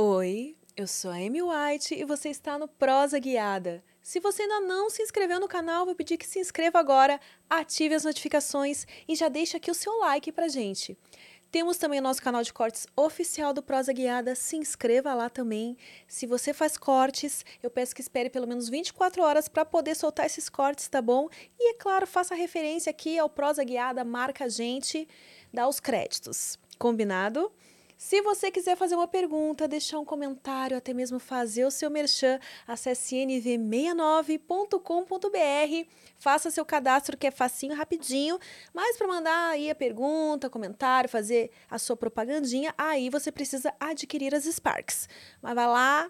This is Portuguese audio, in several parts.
Oi, eu sou a Amy White e você está no Prosa Guiada. Se você ainda não se inscreveu no canal, vou pedir que se inscreva agora, ative as notificações e já deixe aqui o seu like pra gente. Temos também o nosso canal de cortes oficial do Prosa Guiada. Se inscreva lá também. Se você faz cortes, eu peço que espere pelo menos 24 horas para poder soltar esses cortes, tá bom? E é claro, faça referência aqui ao Prosa Guiada, marca a gente, dá os créditos. Combinado? Se você quiser fazer uma pergunta, deixar um comentário, até mesmo fazer o seu merchan, acesse nv69.com.br, faça seu cadastro que é facinho, rapidinho, mas para mandar aí a pergunta, comentário, fazer a sua propagandinha, aí você precisa adquirir as Sparks. Mas vai lá,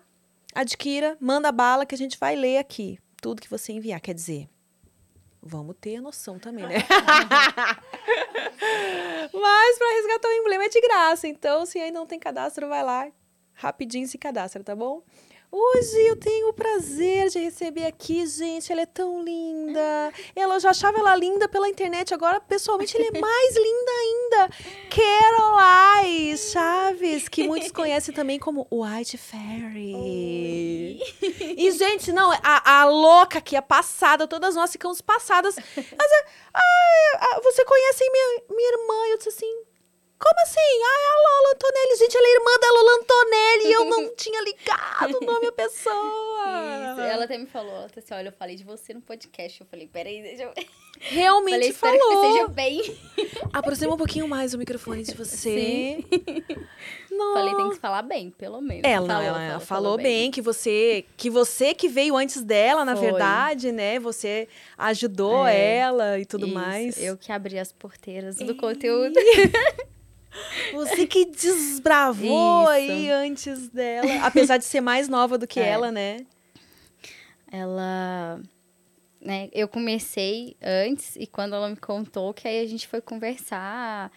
adquira, manda bala que a gente vai ler aqui tudo que você enviar, quer dizer, Vamos ter a noção também, né? Mas para resgatar o emblema é de graça. Então, se ainda não tem cadastro, vai lá, rapidinho se cadastra, tá bom? Hoje eu tenho o prazer de receber aqui, gente. Ela é tão linda. Ela já achava ela linda pela internet, agora pessoalmente ela é mais linda ainda. Caroline Chaves, que muitos conhecem também como White Fairy. Oi. E, gente, não, a, a louca aqui, a passada, todas nós ficamos passadas. Mas, ah, você conhece minha, minha irmã? Eu disse assim, como assim? Ah, é a Lola Antonelli. Gente, ela é irmã da Lola Antonelli e eu não tinha ligado o nome da pessoa. Isso. Ela até me falou, ela disse, olha, eu falei de você no podcast. Eu falei, peraí, deixa eu... Realmente falei, falou. que você esteja bem. Aproxima um pouquinho mais o microfone de você. Sim. Falei, tem que falar bem, pelo menos. Ela, falou, ela, falou, falou bem. bem. que você que você que veio antes dela, na Foi. verdade, né? Você ajudou é. ela e tudo Isso. mais. Eu que abri as porteiras do conteúdo. Você que desbravou Isso. aí antes dela. Apesar de ser mais nova do que é. ela, né? Ela. Né, eu comecei antes e quando ela me contou que aí a gente foi conversar,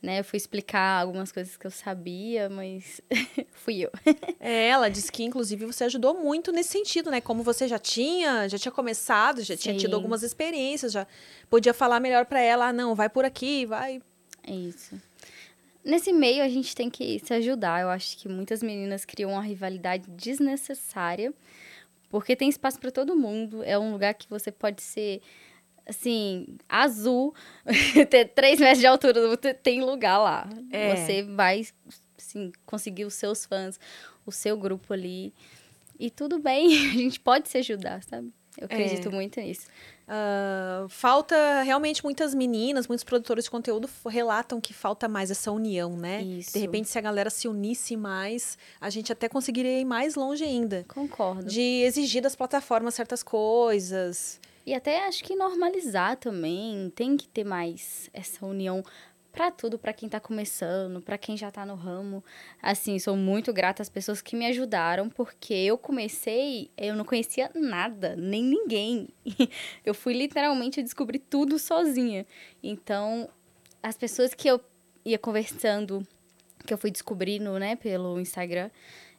né? Eu fui explicar algumas coisas que eu sabia, mas fui eu. É, ela disse que inclusive você ajudou muito nesse sentido, né? Como você já tinha, já tinha começado, já Sim. tinha tido algumas experiências, já podia falar melhor para ela, ah, não, vai por aqui, vai. Isso. Nesse meio, a gente tem que se ajudar. Eu acho que muitas meninas criam uma rivalidade desnecessária, porque tem espaço para todo mundo. É um lugar que você pode ser, assim, azul, ter três metros de altura, tem lugar lá. É. Você vai, assim, conseguir os seus fãs, o seu grupo ali. E tudo bem, a gente pode se ajudar, sabe? Eu acredito é. muito nisso. Uh, falta realmente muitas meninas, muitos produtores de conteúdo relatam que falta mais essa união, né? Isso. De repente, se a galera se unisse mais, a gente até conseguiria ir mais longe ainda. Concordo. De exigir das plataformas certas coisas. E até acho que normalizar também. Tem que ter mais essa união para tudo, para quem tá começando, para quem já tá no ramo. Assim, sou muito grata às pessoas que me ajudaram, porque eu comecei, eu não conhecia nada, nem ninguém. Eu fui literalmente descobrir tudo sozinha. Então, as pessoas que eu ia conversando, que eu fui descobrindo, né, pelo Instagram,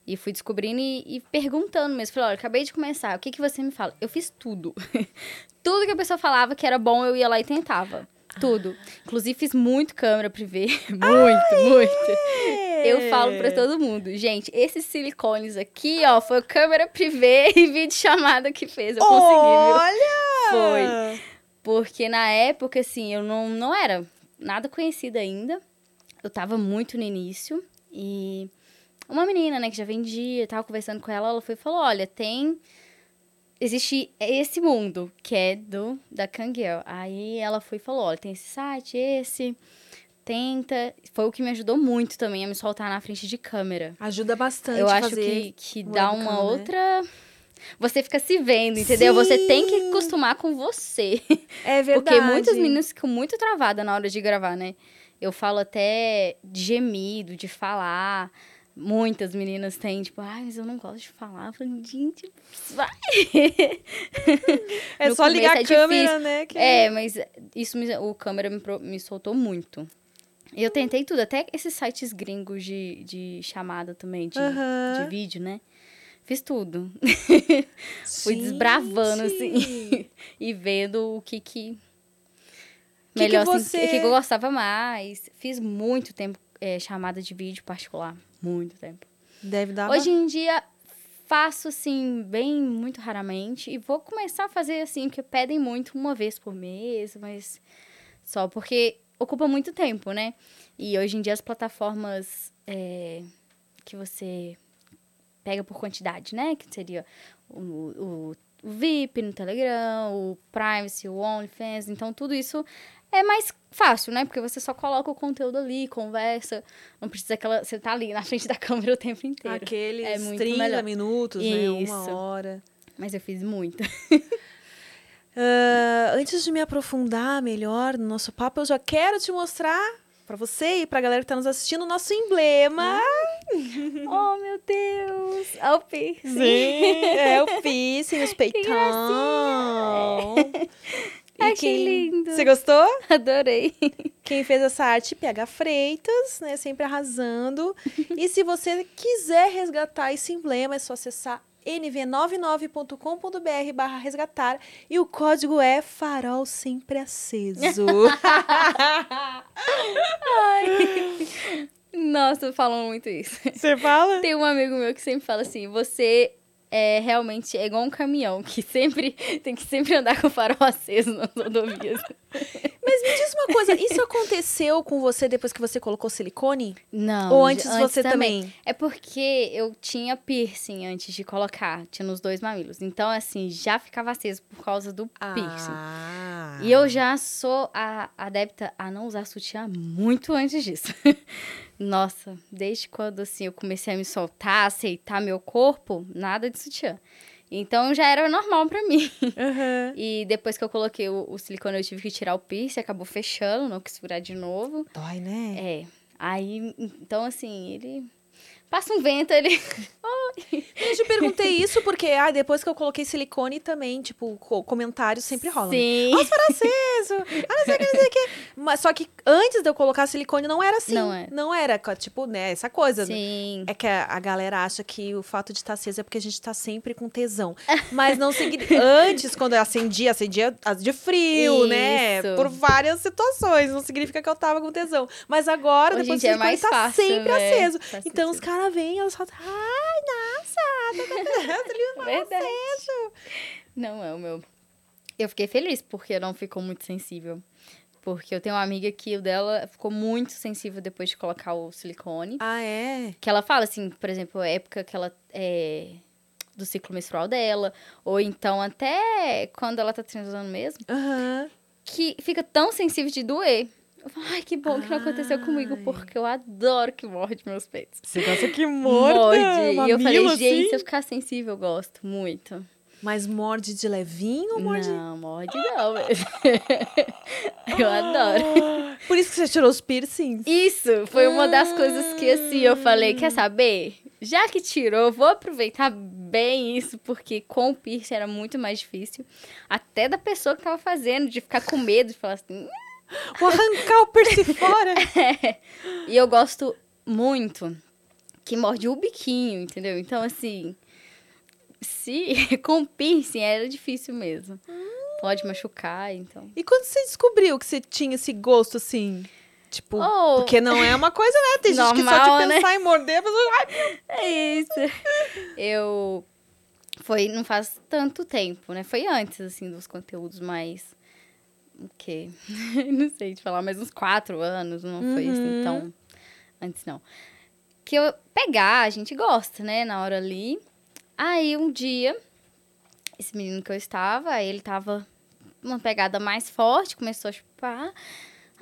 e fui descobrindo e, e, perguntando mesmo. Falei, olha, acabei de começar, o que, que você me fala? Eu fiz tudo. tudo que a pessoa falava que era bom, eu ia lá e tentava. Tudo. Inclusive, fiz muito câmera privê. muito, Ai! muito. Eu falo pra todo mundo, gente, esses silicones aqui, ó, foi câmera privê e vídeo chamada que fez. Eu consegui, Olha! Foi. Porque na época, assim, eu não, não era nada conhecida ainda. Eu tava muito no início. E uma menina, né, que já vendia, tava conversando com ela, ela foi e falou: olha, tem existe esse mundo que é do da Kangirl. Aí ela foi e falou: olha, tem esse site, esse. Tenta. Foi o que me ajudou muito também a me soltar na frente de câmera. Ajuda bastante. Eu acho que, que dá uma né? outra Você fica se vendo, entendeu? Você tem que Sim. acostumar com você. É verdade. Porque muitas meninas ficam muito travadas na hora de gravar, né? Eu falo até de gemido, de falar. Muitas meninas têm, tipo, ai, mas eu não gosto de falar. Eu falo, gente, vai. É no só ligar começo a é câmera, difícil. né? que- É, mas isso me- o câmera me, me soltou muito. E eu tentei tudo, até esses sites gringos de, de chamada também, de, de vídeo, né? Fiz tudo. Fui desbravando, assim. e vendo o que que. que Melhor, assim, você- o que que eu gostava mais. Fiz muito tempo é, chamada de vídeo particular. Muito tempo. Deve dar Hoje em dia, faço, assim, bem, muito raramente. E vou começar a fazer, assim, porque pedem muito uma vez por mês, mas só porque ocupa muito tempo, né? E hoje em dia as plataformas é, que você pega por quantidade, né? Que seria o, o, o VIP no Telegram, o Privacy, o OnlyFans. Então, tudo isso é mais fácil, né? Porque você só coloca o conteúdo ali, conversa. Não precisa aquela... Você tá ali na frente da câmera o tempo inteiro. Aqueles É muito 30 melhor. minutos, né? Uma Isso. hora. Mas eu fiz muito. Ah, antes de me aprofundar melhor no nosso papo, eu já quero te mostrar pra você e pra galera que tá nos assistindo o nosso emblema. oh, meu Deus! É o piercing. Sim, é o piercing, os peitão. E Ai, que lindo. Você gostou? Adorei. Quem fez essa arte, PH Freitas, né? Sempre arrasando. e se você quiser resgatar esse emblema, é só acessar nv99.com.br barra resgatar e o código é farol sempre aceso. Nossa, falam muito isso. Você fala? Tem um amigo meu que sempre fala assim: você é realmente é igual um caminhão que sempre tem que sempre andar com o farol aceso nas rodovias. Mas me diz uma coisa, isso aconteceu com você depois que você colocou silicone? Não. Ou antes, você também? É porque eu tinha piercing antes de colocar, tinha nos dois mamilos. Então, assim, já ficava aceso por causa do piercing. Ah. E eu já sou a adepta a não usar sutiã muito antes disso. Nossa, desde quando assim eu comecei a me soltar, aceitar meu corpo, nada de sutiã. Então já era normal pra mim. Aham. E depois que eu coloquei o, o silicone, eu tive que tirar o piercing, acabou fechando, não quis furar de novo. Dói, né? É. Aí, então assim, ele passa um vento, ele Eu te perguntei isso porque, ah, depois que eu coloquei silicone também, tipo, co- comentários sempre rolam. né? Sim. Fará aceso! Ah, não sei o que, não sei o que. Mas só que antes de eu colocar silicone não era assim. Não é. Não era, tipo, né, essa coisa. Sim. É que a, a galera acha que o fato de estar aceso é porque a gente tá sempre com tesão. Mas não significa. Antes, quando eu acendia, acendia de frio, né? Isso. Por várias situações. Não significa que eu tava com tesão. Mas agora, Hoje depois do é silicone, mais tá fácil, sempre né? aceso. Tá então os aceso. Caras vêm, elas falam, ai, nossa, tá Verdade. aceso. Não é o meu. Eu fiquei feliz porque não ficou muito sensível. Porque eu tenho uma amiga que o dela ficou muito sensível depois de colocar o silicone. Ah, é? Que ela fala, assim, por exemplo, a época que ela é do ciclo menstrual dela, ou então até quando ela tá transando mesmo, Aham. que fica tão sensível de doer. Eu falo, ai, que bom que não aconteceu comigo, Ai. porque eu adoro que morde meus peitos. Você gosta que Morde. E eu falei, mamilo, gente, assim? se eu ficar sensível, eu gosto muito. Mas morde de levinho ou morde... Não, morde não. eu adoro. Por isso que você tirou os piercings? Isso foi uma das coisas que, assim, eu falei, quer saber? Já que tirou, vou aproveitar bem isso, porque com o piercing era muito mais difícil. Até da pessoa que tava fazendo, de ficar com medo, de falar assim... Vou arrancar o piercing fora. E eu gosto muito que morde o biquinho, entendeu? Então, assim, se com piercing era difícil mesmo. Pode machucar, então. E quando você descobriu que você tinha esse gosto, assim? Tipo, Oh. porque não é uma coisa, né? Tem gente que só Normal, de né? pensar em morder, pessoa... Ai, É isso. Eu. Foi, não faz tanto tempo, né? Foi antes, assim, dos conteúdos mais. O quê? não sei te falar, mas uns quatro anos, não foi assim Uhum. tão. Antes não. Que eu pegar, a gente gosta, né? Na hora ali. Aí um dia, esse menino que eu estava, ele tava uma pegada mais forte, começou a chupar.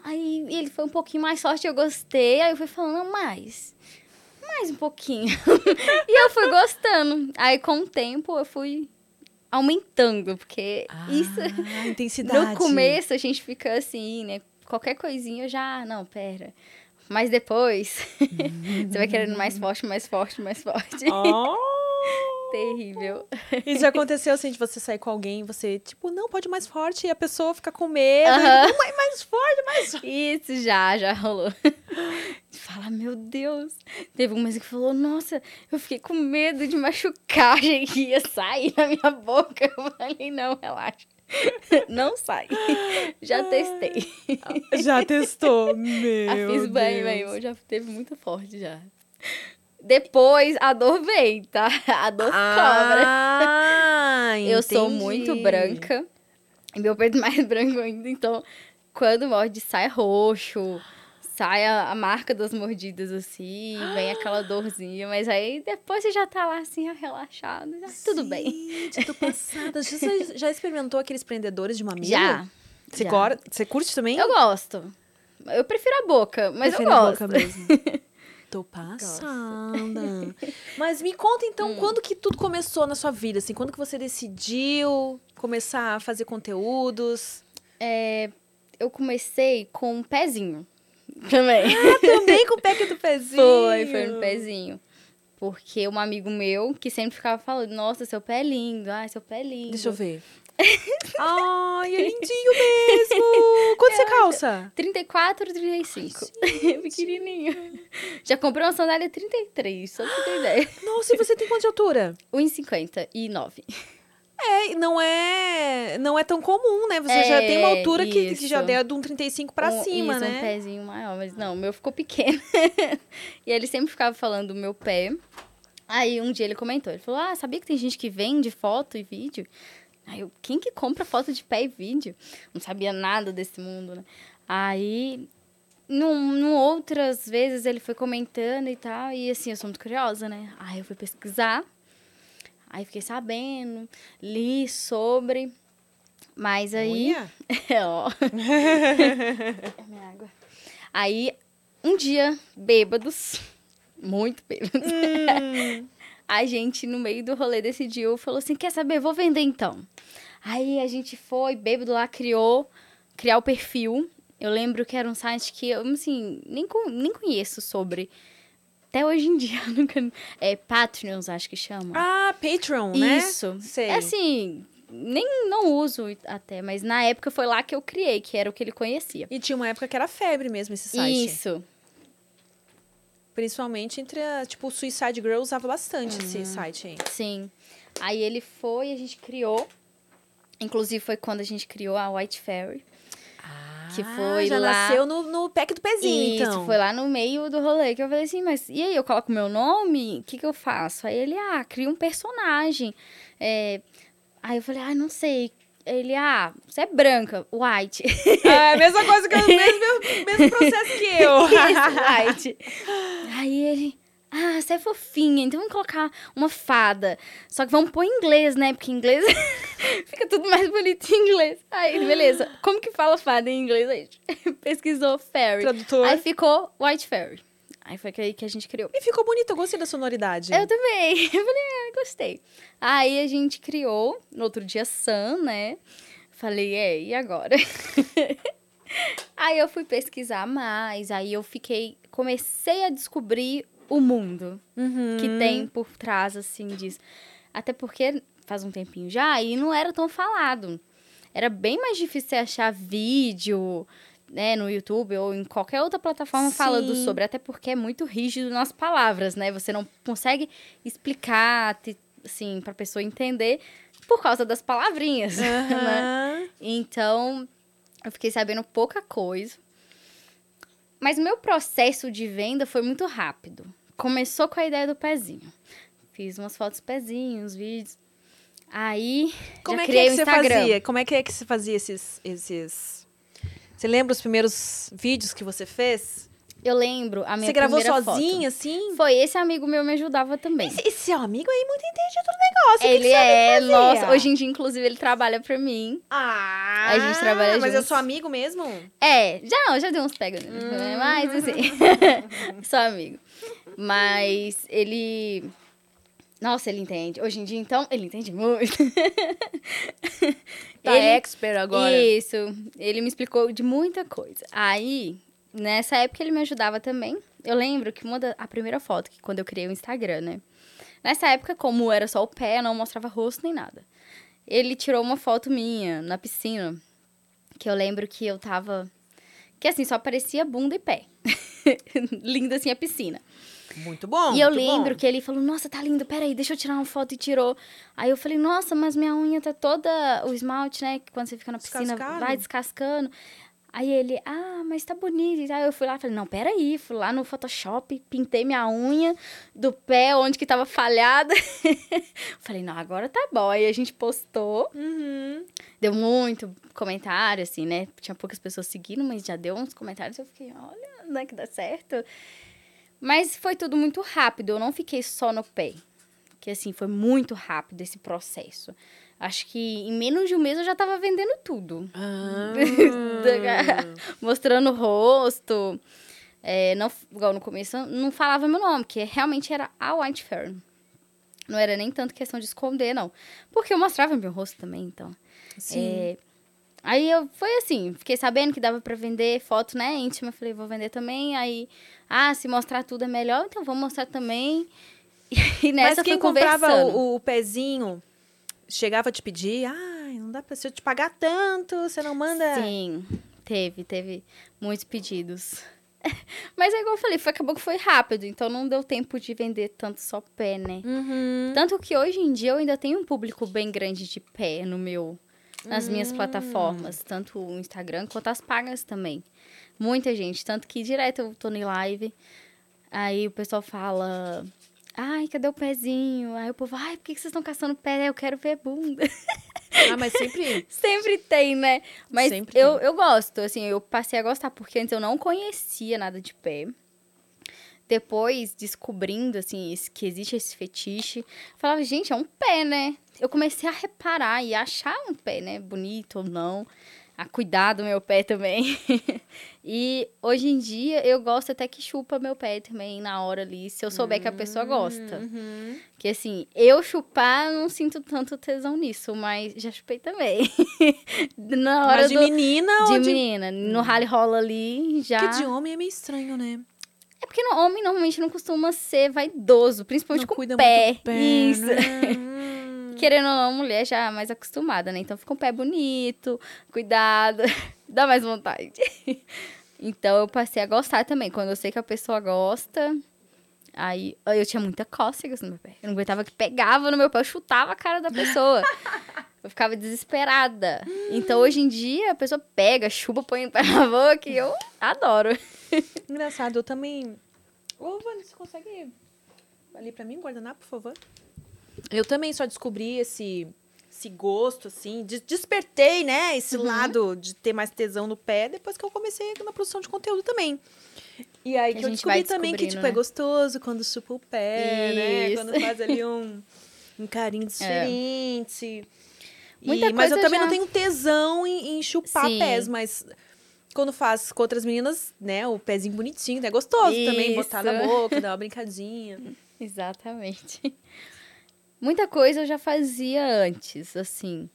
Aí ele foi um pouquinho mais forte, eu gostei. Aí eu fui falando mais. mais um pouquinho. e eu fui gostando. Aí, com o tempo, eu fui aumentando, porque isso. Ah, intensidade. No começo, a gente fica assim, né? Qualquer coisinha já. Não, pera. Mas depois, você vai querendo mais forte, mais forte, mais forte. Oh! Terrível. Isso já aconteceu assim, de você sair com alguém, você, tipo, não, pode mais forte, e a pessoa fica com medo. E, "Não, mais, mais forte, mais forte. Isso já, já rolou. Fala, meu Deus. Teve uma que falou, nossa, eu fiquei com medo de machucar, que ia sair na minha boca. Eu falei, não, relaxa. Não sai. Já testei. Já testou? Meu Já fiz Deus. bem. Já teve muito forte já. Depois a dor vem, tá? A dor cobra. Ah, Eu sou muito branca. Meu peito mais branco ainda, então quando morde sai roxo, sai a, a marca das mordidas assim, vem aquela dorzinha, mas aí depois você já tá lá assim, relaxado, já, tudo bem. Tô passada. Você já experimentou aqueles prendedores de mamilo? Já. Você, já. cor- você curte também? Eu gosto. Eu prefiro a boca, mas Prefiro eu a gosto. boca mesmo. Tô passada. Mas me conta então, Hum. quando que tudo começou na sua vida? Assim, quando que você decidiu começar a fazer conteúdos? É, eu comecei com um pezinho também. Também com o pack do pezinho. Foi, foi no pezinho. Porque um amigo meu que sempre ficava falando, nossa, seu pé é lindo, ai, seu pé é lindo. Deixa eu ver. Ai, é lindinho mesmo. Quanto você calça? 34, 35. Pequenininho. Já comprei uma sandália 33, só pra ter ideia. Nossa, e você tem quanto de altura? 1,59. É, não é, não é tão comum, né? Você já tem uma É, altura que, que já deu de um 35 pra um, cima, isso, né? um pezinho maior, mas não, o meu ficou pequeno. e ele sempre ficava falando do meu pé. Aí um dia ele comentou, ele falou, ah, sabia que tem gente que vende foto e vídeo? Aí eu, quem que compra foto de pé e vídeo? Não sabia nada desse mundo, né? Aí, num, num outras vezes ele foi comentando e tal, e assim, eu sou muito curiosa, né? Aí eu fui pesquisar, aí fiquei sabendo, li sobre, mas aí... É, ó. é minha água. Aí, um dia, bêbados, muito bêbados, Hum. a gente, no meio do rolê, decidiu, falou assim, quer saber, vou vender então. Aí a gente foi, bêbado lá, criou, criar o perfil. Eu lembro que era um site que eu, assim, nem, nem conheço sobre. Até hoje em dia, nunca... É Patreons, acho que chama. Ah, Patreon, né? Isso. Sei. É assim, nem não uso até, mas na época foi lá que eu criei, que era o que ele conhecia. E tinha uma época que era febre mesmo esse site. Isso. Principalmente entre, a, tipo, o Suicide Girl usava bastante Uhum. esse site aí. Sim. Aí ele foi, a gente criou. Inclusive foi quando a gente criou a White Fairy. Que foi Ah, já lá- nasceu no, no pack do pezinho, Isso, então. foi lá no meio do rolê que eu falei assim, mas e aí, eu coloco meu nome? O que que eu faço? Aí ele, ah, cria um personagem. É... Aí eu falei, ah, não sei. Ele, ah, você é branca, white. Ah, é a mesma coisa que eu, mesmo, mesmo processo que eu. Isso, white. Aí ele, ah, você é fofinha, então vamos colocar uma fada. Só que vamos pôr em inglês, né? Porque em inglês fica tudo mais bonito em inglês. Aí, ele, beleza. Como que fala fada em inglês? Aí, pesquisou fairy. Tradutor. Aí ficou white fairy. Aí foi aí que a gente criou. E ficou bonito, eu gostei da sonoridade. Eu também. Eu falei, ah, gostei. Aí a gente criou, no outro dia, Sun, né? Falei, é, e agora? aí eu fui pesquisar mais, aí eu fiquei, comecei a descobrir o mundo Uhum. que tem por trás, assim, disso. Até porque faz um tempinho já e não era tão falado. Era bem mais difícil você achar vídeo, né, no YouTube ou em qualquer outra plataforma Sim. falando sobre, até porque é muito rígido nas palavras, né? Você não consegue explicar, assim, pra pessoa entender por causa das palavrinhas, né? Aham. Então, eu fiquei sabendo pouca coisa. Mas o meu processo de venda foi muito rápido. Começou com a ideia do pezinho. Fiz umas fotos pezinhos, vídeos. Aí, Como já é que criei é que o você Instagram. fazia? Como é que é que você fazia esses, esses... Você lembra os primeiros vídeos que você fez? Eu lembro a minha você gravou sozinha, assim? Foi, esse amigo meu me ajudava também. Esse, esse seu amigo aí muito entendido do negócio. ele é, nossa, hoje em dia, inclusive, ele trabalha pra mim. Ah, A gente trabalha Mas é juntos. seu amigo mesmo? É, já não, já deu uns pega, Hum. mas assim, só amigo. Mas ele. Nossa, ele entende. Hoje em dia, então, ele entende muito. Tá ele... expert agora. Isso. Ele me explicou de muita coisa. Aí, nessa época, ele me ajudava também. Eu lembro que uma da, a primeira foto, que quando eu criei o Instagram, né? Nessa época, como era só o pé, não mostrava rosto nem nada. Ele tirou uma foto minha na piscina, que eu lembro que eu tava. Que assim, só aparecia bunda e pé. Linda assim a piscina. Muito bom. E eu lembro bom. que ele falou, nossa, tá lindo, peraí, deixa eu tirar uma foto e tirou. Aí eu falei, nossa, mas minha unha tá toda. O esmalte, né? Que quando você fica na piscina, Descascado. vai descascando. Aí ele, ah, mas tá bonito. Aí eu fui lá, falei, não, peraí. Fui lá no Photoshop, pintei minha unha do pé, onde que tava falhada. falei, não, agora tá bom. Aí a gente postou. Uhum. Deu muito comentário, assim, né? Tinha poucas pessoas seguindo, mas já deu uns comentários. Eu fiquei, olha, não é que dá certo. Mas foi tudo muito rápido. Eu não fiquei só no pé. Que, assim, foi muito rápido esse processo. Acho que em menos de um mês eu já tava vendendo tudo. Ah. Mostrando o rosto. É, não, igual no começo, não falava meu nome, que realmente era a White Fern. Não era nem tanto questão de esconder, não. Porque eu mostrava meu rosto também, então. Sim. É, aí eu foi assim, fiquei sabendo que dava pra vender foto, né, íntima, falei, vou vender também. Aí, ah, se mostrar tudo é melhor, então vou mostrar também. E nessa Mas quem comprava o, o pezinho chegava a te pedir, ai, não dá pra se eu te pagar tanto, você não manda. Sim, teve, teve muitos pedidos. Mas é igual eu falei, foi, acabou que foi rápido, então não deu tempo de vender tanto só pé, né? Uhum. Tanto que hoje em dia eu ainda tenho um público bem grande de pé no meu, nas minhas Hum. plataformas, tanto o Instagram quanto as pagas também. Muita gente, tanto que direto eu tô em live, aí o pessoal fala, ai, cadê o pezinho? Aí o povo, ai, por que vocês estão caçando pé? Eu quero ver bunda. Ah, mas sempre. Sempre tem, né? Mas Sempre eu, eu gosto, assim, eu passei a gostar, porque antes eu não conhecia nada de pé. Depois, descobrindo, assim, esse- que existe esse fetiche, falava, gente, é um pé, né? Eu comecei a reparar e a achar um pé, né? Bonito ou não. A cuidar do meu pé também. e hoje em dia eu gosto até que chupa meu pé também na hora ali, se eu souber que a pessoa gosta. Uhum. Que assim, eu chupar, não sinto tanto tesão nisso, mas já chupei também. Na hora Mas de do... menina de ou de. menina, no rally rola ali, já... Porque de homem é meio estranho, né? Porque no homem normalmente não costuma ser vaidoso, principalmente Não com o pé. pé, Isso. né? Querendo ou não, a mulher já é mais acostumada, né? Então fica um pé bonito, cuidado, dá mais vontade. Então eu passei a gostar também. Quando eu sei que a pessoa gosta, aí aí eu tinha muita cócegas no meu pé. Eu não aguentava que pegava no meu pé, eu chutava a cara da pessoa. Eu ficava desesperada. Então hoje em dia a pessoa pega, chupa, põe o pé na boca e eu adoro. Engraçado, eu também. Ô, Vânia, você consegue ali pra mim, guardanapo, por favor? Eu também só descobri esse, esse gosto, assim. de- despertei, né? Esse Uhum. lado de ter mais tesão no pé depois que eu comecei na produção de conteúdo também. E aí Que que, eu descobri também que, tipo, é né? gostoso quando chupa o pé, né? Isso. Quando faz ali um, um carinho diferente. E- Muita mas eu coisa também já- não tenho tesão em, em chupar Sim. pés, mas quando faz com outras meninas, né, o pezinho bonitinho, é gostoso também botar na Isso. boca, dar uma brincadinha. Exatamente. Muita coisa eu já fazia antes, assim.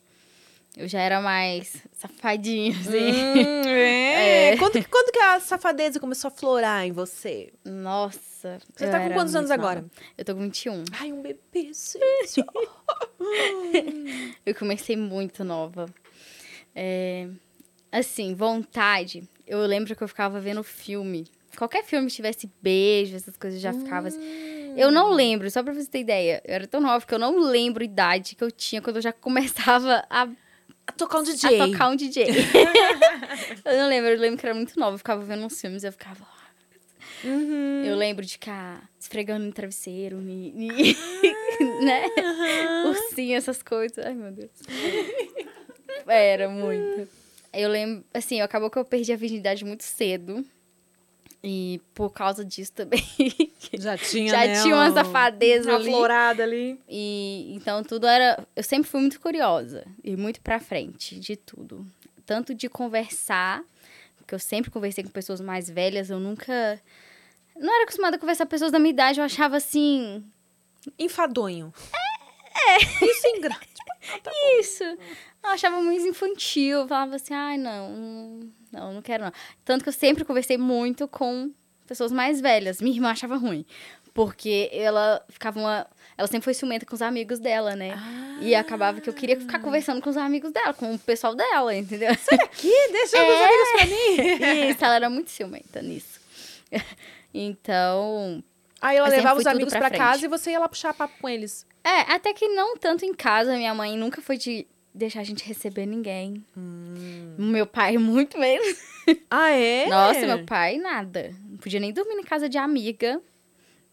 Eu já era mais safadinha, assim. Hum, é. É. Quando, que- quando que a safadeza começou a florar em você? Nossa. Você tá com quantos anos agora? Eu tô com 21. Ai, um bebê, gente. Eu comecei muito nova. É, assim, vontade. Eu lembro que eu ficava vendo filme. Qualquer filme que tivesse beijo, essas coisas, já ficava assim. Eu não lembro, só pra você ter ideia. Eu era tão nova que eu não lembro a idade que eu tinha quando eu já começava a A tocar um DJ. a tocar um DJ. eu não lembro, eu lembro que era muito nova. Eu ficava vendo uns filmes e eu ficava. "Ah". Uhum. Eu lembro de ficar esfregando no travesseiro, me- né? Ursinho, essas coisas. Ai, meu Deus. Era muito. Eu lembro, assim, acabou que eu perdi a virgindade muito cedo. E por causa disso também. Já tinha, Já né, tinha uma um- safadeza ali. florada ali. E então tudo era. Eu sempre fui muito curiosa e muito pra frente de tudo. Tanto de conversar, porque eu sempre conversei com pessoas mais velhas, eu nunca. não era acostumada a conversar com pessoas da minha idade, eu achava assim. Enfadonho. É. Isso é ingrato. Isso. Eu achava muito infantil. Falava assim, ai, não, não, não quero não. Tanto que eu sempre conversei muito com pessoas mais velhas. Minha irmã achava ruim. Porque ela ficava uma. Ela sempre foi ciumenta com os amigos dela, né? Ah. E acabava que eu queria ficar conversando com os amigos dela, com o pessoal dela, entendeu? Aqui, deixa alguns É. amigos pra mim. Isso, ela era muito ciumenta nisso. Então, Aí ela levava os amigos pra pra, casa e você ia lá puxar papo com eles. É, até que não tanto em casa. Minha mãe nunca foi de deixar a gente receber ninguém. Meu pai, muito menos. Ah, é? Nossa, meu pai, nada. Não podia nem dormir na casa de amiga.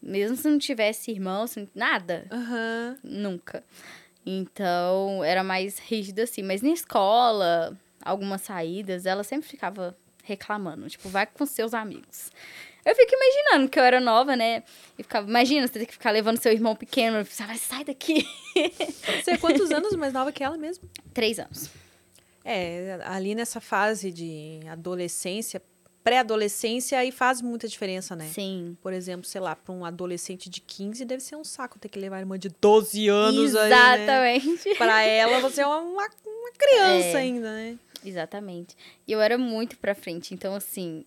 Mesmo se não tivesse irmão, se não- nada. Aham. Nunca. Então, era mais rígido assim. Mas na escola, algumas saídas, ela sempre ficava reclamando. Tipo, vai com seus amigos. Eu fico imaginando que eu era nova, né? E ficava, imagina, você ter que ficar levando seu irmão pequeno. Você vai, sai daqui. Você é quantos anos mais nova que ela mesmo? Três anos. É, ali nessa fase de adolescência, pré-adolescência, aí faz muita diferença, né? Sim. Por exemplo, sei lá, pra um adolescente de 15 deve ser um saco ter que levar a irmã de 12 anos né? Exatamente. Pra ela, você é uma, uma uma criança É. ainda, né? Exatamente. E eu era muito pra frente. Então, assim,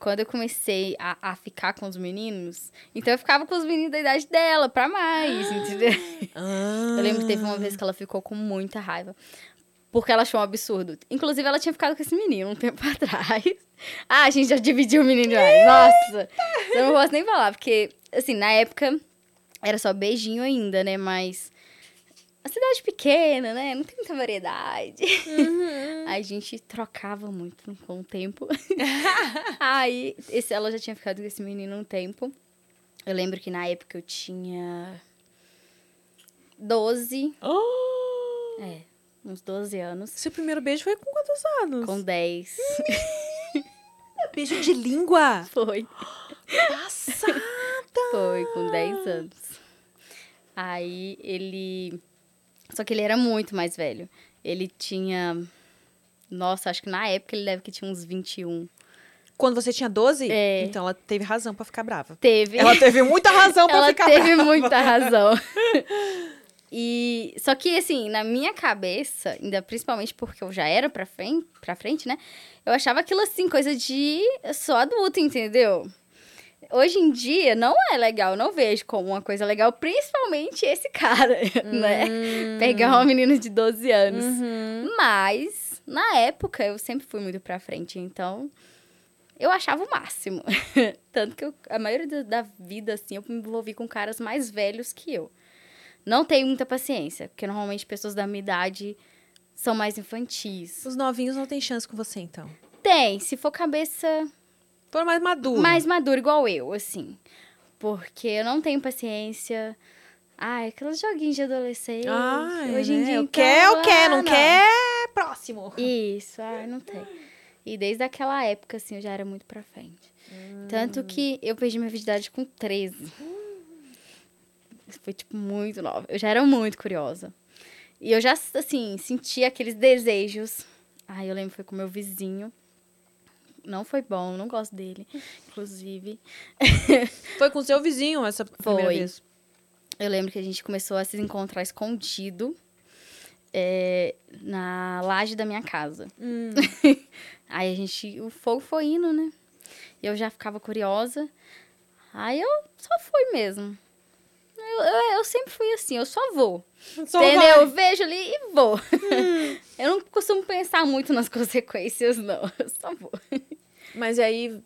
quando eu comecei a, a ficar com os meninos, então eu ficava com os meninos da idade dela, pra mais, entendeu? Eu lembro que teve uma vez que ela ficou com muita raiva. Porque ela achou um absurdo. Inclusive, ela tinha ficado com esse menino um tempo atrás. Ah, a gente já dividiu o menino demais. Nossa! Eu não posso nem falar, porque, assim, na época era só beijinho ainda, né? Mas a cidade pequena, né? Não tem muita variedade. A gente trocava muito com o tempo. Aí, esse, ela já tinha ficado com esse menino um tempo. Eu lembro que na época eu tinha 12, Oh! é, uns 12 anos. Seu primeiro beijo foi com quantos anos? Com 10. Beijo de língua! Foi. Passada! Foi, com 10 anos. Aí ele. Só que ele era muito mais velho. Ele tinha. Nossa, acho que na época ele deve que tinha uns 21. Quando você tinha 12? É. Então ela teve razão pra ficar brava. Teve. Ela teve muita razão pra Ela ficar teve brava. muita razão. E só que assim, na minha cabeça, ainda principalmente porque eu já era pra frente, pra frente, né? Eu achava aquilo assim, coisa de eu sou adulta, entendeu? Hoje em dia não é legal, não vejo como uma coisa legal, principalmente esse cara, né? Pegar uma menina de 12 anos. Uhum. Mas, na época, eu sempre fui muito pra frente, então eu achava o máximo. Tanto que eu- a maioria da vida, assim, eu me envolvi com caras mais velhos que eu. Não tenho muita paciência, porque normalmente pessoas da minha idade são mais infantis. Os novinhos não têm chance com você, então. Tem, se for cabeça Foram mais maduros. mais madura igual eu, assim. Porque eu não tenho paciência. Ai, aqueles joguinhos de adolescente. Ah, hoje em né? dia. Eu então, quer, eu ah, quer, não, quer, próximo. Isso, ai, não tem. E desde aquela época, assim, eu já era muito pra frente. Tanto que eu perdi minha virgindade com 13. Isso Foi, tipo, muito nova. Eu já era muito curiosa. E eu já, assim, sentia aqueles desejos. Ai, eu lembro, foi com meu vizinho. Não foi bom, não gosto dele, inclusive. Foi com seu vizinho essa primeira Foi. vez. Eu lembro que a gente começou a se encontrar escondido é, na laje da minha casa. Hum. Aí a gente, o fogo foi indo, né? Eu já ficava curiosa. Aí eu só fui mesmo. Eu, eu, eu sempre fui assim, eu só vou. Só entendeu? vai. Eu vejo ali e vou. eu não costumo pensar muito nas consequências, não. Eu só vou. Mas aí.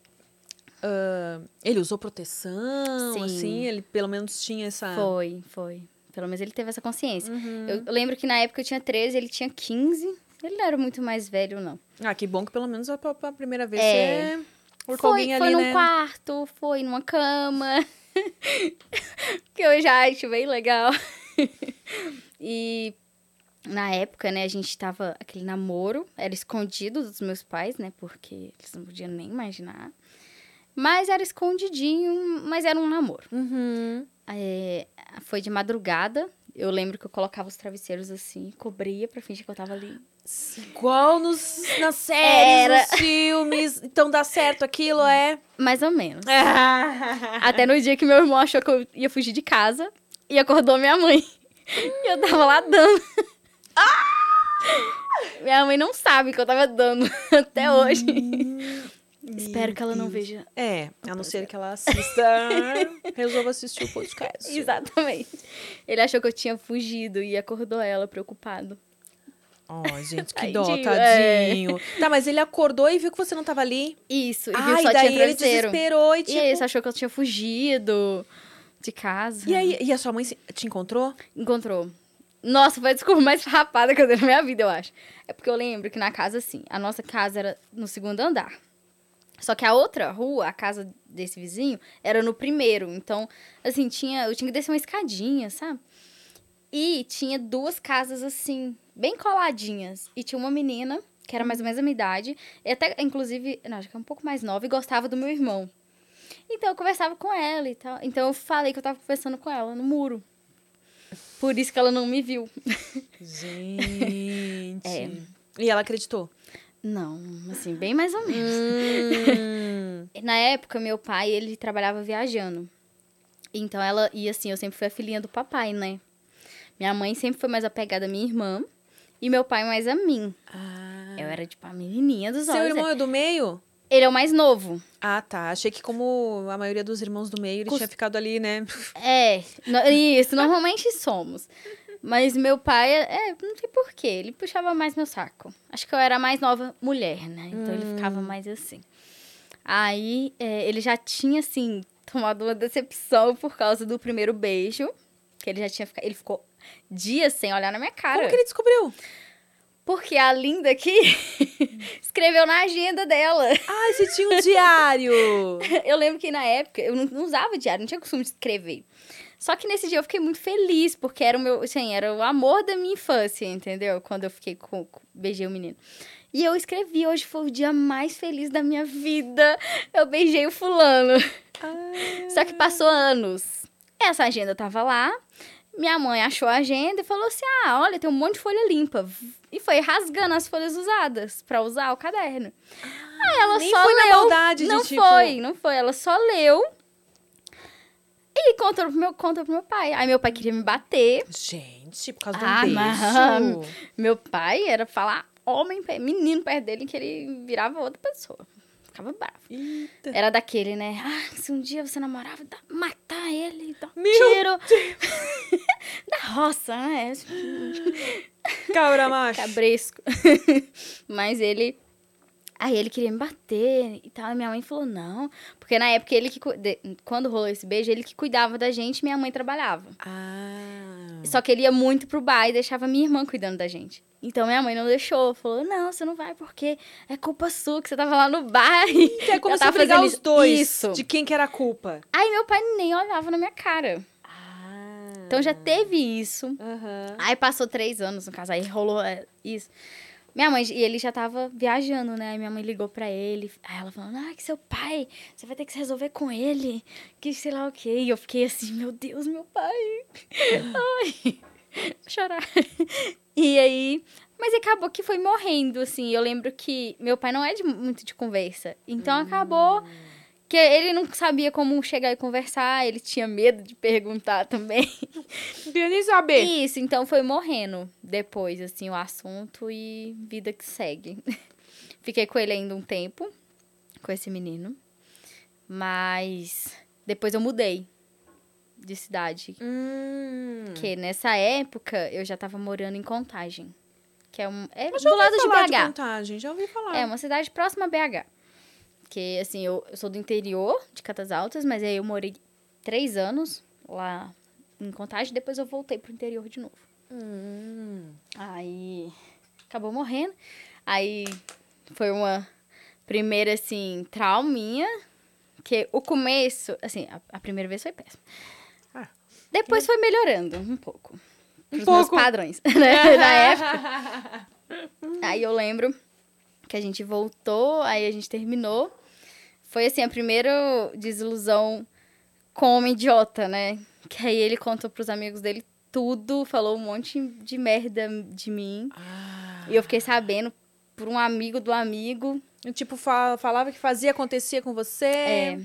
ah, ele usou proteção, Sim. assim? Ele pelo menos tinha essa. Foi, foi. Pelo menos ele teve essa consciência. Uhum. Eu, eu lembro que na época eu tinha 13, ele tinha 15. Ele não era muito mais velho, não. Ah, que bom que pelo menos a, a primeira vez É. você. Por foi foi ali, num né? quarto, foi numa cama. que eu já acho bem legal. e na época, né, a gente tava aquele namoro, era escondido dos meus pais, né, porque eles não podiam nem imaginar. Mas era escondidinho, mas era um namoro. Uhum. É, foi de madrugada. Eu lembro que eu colocava os travesseiros assim, cobria pra fingir que eu tava ali Igual nos, nas séries, Era. nos filmes. Então dá certo aquilo, é? Mais ou menos. Até no dia que meu irmão achou que eu ia fugir de casa e acordou minha mãe. E eu tava lá dando. Minha mãe não sabe que eu tava dando até hoje. Espero que ela não veja. É, a não ser que ela assista. resolva assistir o podcast. Exatamente. Ele achou que eu tinha fugido e acordou ela preocupado. Ó, gente, que Tadinho, dó, é. tadinho. Tá, mas ele acordou e viu que você não tava ali. Isso, e viu Ai, que só daí tinha ele desesperou e E tipo... aí, você achou que eu tinha fugido de casa. E aí, e a sua mãe te encontrou? Encontrou. Nossa, foi a desculpa mais rapada que eu dei na minha vida, eu acho. É porque eu lembro que na casa, assim, a nossa casa era no segundo andar. Só que a outra rua, a casa desse vizinho, era no primeiro. Então, assim, tinha, eu tinha que descer uma escadinha, sabe? E tinha duas casas, assim, bem coladinhas. E tinha uma menina, que era mais ou menos a minha idade, e até, inclusive, não, acho que é um pouco mais nova, e gostava do meu irmão. Então, eu conversava com ela e tal. Então, eu falei que eu tava conversando com ela no muro. Por isso que ela não me viu. Gente. É. E ela acreditou? Não, assim, bem mais ou menos. Hum. Na época, meu pai, ele trabalhava viajando. Então, ela... E assim, eu sempre fui a filhinha do papai, né? Minha mãe sempre foi mais apegada à minha irmã. E meu pai mais a mim. Ah. Eu era, tipo, a menininha dos Seu olhos. irmão é do meio? Ele é o mais novo. Ah, tá. Achei que como a maioria dos irmãos do meio, ele Cus- tinha ficado ali, né? É, no- isso, normalmente somos. Mas meu pai, é, não sei porquê, ele puxava mais meu saco. Acho que eu era a mais nova mulher, né? Então ele ficava mais assim. Aí é, ele já tinha, assim, tomado uma decepção por causa do primeiro beijo. Que ele já tinha ficado. Ele ficou dias sem olhar na minha cara. Como que ele descobriu? Porque a linda aqui escreveu na agenda dela. Ah, você tinha um diário! Eu lembro que na época eu não, não usava diário, não tinha costume de escrever. Só que nesse dia eu fiquei muito feliz, porque era o meu, assim, era o amor da minha infância, entendeu? Quando eu fiquei com, com beijei o menino. E eu escrevi, hoje foi o dia mais feliz da minha vida. Eu beijei o fulano. Só que passou anos. Essa agenda tava lá. Minha mãe achou a agenda e falou assim: "Ah, olha, tem um monte de folha limpa". E foi rasgando as folhas usadas pra usar o caderno. Aí ela Nem só foi na leu. maldade de, não tipo- foi, não foi. Ela só leu. E contou pro meu, contou pro meu pai. Aí meu pai queria me bater. Gente, por causa Ah, um mas-. Meu pai era falar homem, menino perto dele que ele virava outra pessoa. Ficava bravo. Eita. Era daquele, né? Ah, se um dia você namorava, dá, matar ele, dá um Meu tiro. da roça, né? Cabra macho. Cabresco. Mas ele. Aí ele queria me bater e tal. E minha mãe falou, não. Porque na época ele que. Quando rolou esse beijo, ele que cuidava da gente e minha mãe trabalhava. Ah. Só que ele ia muito pro bar e deixava minha irmã cuidando da gente. Então minha mãe não deixou. Falou, não, você não vai porque é culpa sua que você tava lá no bar. E Então é como se fazendo os dois Isso. de quem que era a culpa. Aí meu pai nem olhava na minha cara. Ah. Então já teve isso. Aham. Aí passou três anos no caso, aí rolou é, isso. Minha mãe, e ele já tava viajando, né? Aí minha mãe ligou pra ele. Aí ela falou, ah, que seu pai, você vai ter que se resolver com ele. Que sei lá o quê. E eu fiquei assim, meu Deus, meu pai. Ai, chorar. E aí, mas acabou que foi morrendo, assim. Eu lembro que meu pai não é de, muito de conversa. Então acabou que ele não sabia como chegar e conversar. Ele tinha medo de perguntar também. Não queria nem saber. Isso, então foi morrendo depois, assim, o assunto e vida que segue. Fiquei com ele ainda um tempo, com esse menino. Mas depois eu mudei de cidade. Hum. Porque nessa época eu já tava morando em Contagem. Que é, um, é do lado de BH. contagem, já ouvi falar. É uma cidade próxima a BH. Que, assim, eu, eu sou do interior de Catas Altas, mas aí eu morei três anos lá em Contagem, depois eu voltei pro interior de novo. Hum. Aí acabou morrendo. Aí foi uma primeira, assim, trauminha. Que o começo, assim, a, a primeira vez foi péssimo. Ah. Depois foi melhorando um pouco. Um Pros pouco. meus padrões, né? Na época. Aí eu lembro que a gente voltou, aí a gente terminou. Foi, assim, a primeira desilusão com um idiota, né? Que aí ele contou pros amigos dele tudo, falou um monte de merda de mim. Ah. E eu fiquei sabendo por um amigo do amigo. Tipo, fa- falava que fazia, acontecia com você. É,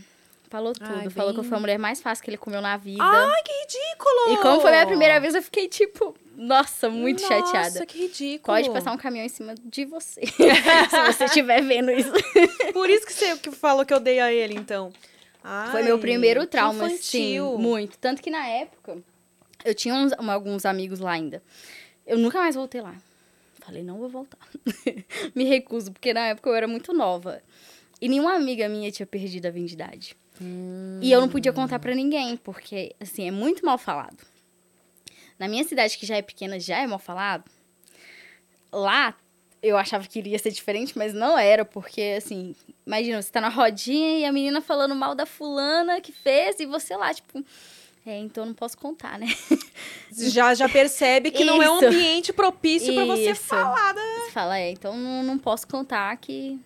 falou tudo. Ai, Falou que eu bem- fui a mulher mais fácil que ele comeu na vida. Ai, que ridículo! e como foi a minha primeira vez, eu fiquei, tipo, nossa, muito Nossa, chateada. que ridículo. Pode passar um caminhão em cima de você. se você estiver vendo isso. Por isso que você que falou que eu dei a ele, então. Foi Ai, meu primeiro trauma, infantil. muito. Tanto que na época, eu tinha uns- alguns amigos lá ainda. Eu nunca mais voltei lá. Falei, não vou voltar. Me recuso, porque na época eu era muito nova. E nenhuma amiga minha tinha perdido a virgindade. E eu não podia contar pra ninguém, porque, assim, é muito mal falado. Na minha cidade, que já é pequena, já é mal falado. Lá, eu achava que iria ser diferente, mas não era, porque, assim, imagina, você tá na rodinha e a menina falando mal da fulana que fez, e você lá, tipo, é, então não posso contar, né? Já, já percebe que não é um ambiente propício pra você falar. né? Você fala, é, então não, não posso contar que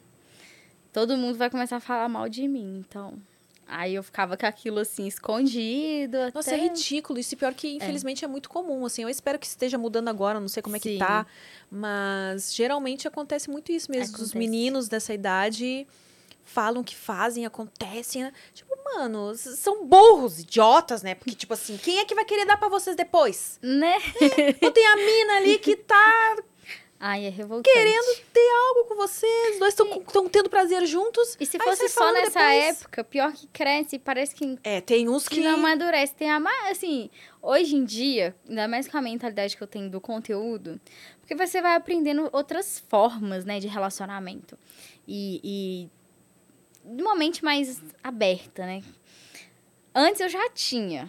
todo mundo vai começar a falar mal de mim, então. Aí eu ficava com aquilo assim, escondido. Nossa, até... é ridículo. Isso pior que, infelizmente, é. muito comum. Assim, eu espero que esteja mudando agora, não sei como é que Sim. tá. Mas geralmente acontece muito isso mesmo. Os Acontece. meninos dessa idade falam que fazem, acontecem. né? Tipo, mano, são burros, idiotas, né? Porque, tipo assim, quem é que vai querer dar pra vocês depois? Né? Não tem a mina ali que tá Ai, é revoltante. querendo ter algo com vocês. Os dois estão tendo prazer juntos. E se fosse só nessa depois. época, pior que cresce, parece que, É, tem uns que que. não amadurece. Tem a mais, assim, hoje em dia, ainda mais com a mentalidade que eu tenho do conteúdo, porque você vai aprendendo outras formas, né, de relacionamento. E, e de uma mente mais aberta, né? Antes eu já tinha,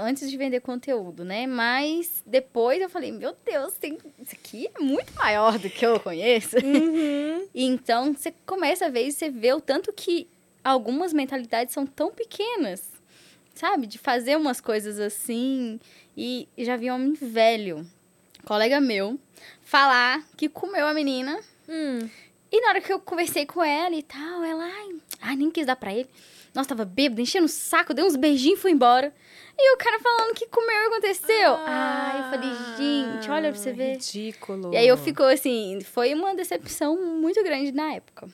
antes de vender conteúdo, né? Mas depois eu falei, meu Deus, tem, isso aqui é muito maior do que eu conheço. Uhum. E então você começa a ver e você vê o tanto que algumas mentalidades são tão pequenas, sabe? De fazer umas coisas assim. E já vi um homem velho, colega meu, falar que comeu a menina. Hum. E na hora que eu conversei com ela e tal, ela, ai, ai nem quis dar pra ele. Nossa, tava bêbado, enchendo o saco, deu uns beijinhos e foi embora. E o cara falando que comeu e aconteceu. ai, eu falei, gente, olha pra você ver. Ridículo. E aí eu fico assim, foi uma decepção muito grande na época.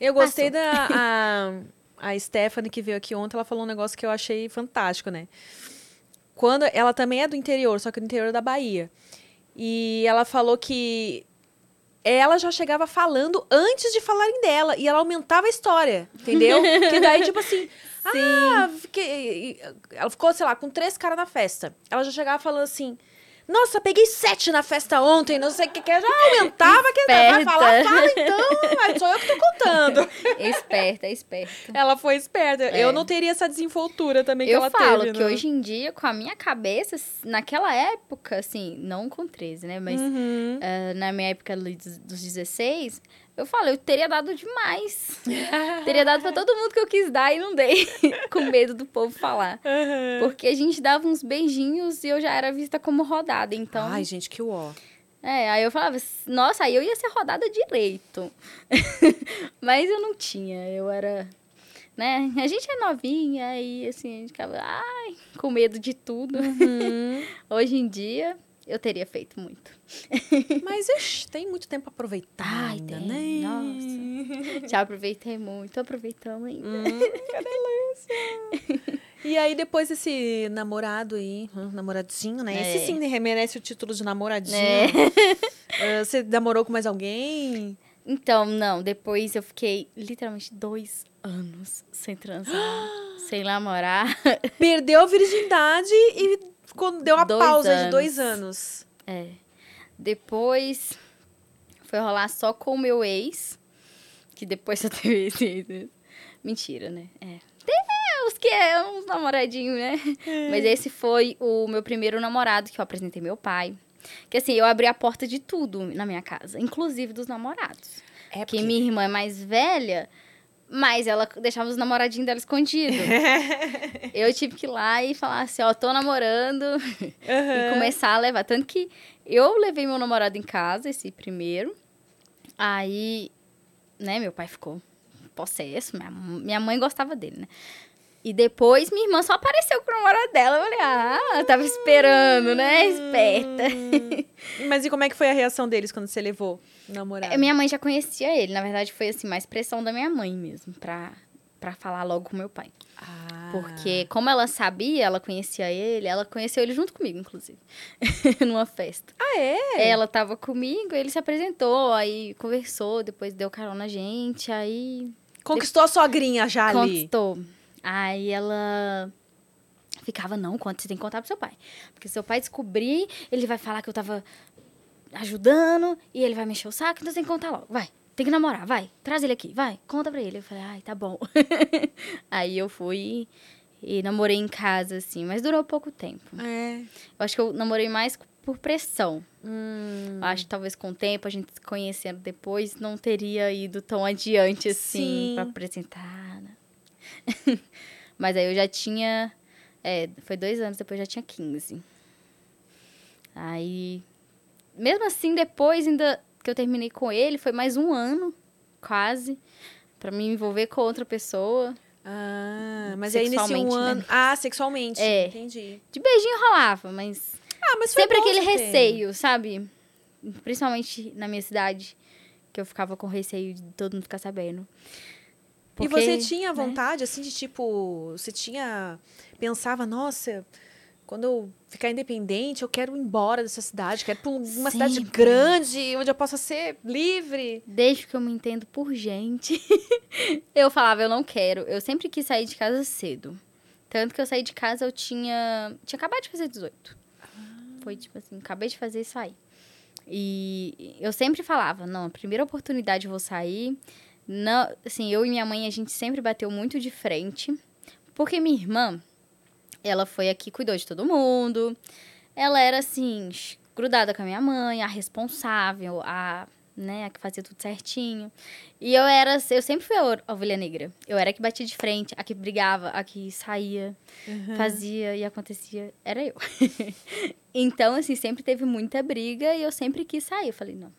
Eu gostei da. A, a Stephanie que veio aqui ontem, ela falou um negócio que eu achei fantástico, né? Quando ela também é do interior, só que do interior da Bahia. E ela falou que ela já chegava falando antes de falarem dela e ela aumentava a história, entendeu? que daí tipo assim, ah, fiquei, ela ficou, sei lá, com três caras na festa. Ela já chegava falando assim: "Nossa, peguei sete na festa ontem, não sei o que que é". já aumentava que vai falar, fala então, aí sou eu que tô contando. esperta, é esperta. Ela foi esperta. É. Eu não teria essa desenvoltura também que Eu ela falo teve. que né? hoje em dia, com a minha cabeça, naquela época, assim, não com 13, né? Mas Uhum. ah, na minha época dos 16, eu falo, eu teria dado demais. teria dado pra todo mundo que eu quis dar e não dei. com medo do povo falar. Uhum. Porque a gente dava uns beijinhos e eu já era vista como rodada. Então, Ai, gente, que uó. É, aí eu falava, nossa, aí eu ia ser rodada direito. Mas eu não tinha, eu era. Né? A gente é novinha e assim, a gente ficava, ai, com medo de tudo. Uhum. Hoje em dia, eu teria feito muito. Mas ixi, tem muito tempo pra aproveitar Ai, ainda, tem, né? nossa. Já aproveitei muito, tô aproveitando ainda. Hum, que delícia. E aí, depois desse namorado aí, hum, namoradinho, né? É. Esse sim merece o título de namoradinho. É. Ah, você namorou com mais alguém? Então, não, depois eu fiquei literalmente dois anos sem transar, sem namorar. Perdeu a virgindade e ficou, deu uma Dois pausa de anos. dois anos. É. Depois foi rolar só com o meu ex. Que depois só teve esse. Mentira, né? É. Tem uns que é uns namoradinhos, né? Mas esse foi o meu primeiro namorado que eu apresentei meu pai. Que assim, eu abri a porta de tudo na minha casa, inclusive dos namorados. É Porque minha irmã é mais velha, mas ela deixava os namoradinhos dela escondidos. eu tive que ir lá e falar assim, ó, tô namorando e começar a levar. Tanto que eu levei meu namorado em casa, esse primeiro. Aí, né, meu pai ficou possesso. Minha, minha mãe gostava dele, né? E depois minha irmã só apareceu com o namorado dela. Eu falei, ah, tava esperando, né? Esperta. Hum. Mas e como é que foi a reação deles quando você levou o namorado? É, Minha mãe já conhecia ele. Na verdade, foi assim, mais pressão da minha mãe mesmo, pra, pra falar logo com meu pai. Ah. Porque, como ela sabia, ela conhecia ele, ela conheceu ele junto comigo, inclusive. numa festa. Ah, é? Ela tava comigo, ele se apresentou, aí conversou, depois deu carona na gente, aí Conquistou a sogrinha já ali. conquistou. Aí ela ficava, não, quanto você tem que contar pro seu pai. Porque se seu pai descobrir, ele vai falar que eu tava ajudando e ele vai mexer o saco, então você tem que contar logo. Vai, tem que namorar, vai, traz ele aqui, vai, conta pra ele. Eu falei, ai, tá bom. Aí eu fui e namorei em casa, assim, mas durou pouco tempo. É. Eu acho que eu namorei mais por pressão. Hum. Acho que talvez com o tempo, a gente se conhecendo depois, não teria ido tão adiante assim Sim. pra apresentar. né? Mas aí eu já tinha. É, foi dois anos depois, eu já tinha 15. Aí. Mesmo assim, depois ainda que eu terminei com ele, foi mais um ano, quase, pra me envolver com outra pessoa. Ah, mas aí nesse um né? ano... Ah, sexualmente. É. Entendi. De beijinho rolava, mas Ah, mas foi sempre aquele ter. receio, sabe? Principalmente na minha cidade, que eu ficava com receio de todo mundo ficar sabendo. E Porque, você tinha né? vontade, assim, de tipo... Você tinha... Pensava, nossa... Quando eu ficar independente, eu quero ir embora dessa cidade. Quero ir pra uma cidade Sempre. grande, onde eu possa ser livre. Desde que eu me entendo por gente, eu falava, eu não quero. Eu sempre quis sair de casa cedo. Tanto que eu saí de casa, eu tinha. Tinha acabado de fazer 18. Foi tipo assim, acabei de fazer isso aí. E eu sempre falava, não, a primeira oportunidade eu vou sair. Não, assim, eu e minha mãe, a gente sempre bateu muito de frente. Porque minha irmã, ela foi aqui, cuidou de todo mundo. Ela era, assim, grudada com a minha mãe, a responsável, a, né, a que fazia tudo certinho. E eu era, eu sempre fui a ovelha negra. Eu era a que batia de frente, a que brigava, a que saía, fazia e acontecia. Era eu. então, assim, sempre teve muita briga e eu sempre quis sair. Eu falei, não,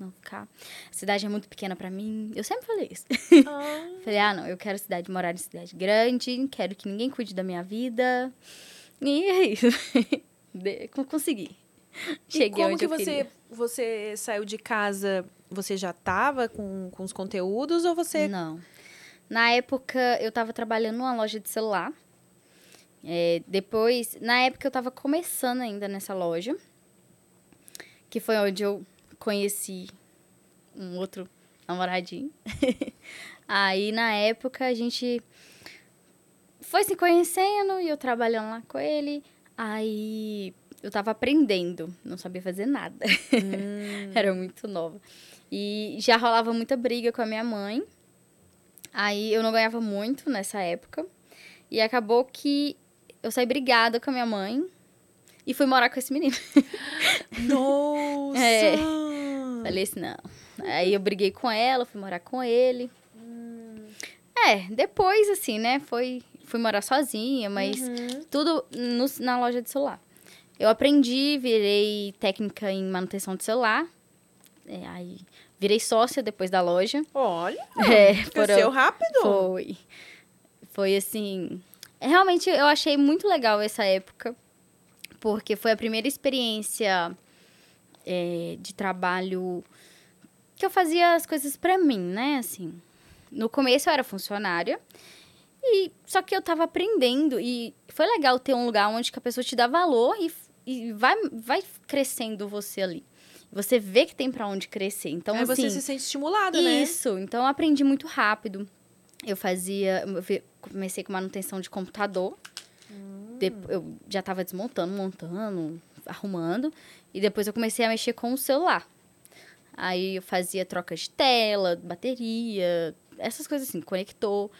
não ficar. A cidade é muito pequena pra mim. Eu sempre falei isso. Ah. Falei, ah, não, eu quero cidade, morar em cidade grande, quero que ninguém cuide da minha vida. E é isso. De- con- Consegui. E Cheguei como onde que eu você, queria. você saiu de casa? Você já tava com, com os conteúdos ou você... Não. Na época, eu tava trabalhando numa loja de celular. É, depois, na época, eu tava começando ainda nessa loja. Que foi onde eu conheci um outro namoradinho. Aí, na época, a gente foi se conhecendo e eu trabalhando lá com ele. Aí, eu tava aprendendo, não sabia fazer nada. Era muito nova. E já rolava muita briga com a minha mãe. Aí eu não ganhava muito nessa época. E acabou que eu saí brigada com a minha mãe e fui morar com esse menino. Nossa! É. Falei assim, não. Aí eu briguei com ela, fui morar com ele. É, depois, assim, né? Foi, fui morar sozinha, mas Uhum. tudo no- na loja de celular. Eu aprendi, virei técnica em manutenção de celular. É, aí virei sócia depois da loja. Olha, É, cresceu rápido. Foi. Foi assim. Realmente eu achei muito legal essa época, porque foi a primeira experiência é, de trabalho que eu fazia as coisas pra mim, né? Assim, no começo eu era funcionária, e só que eu tava aprendendo, e foi legal ter um lugar onde a pessoa te dá valor e, e vai, vai crescendo você ali. Você vê que tem pra onde crescer. Então, Aí assim, você se sente estimulada, né? isso, então eu aprendi muito rápido. Eu fazia. eu comecei com manutenção de computador. Dep- eu já tava desmontando, montando, arrumando. E depois eu comecei a mexer com o celular. Aí eu fazia troca de tela, bateria, essas coisas assim, conector.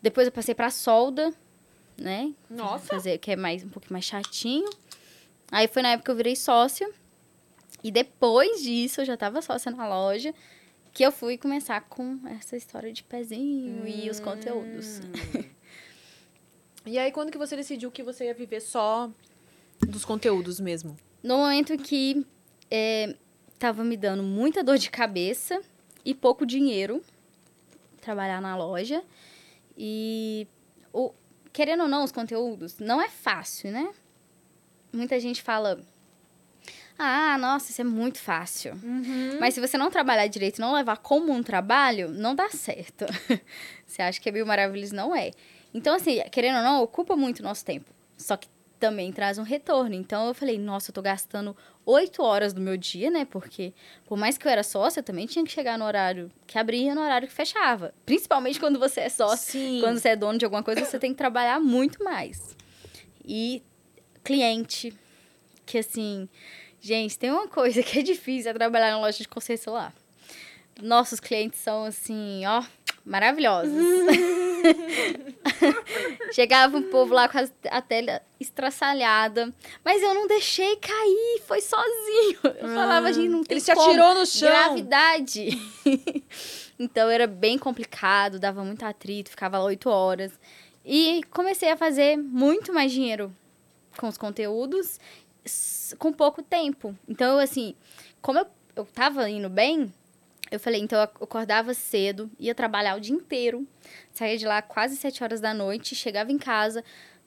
Depois eu passei pra solda, né? Nossa. Fazer, que é mais, um pouquinho mais chatinho. Aí foi na época que eu virei sócia. E depois disso, eu já tava sócia na loja, que eu fui começar com essa história de pezinho e os conteúdos. E aí, quando que você decidiu que você ia viver só dos conteúdos mesmo? No momento em que é, tava me dando muita dor de cabeça e pouco dinheiro trabalhar na loja. E o, querendo ou não, os conteúdos não é fácil, né? Muita gente fala. Ah, nossa, isso é muito fácil. Uhum. Mas se você não trabalhar direito e não levar como um trabalho, não dá certo. você acha que é mil maravilhas? Não é. Então, assim, querendo ou não, ocupa muito nosso tempo. Só que também traz um retorno. Então, eu falei, nossa, eu tô gastando oito horas do meu dia, né? Porque, por mais que eu era sócia, eu também tinha que chegar no horário que abria e no horário que fechava. Principalmente quando você é sócio. Sim. Quando você é dono de alguma coisa, você tem que trabalhar muito mais. E cliente, que assim, gente, tem uma coisa que é difícil é trabalhar em loja de conceito celular. Nossos clientes são assim, ó, maravilhosos. Chegava um povo lá com a, a tela estraçalhada, mas eu não deixei cair, foi sozinho. Eu falava, gente, não tem Ele se como. atirou no chão. Gravidade. então era bem complicado, dava muito atrito, ficava lá oito horas. E comecei a fazer muito mais dinheiro com os conteúdos com pouco tempo. Então, assim, como eu, eu tava indo bem, eu falei, então eu acordava cedo, ia trabalhar o dia inteiro, saía de lá quase sete horas da noite, chegava em casa,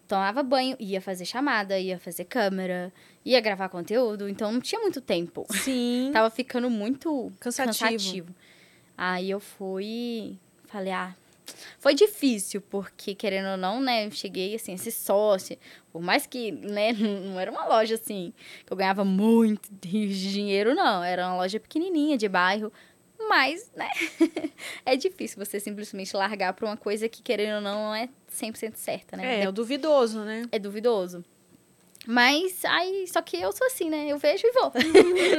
tomava banho, ia fazer chamada, ia fazer câmera, ia gravar conteúdo, então não tinha muito tempo. Sim. Tava ficando muito Cansativo. cansativo. Aí eu fui falei, ah, foi difícil, porque querendo ou não, né, eu cheguei assim, esse sócio, por mais que, né, não era uma loja assim, que eu ganhava muito dinheiro, não, era uma loja pequenininha, de bairro, mas, né, é difícil você simplesmente largar pra uma coisa que, querendo ou não, não é 100% certa, né? É, é duvidoso, né? é duvidoso. Mas aí, só que eu sou assim, né? Eu vejo e vou.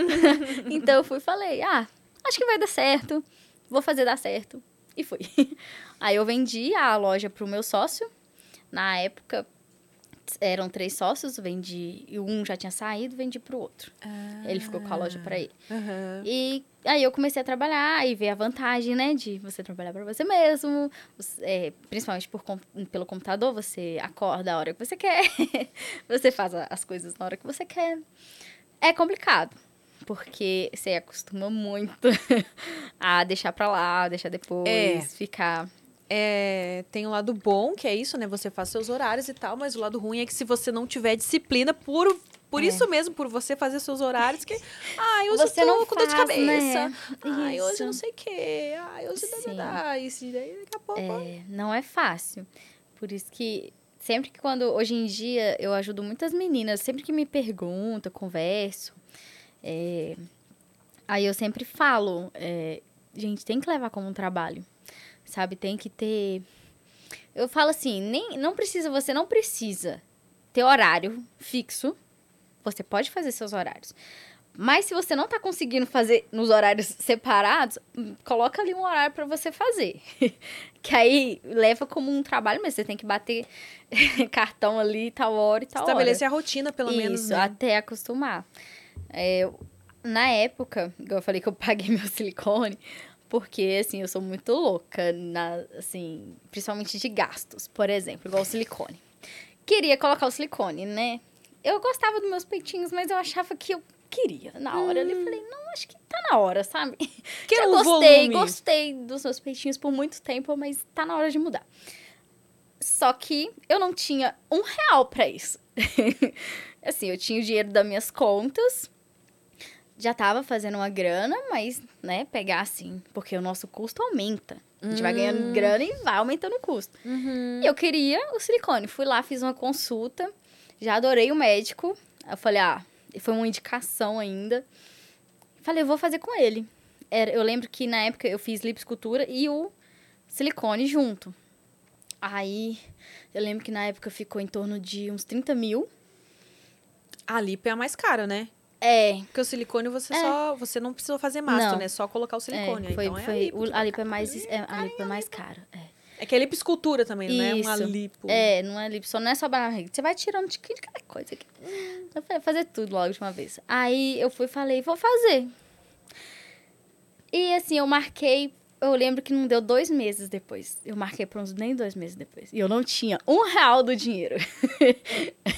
então eu fui e falei, ah, acho que vai dar certo, vou fazer dar certo. E fui. Aí eu vendi a loja pro meu sócio. Na época, eram três sócios, vendi. E um já tinha saído, vendi pro outro. Ele ficou com a loja pra ele. Aham. E aí eu comecei a trabalhar e ver a vantagem, né, de você trabalhar para você mesmo, você- é, principalmente por, pelo computador, você acorda a hora que você quer, você faz as coisas na hora que você quer. É complicado, porque você acostuma muito a deixar pra lá, deixar depois, É. ficar... É, tem o lado bom, que é isso, né? Você faz seus horários e tal, mas o lado ruim é que se você não tiver disciplina, por, por É. isso mesmo, por você fazer seus horários, que. Ai, hoje Você eu tô não com dor de faz, cabeça. né? Ai, hoje Isso. não sei o quê. Ai, hoje dá, dá, Sim. dá. Isso, e daí daqui a pouco. É, não é fácil. Por isso que sempre que quando hoje em dia eu ajudo muitas meninas, sempre que me perguntam, converso, é, aí eu sempre falo, é, gente, tem que levar como um trabalho, sabe? Tem que ter. Eu falo assim, nem, não precisa, você não precisa ter horário fixo. Você pode fazer seus horários. Mas se você não tá conseguindo fazer nos horários separados, coloca ali um horário para você fazer. que aí leva como um trabalho, mas você tem que bater cartão ali, tal hora e tal hora. Estabelecer a rotina, pelo Isso, menos. Né? até acostumar. É, na época, eu falei que eu paguei meu silicone, porque, assim, eu sou muito louca, na, assim, principalmente de gastos, por exemplo, igual o silicone. Queria colocar o silicone, né? Eu gostava dos meus peitinhos, mas eu achava que eu queria. Na hora ali, eu falei, não, acho que tá na hora, sabe? Já um gostei, volume. gostei dos meus peitinhos por muito tempo, mas tá na hora de mudar. Só que eu não tinha um real pra isso. assim, eu tinha o dinheiro das minhas contas, já tava fazendo uma grana, mas, né, pegar assim, porque o nosso custo aumenta. A gente vai ganhando grana e vai aumentando o custo. Uhum. E eu queria o silicone. Fui lá, fiz uma consulta, já adorei o médico. Eu falei, ah, foi uma indicação ainda. Falei, eu vou fazer com ele. Era, eu lembro que na época eu fiz liposcultura e o silicone junto. Aí, eu lembro que na época ficou em torno de uns 30 mil. A lipo é a mais cara, né? É, Porque o silicone você É. só. Você não precisou fazer mastro, Não. né? Só colocar o silicone. é, foi, então é foi, a lipo. o- a lipo é mais, é, a lipo é mais cara. É. É que é liposcultura também, não é uma Isso. lipo. É, não é lipo, só não é só barriga. Você vai tirando de de cada coisa aqui. Eu falei, fazer tudo logo de uma vez. Aí eu fui e falei, vou fazer. E assim, eu marquei. Eu lembro que não deu dois meses depois. Eu marquei por uns nem dois meses depois. E eu não tinha um real do dinheiro.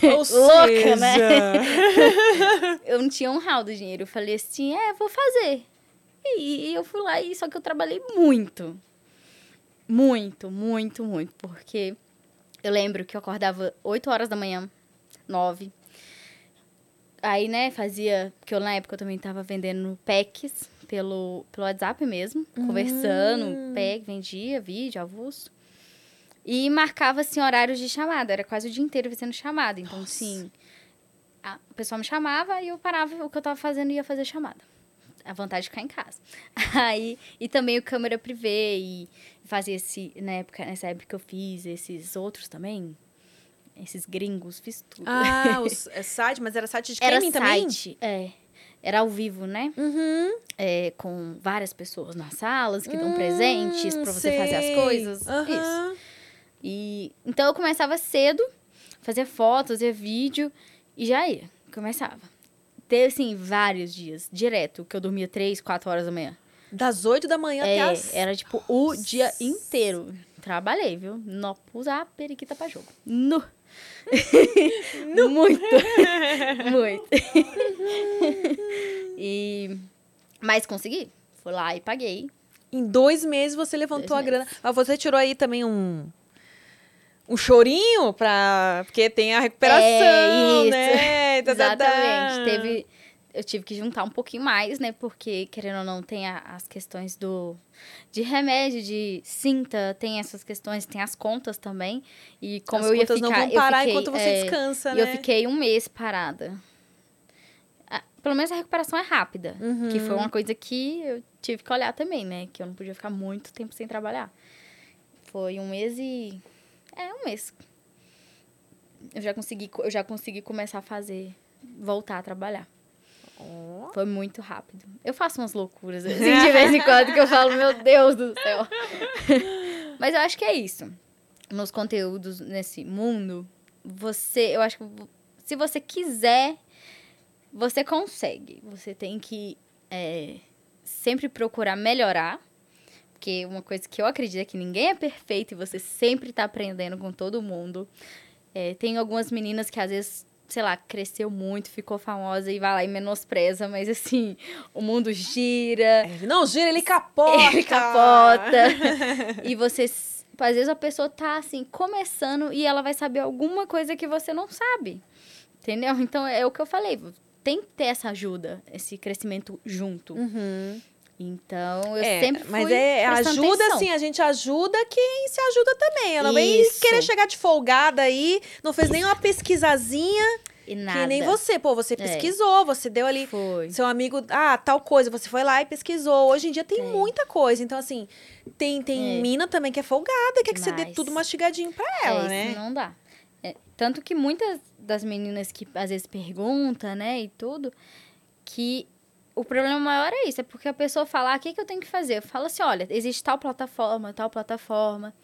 Ou Louca, seja, né? eu não tinha um real do dinheiro. Eu falei assim, é, vou fazer. E, e eu fui lá, e só que eu trabalhei muito. Muito, muito, muito. Porque Eu lembro que eu acordava 8 horas da manhã, 9. Aí, né, fazia. Porque eu, na época eu também tava vendendo packs pelo, pelo WhatsApp mesmo, conversando, pack, vendia vídeo, avulso. E marcava, assim, horários de chamada. Era quase o dia inteiro fazendo chamada. Então, assim, a o pessoal me chamava e eu parava o que eu tava fazendo e ia fazer chamada. A vontade de ficar em casa. Aí, e também o câmera privê e fazia esse, na época, nessa época que eu fiz esses outros também, esses gringos, fiz tudo. Ah, os, é site, mas era site de Era também? site, é. Era ao vivo, né? Uhum. É, com várias pessoas nas salas que dão Hum, presentes pra você fazer as sei. coisas. Isso. Aham. E então eu começava cedo, fazia fotos, fazia vídeo e já ia. Começava. Teve, assim, vários dias, direto, que eu dormia três, quatro horas da manhã. Das 8 da manhã até É, as... era tipo o dia inteiro. Trabalhei, viu? Não usar periquita pra jogo. No. Muito. Muito. e... Mas consegui. Fui lá e paguei. Em dois meses você levantou Dois a grana. Mas você tirou aí também um... Um chorinho pra... Porque tem a recuperação, É, isso. né? Tá, tá. Exatamente. Teve... Eu tive que juntar um pouquinho mais, né? Porque, querendo ou não, tem a- as questões do... De remédio, de cinta, tem essas questões, tem as contas também. E como As eu ia ficar... não vão eu parar fiquei, enquanto você é, descansa, E né? eu fiquei um mês parada. Pelo menos a recuperação é rápida. Uhum. Que foi uma coisa que eu tive que olhar também, né? Que eu não podia ficar muito tempo sem trabalhar. Foi um mês e... É, um mês. Eu já consegui, co- eu já consegui começar a fazer... Voltar a trabalhar. Foi muito rápido. Eu faço umas loucuras, assim, de vez em quando, que eu falo, meu Deus do céu. Mas eu acho que é isso. Nos conteúdos nesse mundo, você, eu acho que se você quiser, você consegue. Você tem que é, sempre procurar melhorar. Porque uma coisa que eu acredito é que ninguém é perfeito e você sempre tá aprendendo com todo mundo. É, tem algumas meninas que às vezes, sei lá, cresceu muito, ficou famosa e vai lá e menospreza, mas assim, o mundo gira, É, Não, gira, ele capota. ele capota. e você, às vezes a pessoa tá assim, começando e ela vai saber alguma coisa que você não sabe. Entendeu? Então é o que eu falei. Tem que ter essa ajuda, esse crescimento junto. Uhum. Então, eu É, sempre fui mas é ajuda atenção. assim, a gente ajuda quem se ajuda também. Não vem querer chegar de folgada aí, não fez nenhuma pesquisazinha, E nada. que nem você. Pô, você É. pesquisou, você deu ali Foi. seu amigo, ah, tal coisa, você foi lá e pesquisou. Hoje em dia tem Tem. muita coisa. Então, assim, tem, tem É. mina também que é folgada, quer que você dê tudo mastigadinho pra ela, é, né? isso não dá. É, tanto que muitas das meninas que às vezes perguntam, né, e tudo, que o problema maior é isso, é porque a pessoa fala, ah, o que, que eu tenho que fazer? Eu falo assim, olha, existe tal plataforma, tal plataforma.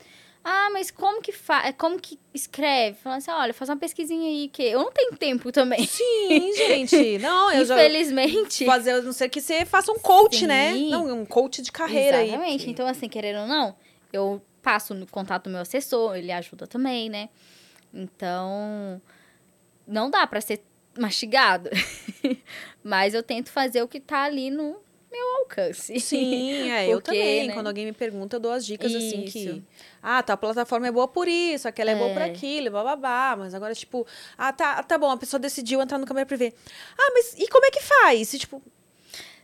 Ah, mas como que faz? Como que escreve? Fala assim, olha, faz uma pesquisinha aí, que eu não tenho tempo também. Sim, gente. Não, eu já. Infelizmente. Fazer, a não ser que você faça um coach, né? Sim. Não, um coach de carreira aí. Exatamente. Então, assim, querendo ou não, eu passo no contato do meu assessor, ele ajuda também, né? Então, não dá pra ser mastigado. Mas eu tento fazer o que tá ali no meu alcance. Sim, é, eu Porque, também. né? Quando alguém me pergunta, eu dou as dicas assim que. Isso. Ah, tá, a plataforma é boa por isso, aquela é, boa por É. aquilo, bababá. Mas agora, tipo, ah, tá, tá bom, a pessoa decidiu entrar no câmera privê. Ah, mas e como é que faz? E, tipo,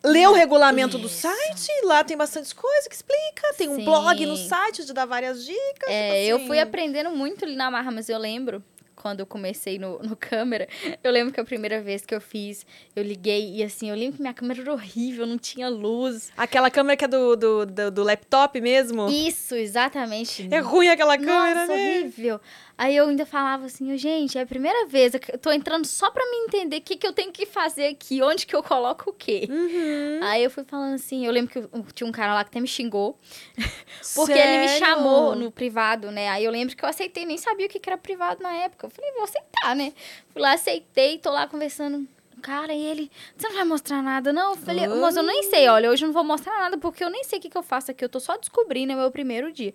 lê o regulamento do Isso. site, lá tem bastante coisa que explica. Tem um Sim. blog no site onde dá várias dicas. É, tipo eu assim. fui aprendendo muito ali na marra, mas eu lembro quando eu comecei no, no câmera, eu lembro que a primeira vez que eu fiz, eu liguei e assim, eu lembro que minha câmera era horrível, não tinha luz. Aquela câmera que é do, do, do, do laptop mesmo. Isso, exatamente. É ruim aquela câmera, Nossa, né? horrível. Aí eu ainda falava assim, gente, é a primeira vez, eu tô entrando só pra me entender o que, que eu tenho que fazer aqui, onde que eu coloco o quê. Uhum. Aí eu fui falando assim, eu lembro que eu- tinha um cara lá que até me xingou, porque ele me Sério? chamou no privado, né? Aí eu lembro que eu aceitei, nem sabia o que que era privado na época. Eu falei, vou aceitar, né? Fui lá, aceitei, tô lá conversando. Cara, e ele, você não vai mostrar nada, não? Eu falei, Ah. mas eu nem sei, olha, hoje eu não vou mostrar nada, porque eu nem sei o que, que eu faço aqui, eu tô só descobrindo, é meu primeiro dia.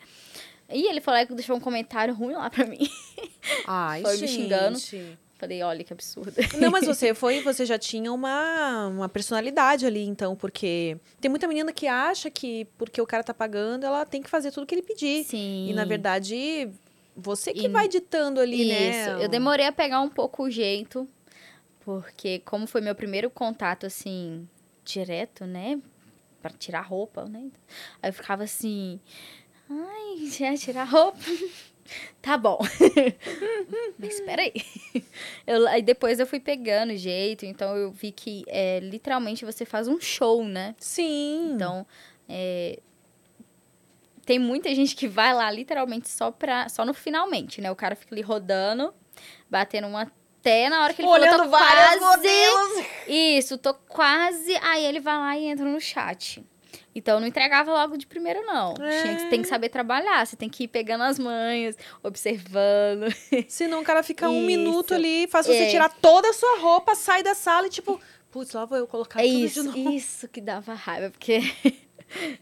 E ele falou que deixou um comentário ruim lá pra mim. Ai, Foi me xingando. gente. Falei, olha que absurdo. Não, mas você foi, você já tinha uma, uma personalidade ali, então, porque tem muita menina que acha que porque o cara tá pagando, ela tem que fazer tudo que ele pedir. Sim. E na verdade, Você que E- vai ditando ali, Isso. né? Eu demorei a pegar um pouco o jeito, porque como foi meu primeiro contato, assim, direto, né? Pra tirar roupa, né? Aí eu ficava assim. Ai, já tirar roupa. tá bom. Mas espera aí. Eu, aí depois eu fui pegando o jeito, então eu vi que é, literalmente você faz um show, né? Sim. Então, é, tem muita gente que vai lá literalmente só pra, só no finalmente, né? O cara fica ali rodando, batendo uma até na hora que ele falou, olhando tô várias quase... modelos. Isso, tô quase... Aí ele vai lá e entra no chat. Então, não entregava logo de primeiro, não. Tinha que, tem que saber trabalhar. Você tem que ir pegando as manhas, observando. Senão o cara fica um minuto ali, faz você É. tirar toda a sua roupa, sai da sala e tipo, putz, lá vou eu colocar É tudo isso, de novo. isso que dava raiva, porque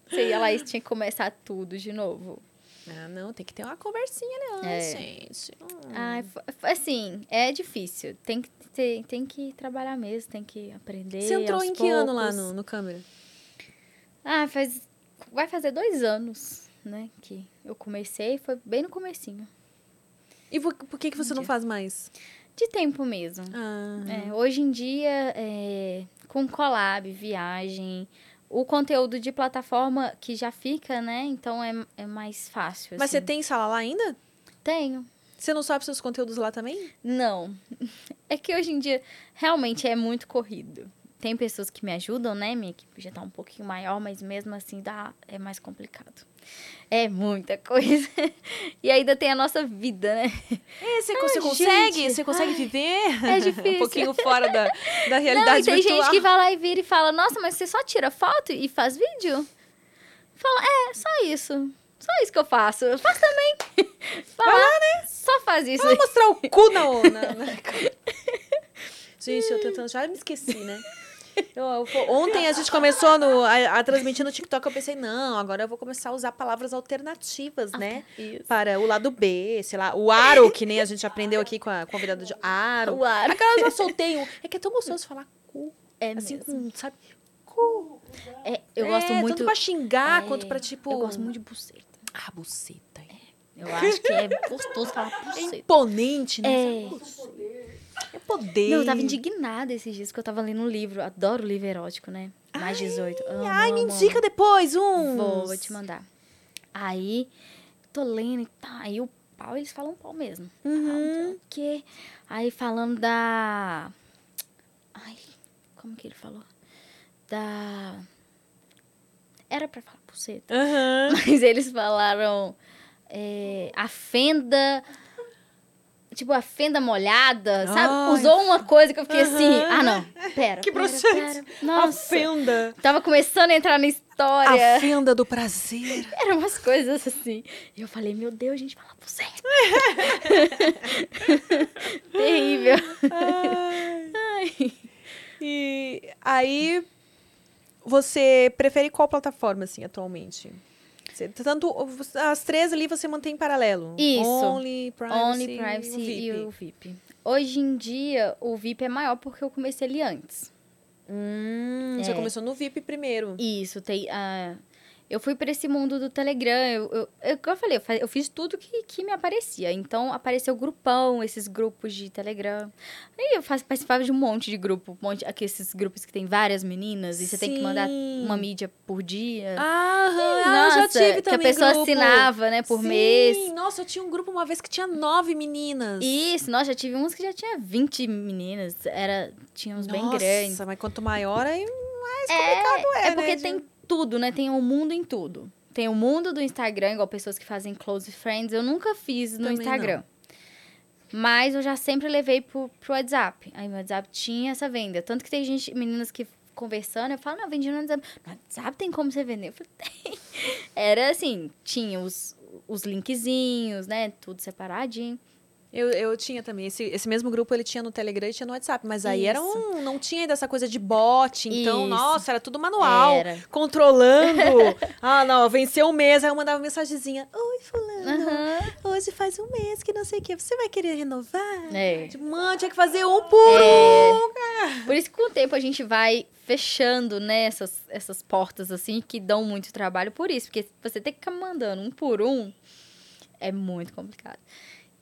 você ia lá e tinha que começar tudo de novo. Ah, não, tem que ter uma conversinha antes, É. gente. Hum. Ai, assim, é difícil. Tem que, ter, tem que trabalhar mesmo, tem que aprender. Você entrou em que ano lá poucos. no, no câmera? Ah, faz. Vai fazer dois anos, né? Que eu comecei, foi bem no comecinho. E por, por que, que você não Entendi. faz mais? De tempo mesmo. Ah, É, hoje em dia, é, com collab, viagem, o conteúdo de plataforma que já fica, né? Então é, é mais fácil. Mas você assim. tem sala lá ainda? Tenho. Você não sabe seus conteúdos lá também? Não. É que hoje em dia realmente é muito corrido. Tem pessoas que me ajudam, né? Minha equipe já tá um pouquinho maior, mas mesmo assim dá, é mais complicado. É muita coisa. E ainda tem a nossa vida, né? É, você, Ai, você consegue? gente. Você consegue viver? é difícil. um pouquinho fora da, da Não, realidade e tem virtual. gente que vai lá e vira e fala, nossa, mas você só tira foto e faz vídeo? Fala, é, só isso. Só isso que eu faço. Eu faço também. Vai lá, né? Só faz isso. Vou mostrar o cu na, na... Gente, eu tentando... Já me esqueci, né? Eu- eu- ontem a gente começou no, a, a transmitir no TikTok, eu pensei, não, agora eu vou começar a usar palavras alternativas, né? Isso. Para o lado B, sei lá, o aro, que nem a gente aprendeu aqui com a convidada de aro. O aro. Aquela já soltei um. É que é tão gostoso falar cu. É assim, mesmo. com, sabe? Cu. É, eu É, gosto muito... Tanto pra xingar é, quanto pra, tipo. Eu gosto muito de buceta. Ah, buceta. É Eu acho que é gostoso falar É buceta. imponente, né? É. É poder. Não, eu tava indignada esses dias que eu tava lendo um livro. Adoro livro erótico, né? Mais 18. Amo, Ai, me amo, indica depois um. amo. Vou, vou te mandar. Aí, tô lendo e tá. Aí o pau, eles falam pau mesmo. Uhum. O quê? Aí falando da. Ai, como que ele falou? Da. Era pra falar buceta. Aham. Mas eles falaram é, a fenda. Tipo, a fenda molhada, sabe? Ai. Usou uma coisa que eu fiquei assim. Aham. Ah, não. Pera. Que processo. Nossa. A fenda. Tava começando a entrar na história. A fenda do prazer. Eram umas coisas assim. E eu falei, meu Deus, gente, fala buceta. Terrível. Ai. Ai. E aí, você prefere qual plataforma, assim, atualmente? Você- tanto as três ali você mantém em paralelo. Isso. Only, Privacy, Only Privacy e e o o VIP. Hoje em dia, o VIP é maior porque eu comecei ele antes. Hum, Você É. começou no VIP primeiro. Isso, tem. ah, eu fui para esse mundo do Telegram. Eu, eu, eu, como eu falei, eu, eu fiz tudo que, que me aparecia. Então, apareceu grupão, esses grupos de Telegram. Aí eu faz- participava de um monte de grupo. Um monte, aqui, esses grupos que tem várias meninas e você tem que mandar Sim. uma mídia por dia. Ah, ah, eu já Nossa, tive que a também pessoa grupo. assinava, né, por Sim, mês. Nossa, eu tinha um grupo uma vez que tinha nove meninas. Isso, nós já tive uns que já tinha 20 meninas. Era, tínhamos bem Nossa, grandes. mas quanto maior, aí mais É, complicado é, é porque né, tem tudo, né? Tem o mundo em tudo. Tem o mundo do Instagram, igual pessoas que fazem close friends. Eu nunca fiz no Também Instagram. Mas eu já sempre levei pro, pro WhatsApp. Aí meu WhatsApp tinha essa venda. Tanto que tem gente, meninas que conversando, eu falo, não, vendi no WhatsApp. No WhatsApp tem como você vender? Eu falei, tem. Era assim, tinha os, os linkzinhos, né? Tudo separadinho. Eu, eu tinha também. Esse, esse mesmo grupo ele tinha no Telegram e tinha no WhatsApp. Mas aí era Isso. um. Não tinha ainda essa coisa de bot. Então, Isso. nossa, era tudo manual. Era. Controlando. ah, não, venceu um mês. Aí eu mandava mensagenzinha. Oi, fulano. Aham. Hoje faz um mês que não sei o quê. Você vai querer renovar? É. Tipo, Mano, tinha que fazer um por É. um. Por isso que com o tempo a gente vai fechando, né, essas, essas portas, assim, que dão muito trabalho por isso. Porque você tem que ficar mandando um por um, É muito complicado.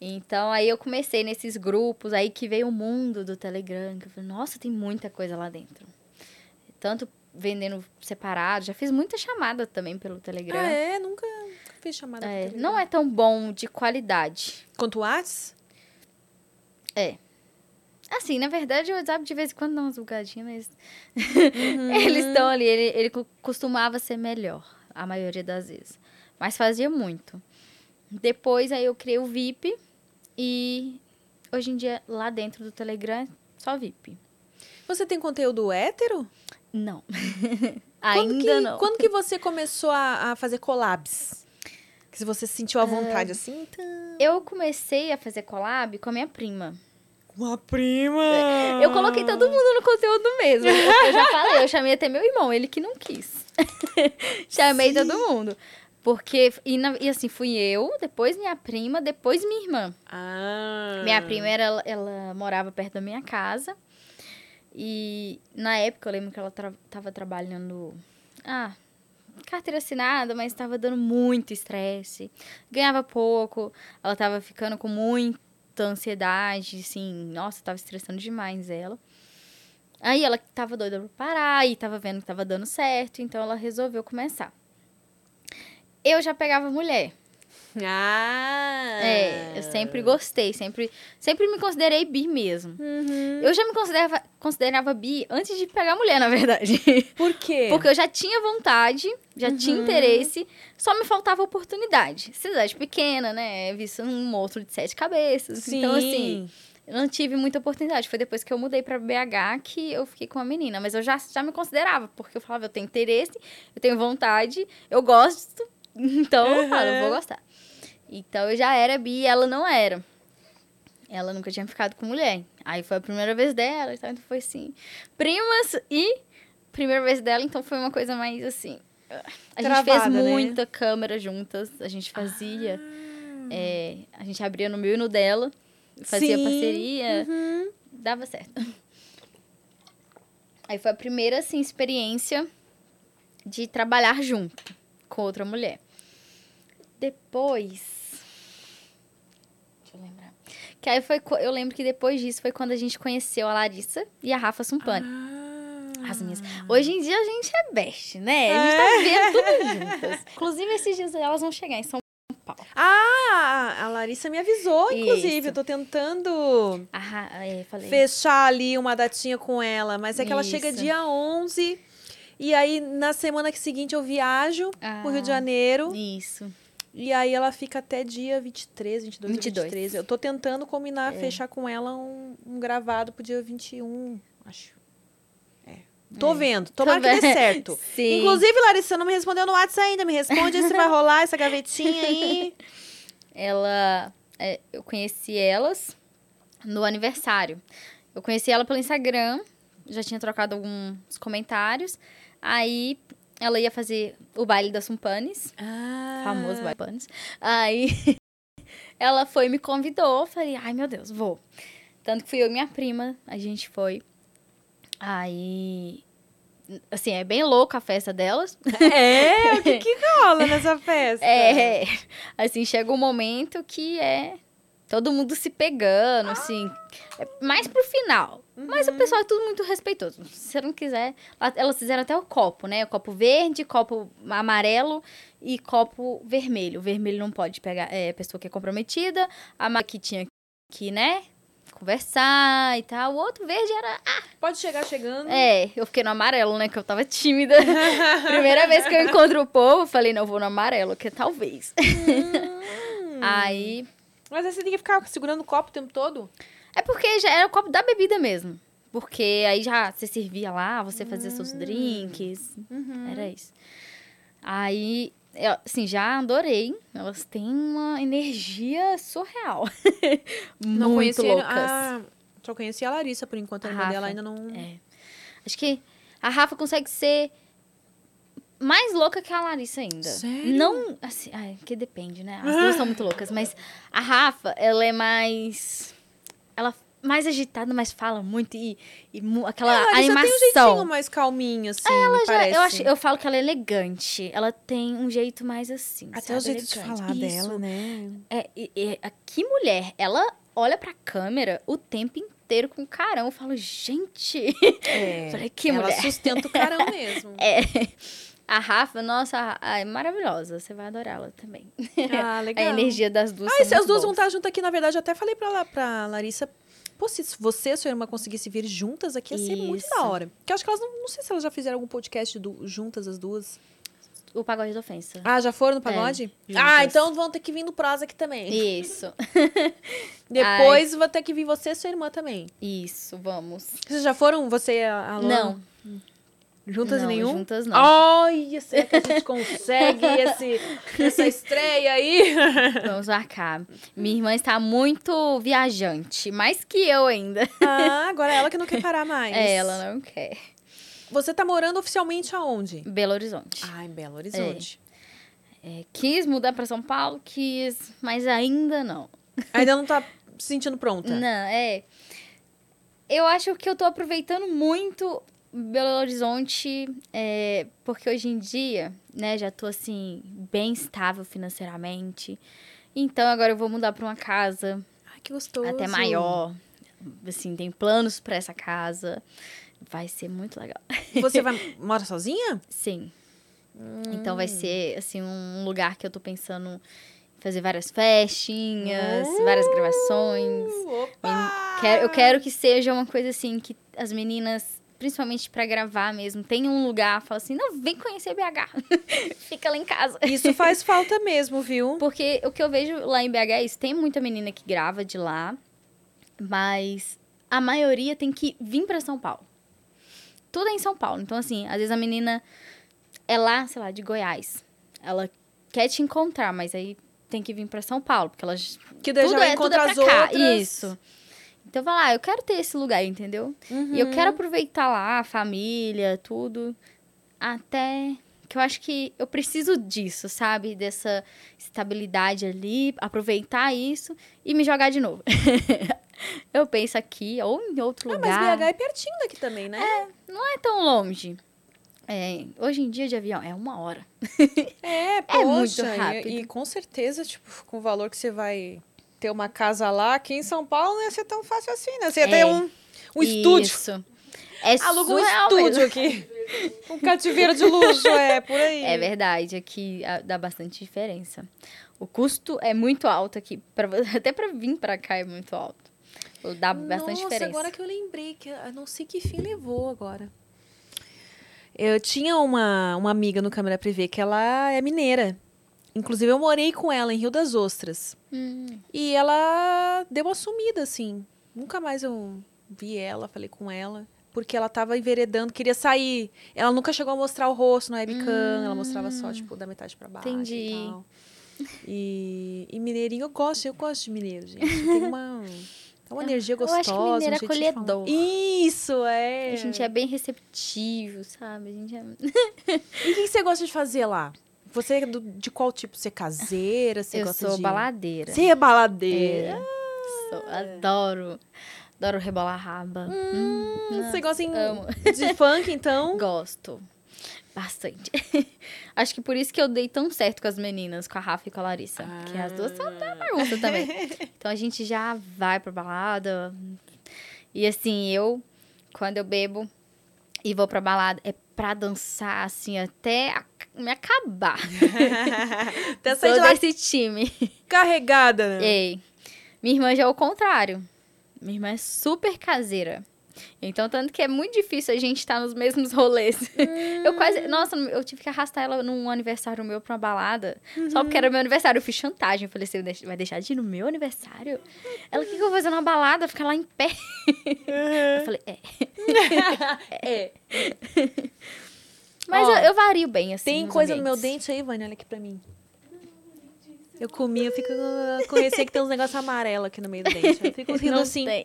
Então, aí eu comecei nesses grupos, aí que veio o mundo do Telegram, que eu falei, nossa, tem muita coisa lá dentro. Tanto vendendo separado, já fiz muita chamada também pelo Telegram. Ah, é? Nunca fiz chamada É, Telegram. não é tão bom de qualidade. Quanto o Whats? Assim, na verdade, o WhatsApp de vez em quando dá umas bugadinhas, mas Uhum. eles estão ali. Ele, ele co- costumava ser melhor, a maioria das vezes. Mas fazia muito. Depois, aí eu criei o VIP e hoje em dia, lá dentro do Telegram, é só VIP. Você tem conteúdo hétero? Não. Quando Ainda que, não. Quando que você começou a, a fazer collabs? Que se você sentiu à É. vontade assim? Então... Eu comecei a fazer collab com a minha prima. Uma prima! Eu coloquei todo mundo no conteúdo mesmo. Eu já falei, eu chamei até meu irmão, ele que não quis. chamei todo mundo. Porque, e, na- e assim, fui eu, depois minha prima, depois minha irmã. Ah. Minha prima, era, ela, morava perto da minha casa. E na época, eu lembro que ela tra tava trabalhando... Ah, carteira assinada, mas estava dando muito estresse. Ganhava pouco, ela tava ficando com muita ansiedade, assim... Nossa, tava estressando demais ela. Aí ela tava doida pra parar e tava vendo que tava dando certo, então ela resolveu começar. Eu já pegava mulher. Ah! É, eu sempre gostei, sempre, sempre me considerei bi mesmo. Uhum. Eu já me considerava, considerava bi antes de pegar mulher, na verdade. Por quê? Porque eu já tinha vontade, já Uhum. tinha interesse, só me faltava oportunidade. Cidade pequena, né? Visto um monstro de sete cabeças. Sim. Então, assim, eu não tive muita oportunidade. Foi depois que eu mudei pra BH que eu fiquei com a menina. Mas eu já, já me considerava, porque eu falava, eu tenho interesse, eu tenho vontade, eu gosto, então eu falo, eu vou gostar. Então eu já era bi e ela não era. Ela nunca tinha ficado com mulher. Aí foi a primeira vez dela, então foi assim. Primas e primeira vez dela, então foi uma coisa mais assim. A gente fez Travada, né? muita câmera juntas, a gente fazia. é, a gente abria no meu e no dela, fazia Sim. parceria, Uhum. dava certo. Aí foi a primeira, assim, experiência de trabalhar junto com outra mulher. Depois. Deixa eu lembrar. Que aí foi. Eu lembro que depois disso foi quando a gente conheceu a Larissa e a Rafa Sumpani. Ah. As minhas. Hoje em dia a gente é best, né? A gente tá vendo tudo juntas. Inclusive, esses dias elas vão chegar em São Paulo. Ah, a Larissa me avisou, inclusive. Isso. Eu tô tentando Ah, é, fechar ali uma datinha com ela, mas é que ela chega Isso. dia 11 e aí na semana que seguinte eu viajo pro Rio de Ah. Janeiro Isso. e aí ela fica até dia 23, 22, 22. 23. Eu tô tentando É. combinar, fechar com ela um, um gravado pro dia 21, acho. É. Tô vendo, tomara que dê certo. Sim. Inclusive, Larissa, não me respondeu no WhatsApp ainda. Me responde se vai rolar essa gavetinha aí. ela é, eu conheci elas no aniversário. Eu conheci ela pelo Instagram, já tinha trocado alguns comentários. Aí ela ia fazer o baile das Sumpanes, Ah. famoso baile Sumpanes. Aí ela foi me convidou, falei: "Ai, meu Deus, vou". Tanto que fui eu e minha prima, a gente foi. Aí assim, é bem louca a festa delas. É, o que que rola nessa festa? É, assim, chega um momento que é todo mundo se pegando, assim, é mais pro final. Mas o pessoal é tudo muito respeitoso. Se você não quiser, elas fizeram até o copo, né? O copo verde, copo amarelo e copo vermelho. O vermelho não pode pegar, é pessoa que é comprometida, a ma- que tinha que, né, conversar e tal. O outro verde era Pode chegar chegando. é, eu fiquei no amarelo, né? Que eu tava tímida. Primeira vez que eu encontro o povo, eu falei, não, eu vou no amarelo, que talvez. Hum. Aí. Mas aí você tem que ficar segurando o copo o tempo todo? É porque já era o copo da bebida mesmo. Porque aí já você servia lá, você fazia seus drinks. Era isso. Aí, eu, assim, já adorei. Elas têm uma energia surreal. Não Muito loucas. Ah, só conhecia a Larissa por enquanto. A A irmã dela Rafa. ainda não. É. Acho que a Rafa consegue ser mais louca que a Larissa ainda. Sério? Não, assim, ai, que depende, né? As duas são muito loucas, mas a Rafa, ela é mais ela mais agitada, mas fala muito e, e aquela Ela já tem um animação. jeitinho mais calminho, assim, ela me Já- parece. eu, acho, eu falo que ela é elegante. Ela tem um jeito mais assim. Até o sabe? jeito de Elegante. falar Isso. dela, né? É, e, a- que mulher, ela olha pra câmera o tempo inteiro com carão. Eu falo, gente. É. Falei, que ela mulher. sustenta o carão mesmo. É. A Rafa, nossa, é maravilhosa. Você vai adorá ela também. Ah, legal. A energia das duas. Ah, e se as muito duas vão estar juntas aqui, na verdade, eu até falei pra, La- pra Larissa. Pô, se você e sua irmã conseguissem vir juntas aqui, ia ser muito Isso. da hora. Porque eu acho que elas não. Não sei se elas já fizeram algum podcast do- juntas, as duas. O pagode da ofensa. Ah, já foram no pagode? É, ah, então vão ter que vir no prosa aqui também. Isso. Depois vai ter que vir você e sua irmã também. Isso, vamos. Vocês já foram, você e a Alana? Não. Juntas não, nenhum? Juntas não. Olha, será que a gente consegue esse, essa estreia aí? Vamos marcar. Minha irmã está muito viajante, mais que eu ainda. ah, agora é ela que não quer parar mais. É, ela não quer. Você tá morando oficialmente aonde? Belo Horizonte. Ah, em Belo Horizonte. É, quis mudar para São Paulo, quis, mas ainda não. Ainda não tá se sentindo pronta? Não, é. Eu acho que eu tô aproveitando muito Belo Horizonte, é, porque hoje em dia, né, já tô assim, bem estável financeiramente. Então agora eu vou mudar para uma casa Ai, que gostoso. até maior. Assim, tem planos para essa casa. Vai ser muito legal. Você vai mora sozinha? Sim. Então Hum. vai ser, assim, um lugar que eu tô pensando em fazer várias festinhas, várias gravações. Opa! Quero- eu quero que seja uma coisa assim, que as meninas, principalmente pra gravar mesmo, tenham um lugar, fala assim, não, vem conhecer BH. Fica lá em casa. Isso faz falta mesmo, viu? Porque o que eu vejo lá em BH é isso, tem muita menina que grava de lá, mas a maioria tem que vir pra São Paulo. Tudo é em São Paulo. Então, assim, às vezes a menina é lá, sei lá, de Goiás. Ela quer te encontrar, mas aí tem que vir pra São Paulo, porque ela Que daí já tudo vai é, tudo é encontrar pra as cá. outras. Isso. Então, vai lá, eu quero ter esse lugar, entendeu? Uhum. E eu quero aproveitar lá a família, tudo. Até que eu acho que eu preciso disso, sabe? Dessa estabilidade ali, aproveitar isso e me jogar de novo. eu penso aqui ou em outro Ah, mas lugar. BH é pertinho daqui também, né? Não é tão longe. É, hoje em dia de avião é uma hora. É, É muito poxa, e- rápido. E, com certeza, tipo, com o valor que você vai ter uma casa lá, aqui em São Paulo não ia ser tão fácil assim, né? Você ia ter É. um, um estúdio. Isso. É Aluga um estúdio mesmo. aqui. Um cativeiro de luxo, é, por aí. É verdade, aqui ah, dá bastante diferença. O custo é muito alto aqui, pra, até pra vir pra cá é muito alto. Dá bastante Nossa, diferença. agora que eu lembrei, que eu não sei que fim levou agora. Eu tinha uma, uma amiga no Câmara Privê que ela é mineira. Inclusive, eu morei com ela em Rio das Ostras. Hum, E ela deu uma sumida, assim. Nunca mais eu vi ela, falei com ela. Porque ela tava enveredando, queria sair. Ela nunca chegou a mostrar o rosto no webcam. Ela mostrava só, tipo, da metade pra baixo Entendi. e tal. E, e mineirinho eu gosto, eu gosto de mineiro, gente. Tem uma, tem uma energia Eu acho que gostosa. mineiro é um falar. acolhedor. Isso, é. A gente é bem receptivo, sabe? A gente é... E o que você gosta de fazer lá? Você é do- de qual tipo? Você é caseira? Você Eu sou de... baladeira. Você é baladeira. Sou- adoro. Adoro rebolar raba. Hum, Você gosta em- de funk, então? Gosto. Bastante. Acho que por isso que eu dei tão certo com as meninas, com a Rafa e com a Larissa. Que as duas são da bagunça também. Então a gente já vai pra balada. E assim, eu, quando eu bebo e vou pra balada, é pra dançar, assim, até a- me acabar. Até sair Sou de desse time. carregada, né? Ei, minha irmã já é o contrário. Minha irmã é super caseira. Então, tanto que é muito difícil a gente estar nos mesmos rolês. Eu quase. Nossa, eu tive que arrastar ela num aniversário meu pra uma balada. Só porque era meu aniversário. Eu fiz chantagem. Eu falei, você vai deixar de ir no meu aniversário? Ela, o que, que eu vou fazer na balada? Ficar lá em pé. Eu falei, é. É. Mas Ó, eu, eu vario bem, assim. Tem coisa no meu ambientes. dente aí, Vânia? Olha aqui pra mim. Eu comi, eu fico com receio que tem uns negócios amarelos aqui no meio do dente. Eu fico rindo Não assim. tem.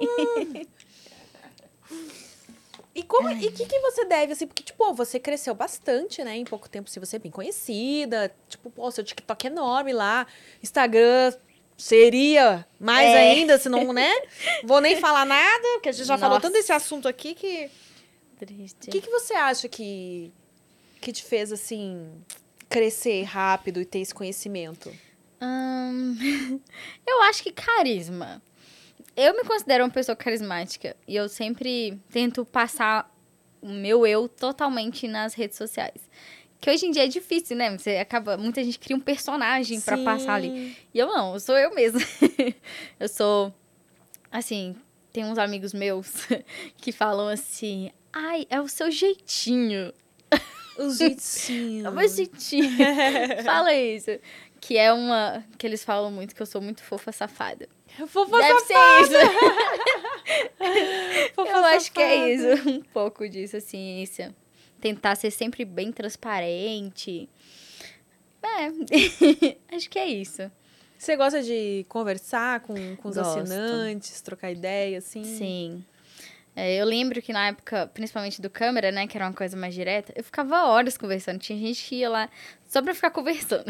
E como e o que, que você deve, assim, porque, tipo, você cresceu bastante, né? Em pouco tempo, se você é bem conhecida. Tipo, pô, seu TikTok é enorme lá. Instagram, Seria mais É. ainda, se não, né? Vou nem falar nada, porque a gente já falou Nossa. tanto desse assunto aqui que. Triste. O que, que você acha que, que te fez, assim, crescer rápido e ter esse conhecimento? Ahn, eu acho que carisma. Eu me considero uma pessoa carismática e eu sempre tento passar o meu eu totalmente nas redes sociais. Que hoje em dia é difícil, né? Você acaba, muita gente cria um personagem pra passar ali. E eu não, eu sou eu mesma. eu sou assim, tem uns amigos meus que falam assim: "Ai, é o seu jeitinho". O jeitinho. É o meu jeitinho. Fala isso. Que é uma. Que eles falam muito que eu sou muito fofa safada. Fofa Deve safada, ser isso. fofa eu acho que é safada. isso. Um pouco disso, assim. Isso. Tentar ser sempre bem transparente. É. acho que é isso. Você gosta de conversar com, com os Gosto. assinantes, trocar ideia, assim? Sim. É, eu lembro que na época, principalmente do câmera, né, que era uma coisa mais direta, eu ficava horas conversando. Tinha gente que ia lá só pra ficar conversando.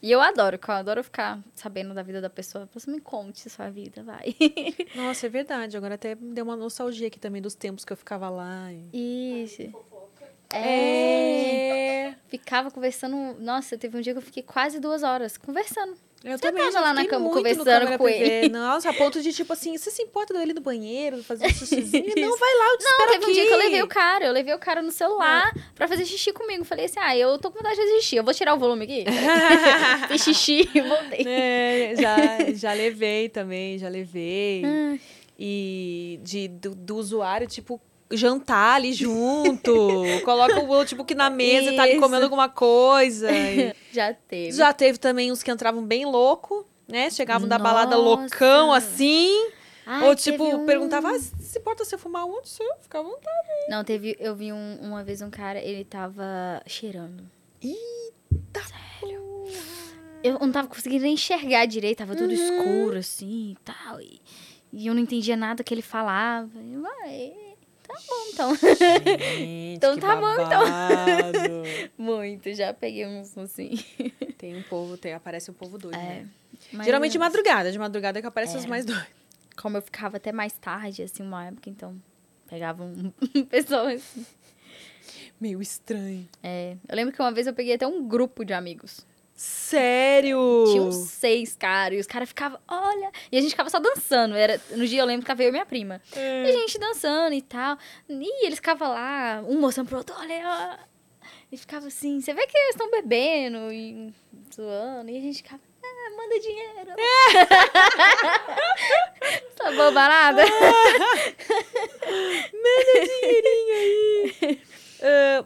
e eu adoro, eu adoro ficar sabendo da vida da pessoa. Você me conte sua vida, vai. Nossa, é verdade. Agora até deu uma nostalgia aqui também dos tempos que eu ficava lá. e- Isso. É. É. Ficava conversando. Nossa, teve um dia que eu fiquei quase duas horas conversando. Eu Você também tava lá na cama conversando com ele. Nossa, a ponto de, tipo assim, você se importa dele no banheiro, fazer um xixizinho? não, vai lá, eu te Não, teve um aqui. dia que eu levei o cara. Eu levei o cara no celular pra fazer xixi comigo. Falei assim: ah, eu tô com vontade de fazer xixi. Eu vou tirar o volume aqui. Fiz xixi e voltei. É, já, já levei também, já levei. Ai. E de, do, do usuário, tipo, jantar ali junto. Coloca o outro, tipo, na mesa e tá ali Isso. comendo alguma coisa. E Já teve. já teve também uns que entravam bem louco, né? Chegavam da balada Nossa. loucão, assim. Ai, ou, tipo, um- perguntava, ah, se importa se eu fumar onde? Se eu ficar à vontade. Não, teve. Eu vi um- uma vez um cara, ele tava cheirando. Eu não tava conseguindo nem enxergar direito, tava tudo escuro, assim e tal. E, e eu não entendia nada que ele falava. Vai, tá bom, então. Gente, Então que tá bom, então. babado. Muito, já peguei uns assim. Tem um povo, tem, aparece um povo doido, É. né? Geralmente de eu- madrugada, de madrugada que aparecem os É. mais doidos. Como eu ficava até mais tarde, assim, uma época, então pegava um pessoas. Meio estranho. É, eu lembro que uma vez eu peguei até um grupo de amigos. Sério? Tinha uns seis caras, e os caras ficavam, olha. E a gente ficava só dançando. Era, no dia eu lembro que tava eu e minha prima. É. E a gente dançando e tal. E eles ficavam lá, um mostrando pro outro, olha. ó. E ficava assim, você vê que eles estão bebendo e zoando. E a gente ficava, ah, manda dinheiro. tá bom, barada? Ah,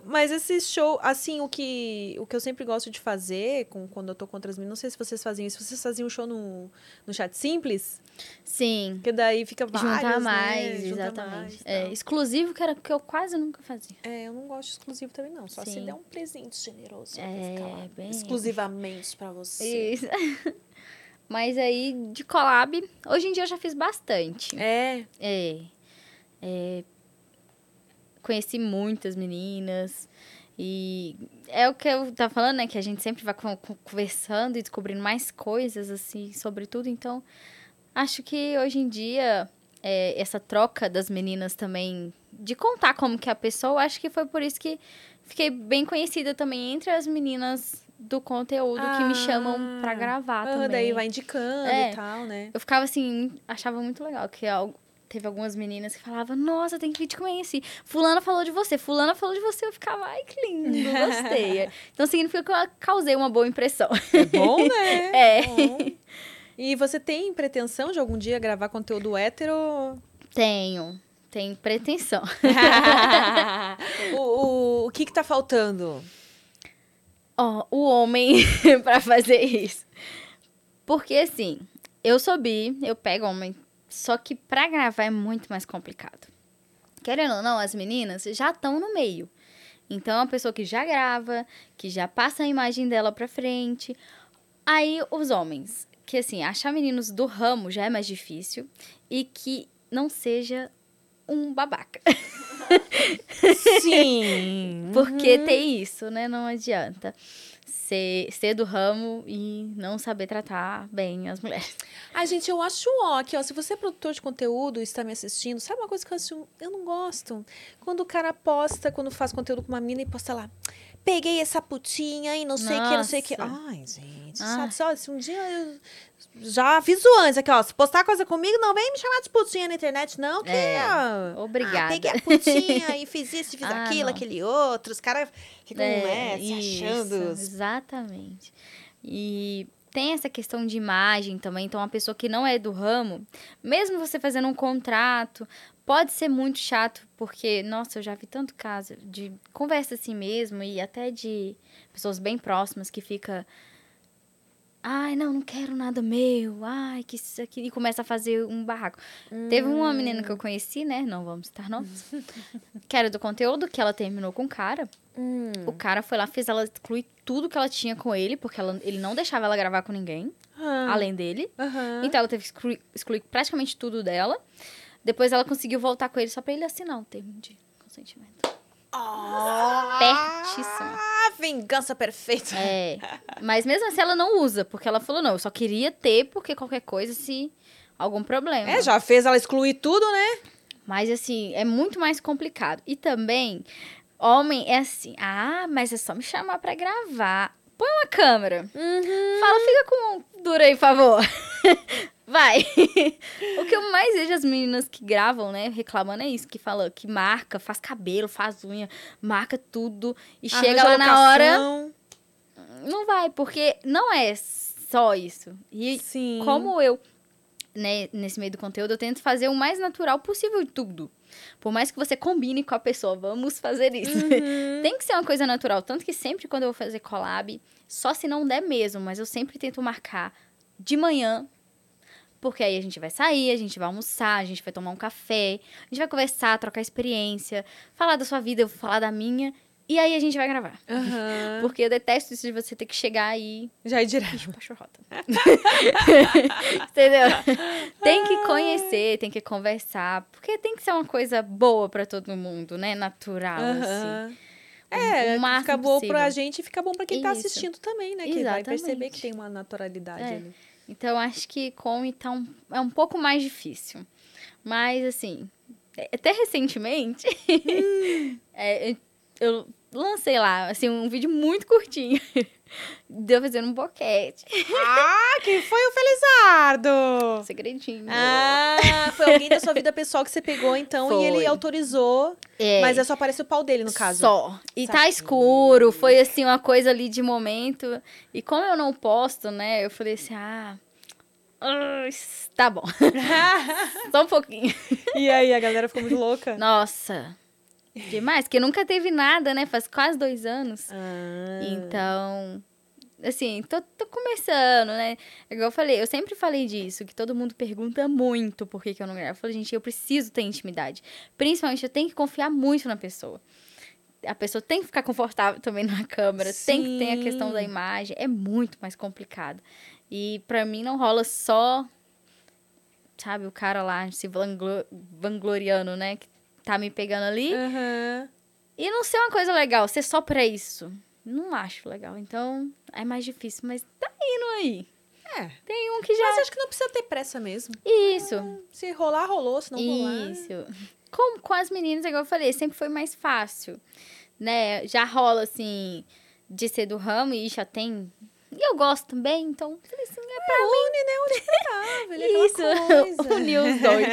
mas esse show, assim, o que, o que eu sempre gosto de fazer com, quando eu tô com outras meninas, não sei se vocês faziam isso, vocês faziam um show no, no chat simples, Sim. porque daí fica vários, Juntar né? mais, Junta exatamente. mais, é, tal. exclusivo, que era que eu quase nunca fazia. É, eu não gosto de exclusivo também não, só se Sim. der um presente generoso É, bem- exclusivamente pra você. Isso. Mas aí, de collab, hoje em dia eu já fiz bastante. É, É. É, Conheci muitas meninas. E é o que eu tava falando, né? Que a gente sempre vai con- con- conversando e descobrindo mais coisas, assim, sobre tudo. Então, acho que hoje em dia, é, essa troca das meninas também, de contar como que é a pessoa, acho que foi por isso que fiquei bem conhecida também entre as meninas do conteúdo que me chamam pra Ah, gravar ah, também. daí vai indicando É. e tal, né? Eu ficava assim, achava muito legal que al- teve algumas meninas que falavam, nossa, tem que te conhecer. Fulana falou de você, fulana falou de você. Eu ficava, ai, que lindo, gostei. então significa que eu causei uma boa impressão. É bom, né? É. Bom. E você tem pretensão de algum dia gravar conteúdo hétero? Tenho, tenho pretensão. o, o, o que que tá faltando? Ó, o homem pra fazer isso. Porque assim, eu sou bi, eu pego homem, só que pra gravar é muito mais complicado. Querendo ou não, as meninas já estão no meio. Então, é uma pessoa que já grava, que já passa a imagem dela pra frente. Aí, os homens, que assim, achar meninos do ramo já é mais difícil e que não seja um babaca. Sim. Porque tem isso, né? Não adianta. Ser, ser do ramo e não saber tratar bem as mulheres. Ai, gente, eu acho ó, que ó, se você é produtor de conteúdo e está me assistindo, sabe uma coisa que eu eu não gosto? Quando o cara posta, quando faz conteúdo com uma mina e posta lá, peguei essa putinha e não sei o que, não sei o que. Ai, gente, Ah. sabe? Só, se um dia eu já aviso antes aqui, ó, se postar coisa comigo, não vem me chamar de putinha na internet, não, que É, ó, obrigada. Ah, peguei a putinha e fiz isso, fiz Ah, aquilo, não. aquele outro. Os caras ficam, é, se isso, achando. Exatamente. E tem essa questão de imagem também. Então, uma pessoa que não é do ramo, mesmo você fazendo um contrato, pode ser muito chato, porque, nossa, eu já vi tanto caso de conversa assim mesmo, e até de pessoas bem próximas que fica. Ai, não, não quero nada meu. Ai, que isso aqui. E começa a fazer um barraco. Teve uma menina que eu conheci, né? Não vamos citar nomes. que era do conteúdo, que ela terminou com o cara. Hum. O cara foi lá, fez ela excluir tudo que ela tinha com ele, porque ela- ele não deixava ela gravar com ninguém, Ah, além dele. aham. Então ela teve que excluir, excluir praticamente tudo dela. Depois ela conseguiu voltar com ele só pra ele assinar o termo de consentimento. Pertíssimo. Ah, vingança perfeita. É. Mas mesmo assim ela não usa, porque ela falou, não, eu só queria ter, porque qualquer coisa, se algum problema. É, já fez ela excluir tudo, né? Mas assim, é muito mais complicado. E também, homem é assim, ah, mas é só me chamar pra gravar. Põe uma câmera. Uhum. Fala, fica com um dura aí, por favor. Vai. o que eu mais vejo as meninas que gravam, né, reclamando é isso, que fala que marca, faz cabelo, faz unha, marca tudo e chega lá na hora, não vai, porque não é só isso. E Sim. como eu, né, nesse meio do conteúdo, eu tento fazer o mais natural possível de tudo. Por mais que você combine com a pessoa, vamos fazer isso. Uhum. Tem que ser uma coisa natural. Tanto que sempre quando eu vou fazer collab, só se não der mesmo, mas eu sempre tento marcar de manhã. Porque aí a gente vai sair, a gente vai almoçar, a gente vai tomar um café, a gente vai conversar, trocar experiência, falar da sua vida, eu vou falar da minha. E aí a gente vai gravar. Aham. Porque eu detesto isso de você ter que chegar e Já é direto. Ixi, pachorrota. Entendeu? Tem que conhecer, tem que conversar, porque tem que ser uma coisa boa pra todo mundo, né? Natural, assim. Aham. É, o máximo fica bom pra possível. gente e fica bom pra quem tá Isso. assistindo também, né? Que vai perceber que tem uma naturalidade É. ali. Então, acho que com então é um pouco mais difícil. Mas, assim, é- até recentemente, é, eu lancei lá, assim, um vídeo muito curtinho. Deu fazendo um boquete. Ah, quem foi o Felizardo? Segredinho. Ah, foi alguém da sua vida pessoal que você pegou, então, e ele Foi. autorizou. É. Mas é só aparece o pau dele, no caso. Só. E tá Saquei. escuro, foi assim, uma coisa ali de momento. E como eu não posto, né, eu falei assim, ah. ah, tá bom. Só um pouquinho. e aí, a galera ficou muito louca. Nossa. Demais, porque nunca teve nada, né? Faz quase dois anos. Ah. Então, assim, tô, tô começando, né? Igual eu falei, eu sempre falei disso, que todo mundo pergunta muito por que, que eu não gravo. Eu falei, gente, eu preciso ter intimidade. Principalmente, eu tenho que confiar muito na pessoa. A pessoa tem que ficar confortável também na câmera, tem que ter a questão da Sim. imagem, é muito mais complicado. E pra mim não rola só, sabe, o cara lá se vanglo- vangloriando, né? Que tá me pegando ali. Aham. E não ser uma coisa legal, ser só pra isso. Não acho legal. Então, é mais difícil, mas tá indo aí. É. Tem um que já. Mas acho que não precisa ter pressa mesmo. Isso. Se rolar, rolou. Se não rolar... Isso. Com, com as meninas, igual eu falei, sempre foi mais fácil. Né? Já rola, assim, de ser do ramo e já tem. E eu gosto também, então, falei assim, é pra Une, né? Une pegável, ele é Isso, unir os dois.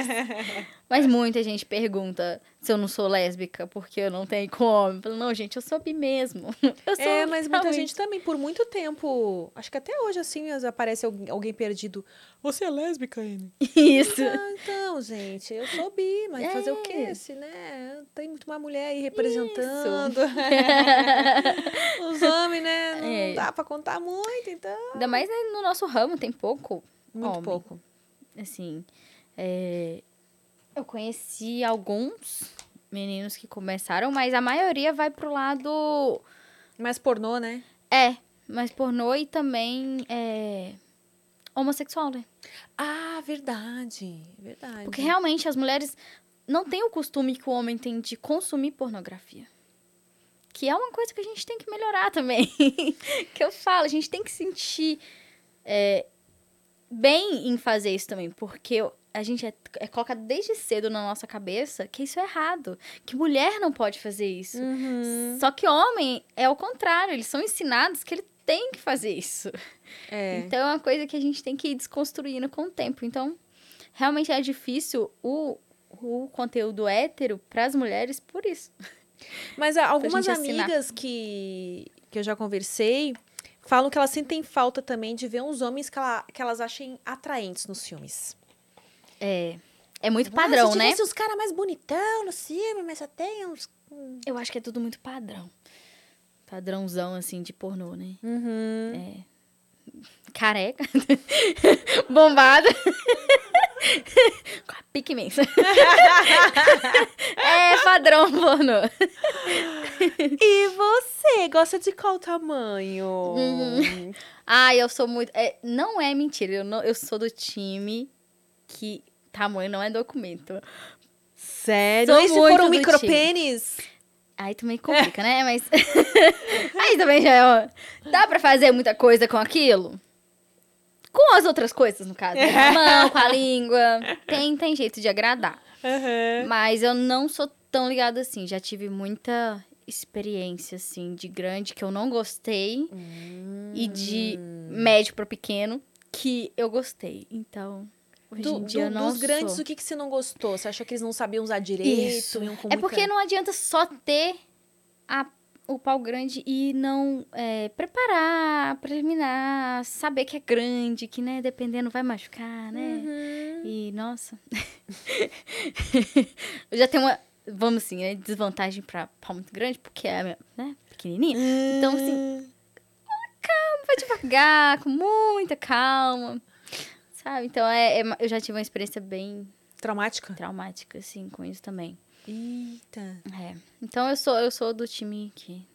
Mas muita gente pergunta se eu não sou lésbica porque eu não tenho com homem. Eu falo, não, gente, eu sou bi mesmo. Eu sou É, mas muita gente também, por muito tempo, acho que até hoje, assim, as- aparece alguém, perdido. Você é lésbica, Anne? Isso. Ah, então, gente, eu sou bi, mas fazer o quê? É. Se, né, tem muito uma mulher aí representando. Os homens, né, não É. dá pra contar muito, então... Ainda mais né, no nosso ramo, tem pouco. Muito homem. pouco. Assim, é, eu conheci alguns meninos que começaram, mas a maioria vai pro lado. Mas pornô, né? É, mas pornô e também é, homossexual, né? Ah, verdade, verdade. Porque realmente as mulheres não têm o costume que o homem tem de consumir pornografia. que é uma coisa que a gente tem que melhorar também. que eu falo, a gente tem que sentir é, bem em fazer isso também, porque a gente é, é colocado desde cedo na nossa cabeça que isso é errado, que mulher não pode fazer isso. Uhum. Só que homem é o contrário, eles são ensinados que ele tem que fazer isso. É. Então é uma coisa que a gente tem que ir desconstruindo com o tempo. Então, realmente é difícil o, o conteúdo hétero para as mulheres por isso. Mas ah, algumas amigas que, que eu já conversei falam que elas sentem falta também de ver uns homens que, ela- que elas achem atraentes nos filmes. É, é muito padrão, se né? tivesse os caras mais bonitão no filme, mas só tem uns... Eu acho que é tudo muito padrão. Padrãozão, assim, de pornô, né? Uhum. Careca. Bombada. Com a pique imensa. é padrão pornô. E você, gosta de qual tamanho? Uhum. Ah, eu sou muito. é, não é mentira. Eu, não, eu sou do time que tamanho não é documento. Sério? Sou e se for um micropênis? Aí também complica, né? Mas. Aí também já é. ó, Dá pra fazer muita coisa com aquilo? Com as outras coisas, no caso. né? Com a mão, com a língua. Tem, tem jeito de agradar. Uhum. Mas eu não sou tão ligada assim. Já tive muita experiência, assim, de grande que eu não gostei. E de médio pra pequeno que eu gostei. Então, Do- dia do- dos grandes, o que, que você não gostou? Você achou que eles não sabiam usar direito? Isso. É porque não adianta só ter a- o pau grande e não é, preparar, preliminar, saber que é grande, que, né, dependendo, vai machucar, né? Uhum. E, nossa. eu já tenho uma, vamos assim, né, desvantagem pra pau muito grande, porque é, né, pequenininha. Então, assim, vai devagar, com muita calma, sabe? Então, é, é eu já tive uma experiência bem Traumática? traumática, assim, com isso também. Eita. É. Então, eu sou, eu sou do time que...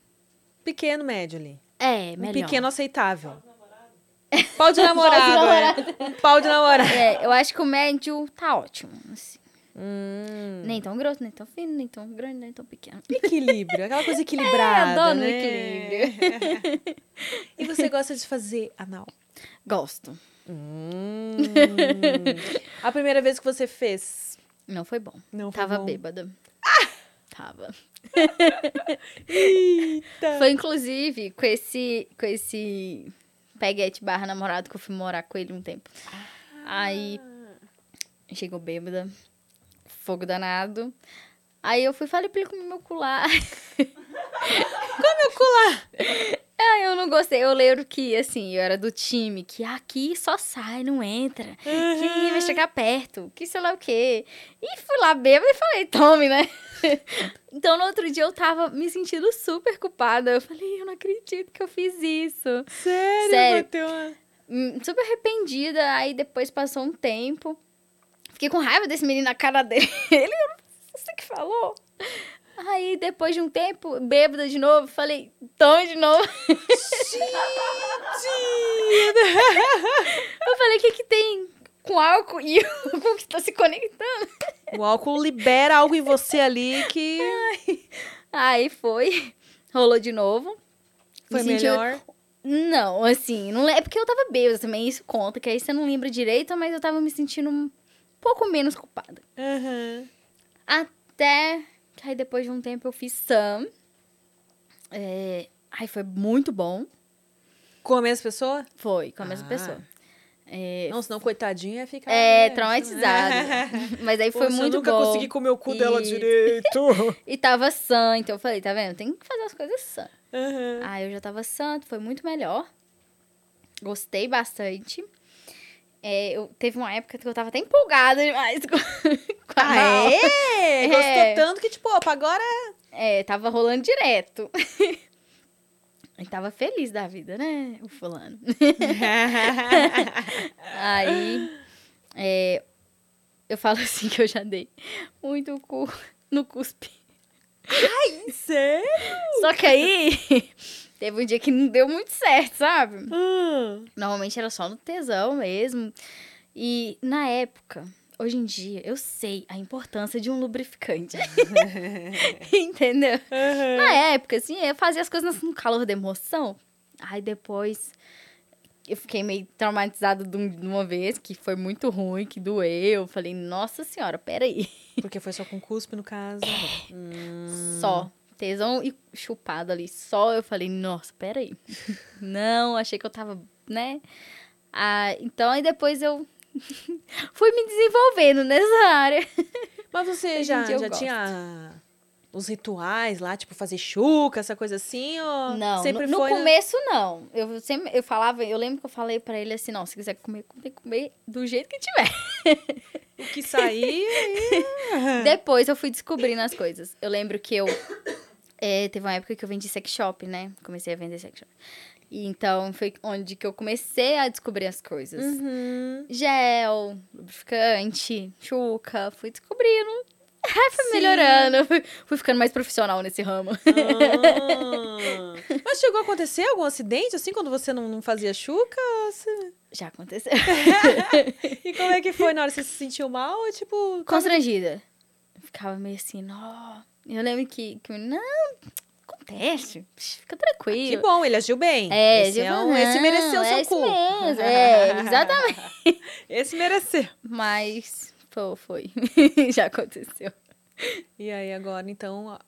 Pequeno, médio ali. É, Um melhor. pequeno aceitável. Pau de namorado. namorado. é. Pau de namorado. É, eu acho que o médio tá ótimo, assim. Hum. Nem tão grosso, nem tão fino, nem tão grande, nem tão pequeno. Equilíbrio, aquela coisa É, equilibrada, adoro um né? equilíbrio. E você gosta de fazer anal? Gosto. Hum. A primeira vez que você fez? Não foi bom. Não foi Tava bom. bêbada. Tava. Eita. Foi, inclusive, com esse, com esse peguete barra namorado que eu fui morar com ele um tempo. Aí, chegou bêbada, fogo danado. Aí eu fui e falei pra ele comer meu colar. Come o colar. Ah, eu não gostei. Eu lembro que, assim, eu era do time que aqui só sai, não entra. Que vai chegar perto, que sei lá o quê. E fui lá bêbada e falei, tome, né? então, no outro dia eu tava me sentindo super culpada. Eu falei, eu não acredito que eu fiz isso. Sério? Sério. Bateu uma... Hum, Super arrependida. Aí depois passou um tempo. Fiquei com raiva desse menino na cara dele. Ele, eu não sei o que falou. Aí, depois de um tempo, bêbada de novo, falei, tome de novo. Eu falei, o que que tem com álcool e o que tá se conectando? O álcool libera algo em você ali que Aí foi, rolou de novo. Me foi senti- melhor. Não, assim, não é porque eu tava bêbada também, isso conta, que aí você não lembra direito, mas eu tava me sentindo um pouco menos culpada. Aham. Até aí depois de um tempo eu fiz Sam. É, aí foi muito bom. Com a mesma pessoa? Foi, com a mesma Ah. pessoa. É, Não, senão coitadinha ia ficar... é né? traumatizado. Mas aí foi Poxa, eu muito nunca bom. consegui comer o cu dela E- direito. E tava sã, então eu falei, tá vendo? Tem que fazer as coisas sã. Aham. Aí eu já tava sã, foi muito melhor. Gostei bastante. É, eu, teve uma época que eu tava até empolgada demais com, com a Ah, aula. é? É. Gostou tanto que, tipo, opa, agora... É, tava rolando direto. E tava feliz da vida, né? O fulano. Aí, é, eu falo assim que eu já dei muito cu no cuspe. Sério? Só que aí, teve um dia que não deu muito certo, sabe? Hum. Normalmente era só no tesão mesmo. E na época, hoje em dia eu sei a importância de um lubrificante. Entendeu? Na época, assim, eu fazia as coisas no calor da emoção. Aí depois eu fiquei meio traumatizada de um- uma vez, que foi muito ruim, que doeu. Eu falei, nossa senhora, peraí. Porque foi só com cuspe, no caso. Hum. Só. Tesão e chupado ali. Só eu falei, nossa, peraí. Não, achei que eu tava, né? Ah, então, aí depois eu fui me desenvolvendo nessa área. Mas você já, já gosto. tinha os rituais lá, tipo fazer chuca, essa coisa assim? Ou Não, sempre no, no foi começo não. Eu sempre eu falava, eu lembro que eu falei pra ele assim, não, se quiser comer, tem que comer do jeito que tiver. O que aí- Depois eu fui descobrindo as coisas. Eu lembro que eu é, teve uma época que eu vendi sex shop, né? Comecei a vender sex shop. E então foi onde que eu comecei a descobrir as coisas. Uhum. Gel, lubrificante, chuca, fui descobrindo. Aí fui Sim. melhorando, fui, fui ficando mais profissional nesse ramo. Ah. Mas chegou a acontecer algum acidente, assim, quando você não, não fazia chuca? Você- Já aconteceu. E como é que foi na hora? Você se sentiu mal? Ou, tipo... Constrangida. Ficava meio assim, nó. Eu lembro que, que não, acontece, fica tranquilo. Que bom, ele agiu bem. É, esse, é um, esse mereceu é seu esse cu. mesmo, é, exatamente. Esse mereceu. Mas foi, foi. já aconteceu. E aí, agora, então,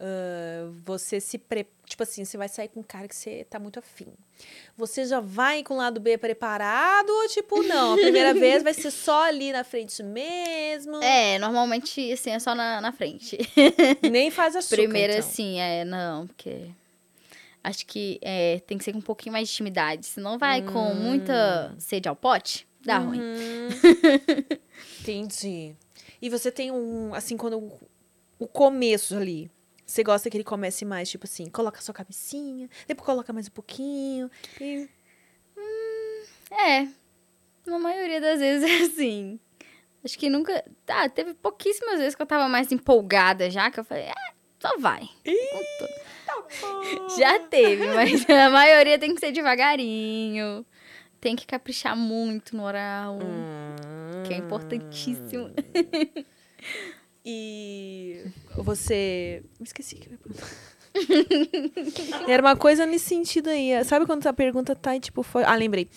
ah, você se pre... Tipo assim, você vai sair com um cara que você tá muito afim. Você já vai com o lado B preparado ou, tipo, não? A primeira vez vai ser só ali na frente mesmo? É, normalmente, assim, é só na, na frente. Nem faz a chuca, Primeiro, então. assim, é, não, porque... Acho que é, tem que ser com um pouquinho mais de intimidade. Senão vai com muita sede ao pote, dá ruim. Uhum. Entendi. E você tem um, assim, quando o começo ali, você gosta que ele comece mais, tipo assim, coloca sua cabecinha, depois coloca mais um pouquinho. E... É, na maioria das vezes é assim. Acho que nunca. Tá, teve pouquíssimas vezes que eu tava mais empolgada já, que eu falei, é, só vai. Com tudo. Já teve, mas a maioria tem que ser devagarinho. Tem que caprichar muito no oral, que é importantíssimo. E você. Me esqueci que eu ia perguntar. Era uma coisa nesse sentido aí. Sabe quando a pergunta tá e tipo. Foi... Ah, lembrei.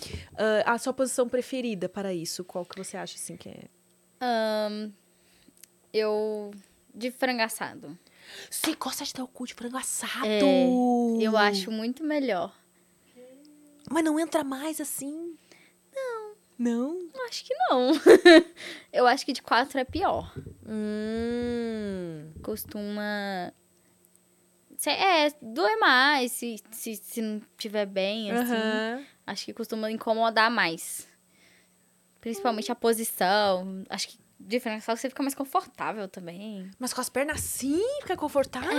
Ah, a sua posição preferida para isso? Qual que você acha assim que é? Ahn, eu. De frango assado. Você gosta de dar o cu de frango assado? É, Eu acho muito melhor. Mas não entra mais assim? Não. Acho que não. eu acho que de quatro é pior. Hum. costuma. se- É, doer mais se, se, se não tiver bem, assim. Aham. Acho que costuma incomodar mais. Principalmente a posição. Acho que diferencial você fica mais confortável também. Mas com as pernas assim, fica confortável?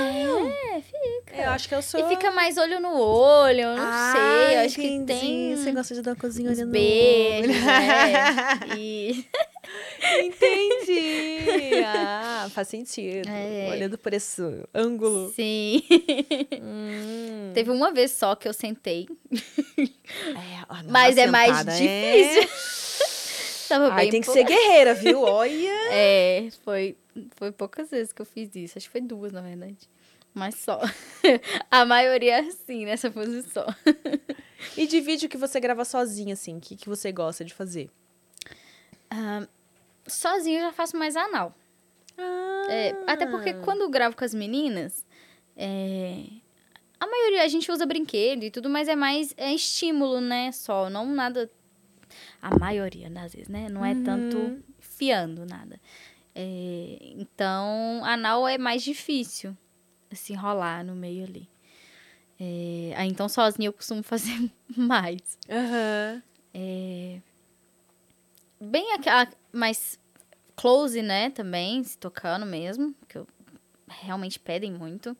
É, fica. Eu acho que eu sou. E fica mais olho no olho, eu não Ah, sei. Eu acho que entendi. tem Você gosta de dar uma coisinha uns olhando beijos, no olho. né? E Entendi. Ah, faz sentido. É. Olhando por esse ângulo. sim. Hum. Teve uma vez só que eu sentei. É, não, Mas é mais difícil. Tava bem tem que ser guerreira, viu? Olha. É, foi, foi poucas vezes que eu fiz isso. Acho que foi duas, na verdade. Mas só. A maioria é assim, nessa posição. E de vídeo que você grava sozinha, assim, o que, que você gosta de fazer? Ah, sozinho eu já faço mais anal. Ah. É, até porque quando eu gravo com as meninas, é, a maioria a gente usa brinquedo e tudo, mas é mais é estímulo, né? Só, não nada. A maioria das vezes, né? Não é tanto fiando nada. É, então, anal é mais difícil, assim, rolar no meio ali. É, aí, então, sozinha eu costumo fazer mais. Aham. É, bem aquela mais close, né, também, se tocando mesmo, que eu, realmente pedem muito.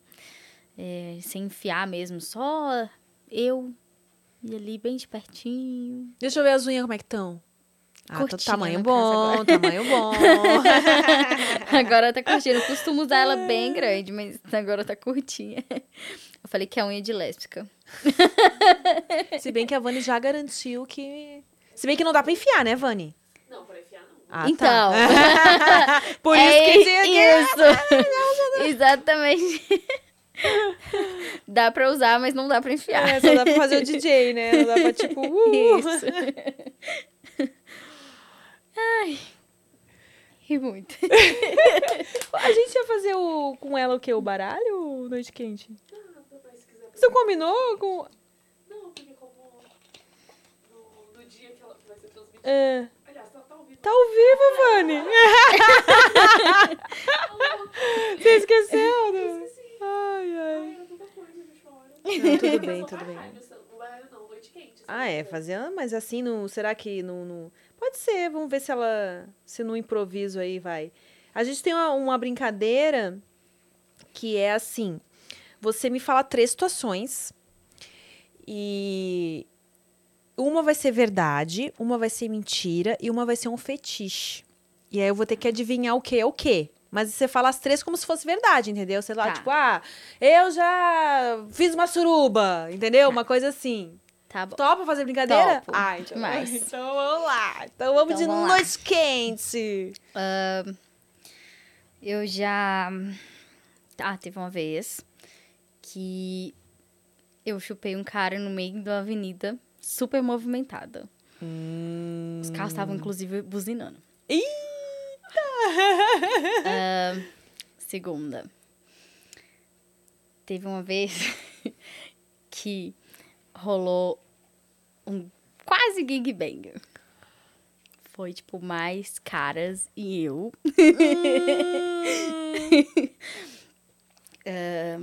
É, sem enfiar mesmo, só eu e ali bem de pertinho. Deixa eu ver as unhas como é que estão. Ah, tá Curtinha, tamanho bom, tamanho bom. agora tá curtinha. Eu costumo usar ela bem grande, mas agora tá curtinha. Eu falei que é unha de lésbica. Se bem que a Vani já garantiu que. Se bem que não dá pra enfiar, né, Vani? Não, pra enfiar não. Ah, então. Tá. Por é isso que tinha que... isso. Exatamente. dá pra usar, mas não dá pra enfiar. É, só dá pra fazer o DJ, né? Não dá pra, tipo... Uh. Isso. Ai. Ri muito. A gente ia fazer o, com ela o quê? O baralho ou noite quente? Você combinou com... Não, porque como no, no dia que ela vai ser transmitida. É. Aliás, ela tá ouvindo. Tá ao vivo, Vani. Você esqueceu? né? Ai, ai. Não, tudo bem, tudo bem. não, noite quente. Ah, é, fazer, ah, mas assim, no, será que no, no- Pode ser, vamos ver se ela, se no improviso aí vai. A gente tem uma, uma brincadeira que é assim, você me fala três situações e uma vai ser verdade, uma vai ser mentira e uma vai ser um fetiche. E aí eu vou ter que adivinhar o que é o que. Mas você fala as três como se fosse verdade, entendeu? Sei lá, Tá. tipo, ah, eu já fiz uma suruba, entendeu? Uma coisa assim. Tá bom. Topa fazer brincadeira? Topo, Ah, então, demais. então vamos lá. Então vamos Então de vamos lá. noite quente. Eu já. Ah, teve uma vez que eu chupei um cara no meio da avenida, super movimentada. Os carros estavam, inclusive, buzinando. Ah, segunda. Teve uma vez que rolou um quase gangbang. Foi, tipo, mais caras e eu. Ah,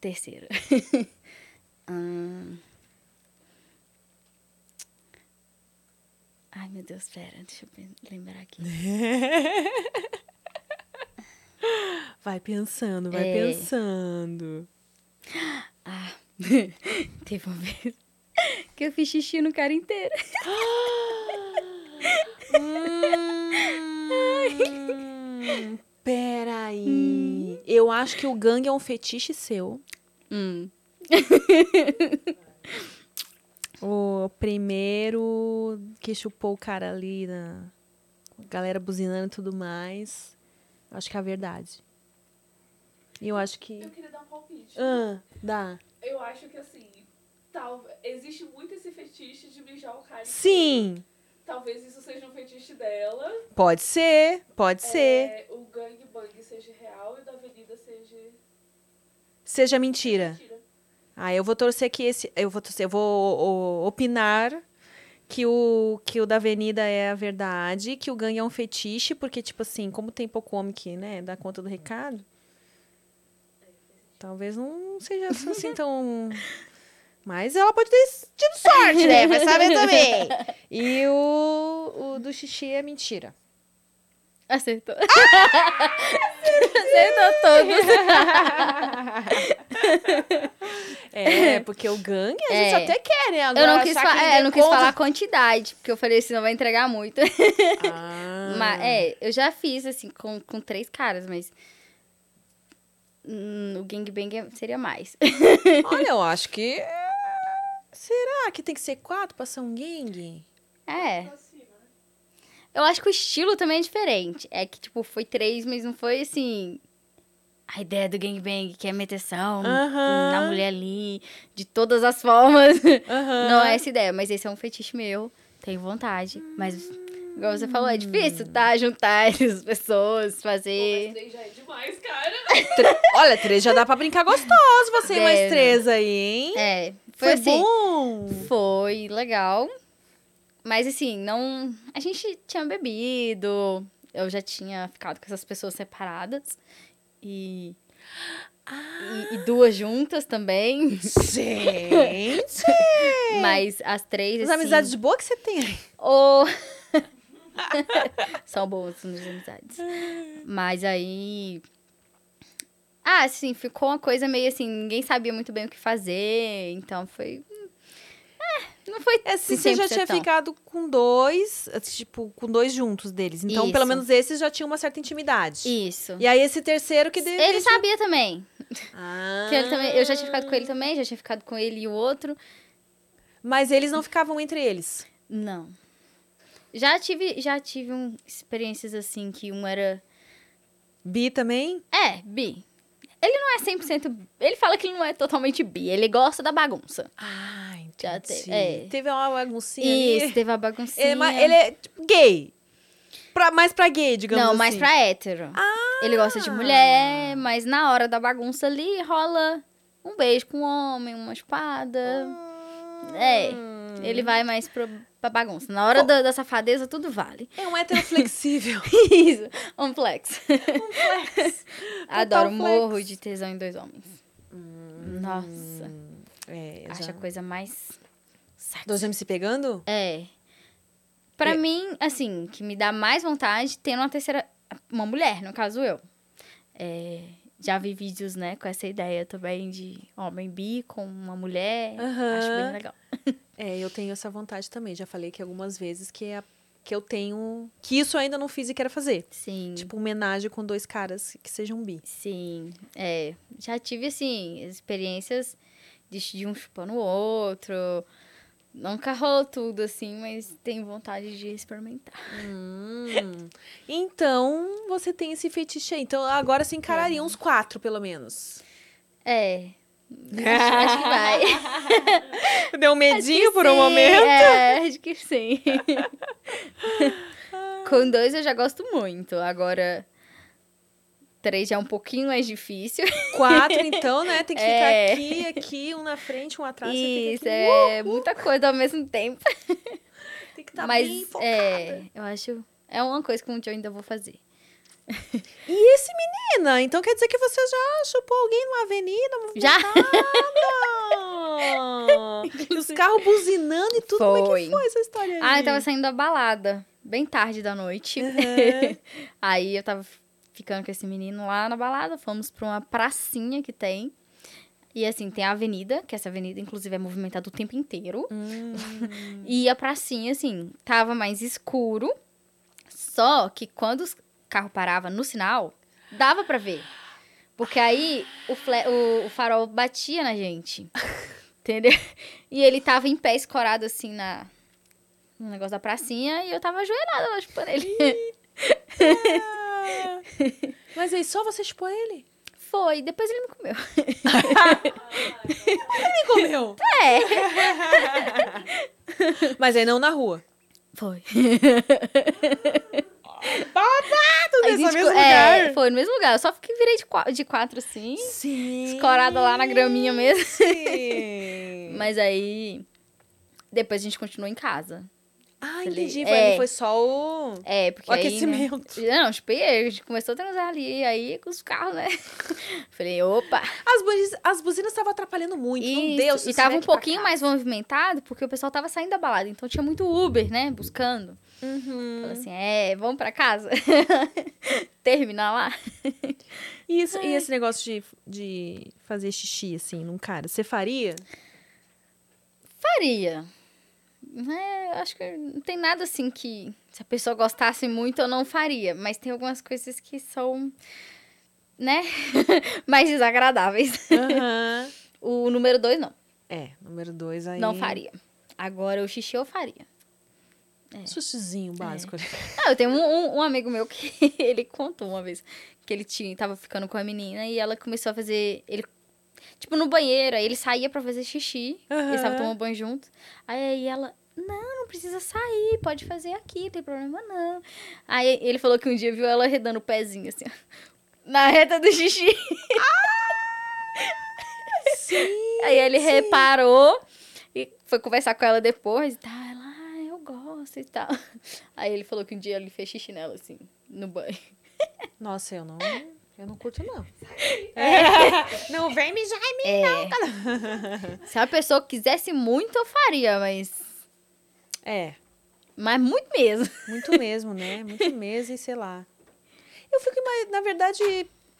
terceira. Ahn. Ai, meu Deus, pera, deixa eu lembrar aqui. Vai pensando, vai É. pensando. Ah, teve uma vez que eu fiz xixi no cara inteiro. Hum, peraí. Eu acho que o gangue é um fetiche seu. Hum. O primeiro que chupou o cara ali, na galera buzinando e tudo mais. Acho que é a verdade. E eu acho que. Eu queria dar um palpite. Ah, dá. Eu acho que assim, tal, existe muito esse fetiche de mijar o cara. Sim, Talvez isso seja um fetiche dela. pode ser, pode ser. É, o gangbang seja real e o da avenida seja Seja mentira. mentira. Ah, eu vou torcer que esse. Eu vou torcer, eu vou o- opinar que o, que o da Avenida é a verdade, que o gangue é um fetiche, porque, tipo assim, como tem pouco homem que, né, dá conta do recado. Talvez não seja assim tão. Mas ela pode ter tido sorte, né? Vai saber também. E o, o do xixi é mentira. Acertou. Acertou todos. É, porque o gangue a gente É. até quer, né? Agora, Eu não quis, fa- é, eu não quis conta- falar a quantidade, porque eu falei assim, não vai entregar muito. Ah. Mas, é, eu já fiz, assim, com, com três caras, mas. hum, o gangbang seria mais. Olha, eu acho que. é, Será que tem que ser quatro pra ser um gangue? É. Eu acho que o estilo também é diferente. É que, tipo, foi três, mas não foi assim. A ideia do gangbang, que é meteção Aham. na mulher ali, de todas as formas. Não é essa ideia, mas esse é um fetiche meu. Tenho vontade. Mas, igual você falou, é difícil, tá? Juntar essas pessoas, Pô, mas fazer. três já é demais, cara. Olha, três já dá pra brincar gostoso, você e mais Deve. três aí, hein? É, Foi, foi, assim. bom. Foi legal. Mas assim, não. A gente tinha bebido. Eu já tinha ficado com essas pessoas separadas. E. E, e duas juntas também. Gente! Mas as três. As assim, amizades de boa que você tem aí. São boas as amizades. Mas aí. Ah, assim, ficou uma coisa meio assim, ninguém sabia muito bem o que fazer. Então foi. Não foi. É, se assim, você já 100% tinha ficado com dois, tipo, com dois juntos deles. Então, pelo Isso. menos esses já tinham uma certa intimidade. Isso. E aí, esse terceiro que. Ele sabia também. Ah. Que ele também. Eu já tinha ficado com ele também, já tinha ficado com ele e o outro. Mas eles não ficavam entre eles. Não. Já tive, já tive um, experiências assim que um era. Bi também? É, bi. Ele não é 100%. Ele fala que ele não é totalmente bi. Ele gosta da bagunça. Ah, Já entendi. te- é. Teve uma baguncinha Isso, ali. teve a baguncinha. Ele, é ele é tipo, gay. Pra, mais pra gay, digamos Não, assim. mais pra hétero. Ah! Ele gosta de mulher, mas na hora da bagunça ali rola um beijo com um homem, uma espada. É. Ele vai mais pro, pra bagunça. Na hora da, da safadeza, tudo vale. É um hétero flexível. Isso, um flex. flex. Adoro, morro de tesão em dois homens. Nossa, É, acho já... a coisa mais sexy. Dois homens se pegando? É. Pra É. mim, assim, que me dá mais vontade tendo uma terceira. Uma mulher, no caso eu. É, já vi vídeos, né, com essa ideia também de homem bi com uma mulher. Acho bem legal. É, eu tenho essa vontade também. Já falei que algumas vezes que é a- que eu tenho. Que isso eu ainda não fiz e quero fazer. Sim. Tipo, homenagem com dois caras que sejam bi. Sim. É. Já tive, assim, experiências de, de um chupando o outro. Nunca rolou tudo, assim, mas tenho vontade de experimentar. Hum. Então, você tem esse fetiche aí. Então, agora você encararia uns quatro, pelo menos. É. Acho, acho que vai. Deu um medinho por um Sim, momento? É, acho que sim. Com dois eu já gosto muito. Agora, três já é um pouquinho mais difícil. Quatro, então, né? Tem que ficar É. aqui, aqui, um na frente, um atrás. Isso, é muita coisa ao mesmo tempo. Tem que estar Mas bem focada. é, eu acho. É uma coisa que um dia eu ainda vou fazer. E esse menina? Então quer dizer que você já chupou alguém numa avenida? Já? e os carros buzinando e tudo. Como é que Foi. foi essa história aí? Ah, eu tava saindo da balada, bem tarde da noite. Uhum. Aí eu tava ficando com esse menino lá na balada, fomos pra uma pracinha que tem. E assim, tem a avenida, que essa avenida, inclusive, é movimentada o tempo inteiro. Hum. E a pracinha, assim, tava mais escuro. Só que quando os carro parava no sinal, dava pra ver. Porque aí o, o- o farol batia na gente. Entendeu? E ele tava em pé escorado assim na no negócio da pracinha e eu tava ajoelhada lá chupando ele. Mas aí, só você chupou ele? Foi, depois ele me comeu. Ele comeu. É. Mas aí não na rua. Foi. Babado nesse gente mesmo é, lugar. foi no mesmo lugar. Eu só fiquei virei de quatro, de quatro assim, Sim. escorada lá na graminha mesmo. Sim. Mas aí depois a gente continuou em casa. Ah, entendi. Foi, é. foi só o... É, porque O aí, né, aquecimento. Não, tipo, a gente começou a transar ali, aí com os carros, né? Falei, opa. As, buzinas- as buzinas estavam atrapalhando muito. Não Isso. deu. se E tava um pouquinho mais movimentado, porque o pessoal tava saindo da balada. Então tinha muito Uber, né? Buscando. Uhum. Falei assim, é, vamos pra casa. Terminar lá. E, isso, e esse negócio de, de fazer xixi, assim, num cara, você faria? Faria. É, eu acho que não tem nada assim que se a pessoa gostasse muito eu não faria. Mas tem algumas coisas que são, né? mais desagradáveis. Aham. O número dois, não. É, número dois aí. Não faria. Agora, o xixi eu faria. Sushizinho básico. ali. Ah, eu tenho um, um- um amigo meu que ele contou uma vez que ele tinha, tava ficando com a menina e ela começou a fazer. Ele, tipo, no banheiro, aí ele saía pra fazer xixi. Eles Aham. estavam tomando banho junto. Aí ela. Não, não precisa sair, pode fazer aqui, não tem problema não. Aí ele falou que um dia viu ela redando o pezinho assim, ó, na reta do xixi. Sim. Aí ele sim. reparou e foi conversar com ela depois e tal. Ela, ah, eu gosto e tal. Aí ele falou que um dia ele fez xixi nela, assim, no banho. Nossa, eu não. Eu não curto, não. É. Não vem mijar em mim. É. Se a pessoa quisesse muito, eu faria, mas. É, Mas muito mesmo. muito mesmo, né? Muito mesmo e sei lá. Eu fico, na verdade,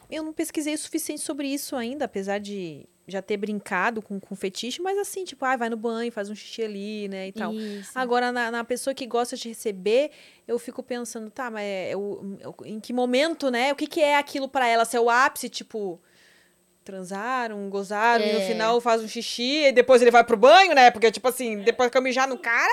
eu não pesquisei o suficiente sobre isso ainda, apesar de já ter brincado com, com fetiche, mas assim, tipo, ah, vai no banho, faz um xixi ali, né, e tal. Isso. Agora, na, na pessoa que gosta de receber, eu fico pensando, tá, mas é o- em que momento, né? O que, que é aquilo pra ela? Se é o ápice, tipo, transaram, gozaram, e no É. final faz um xixi, e depois ele vai pro banho, né? Porque, tipo assim, depois que eu mijar no cara,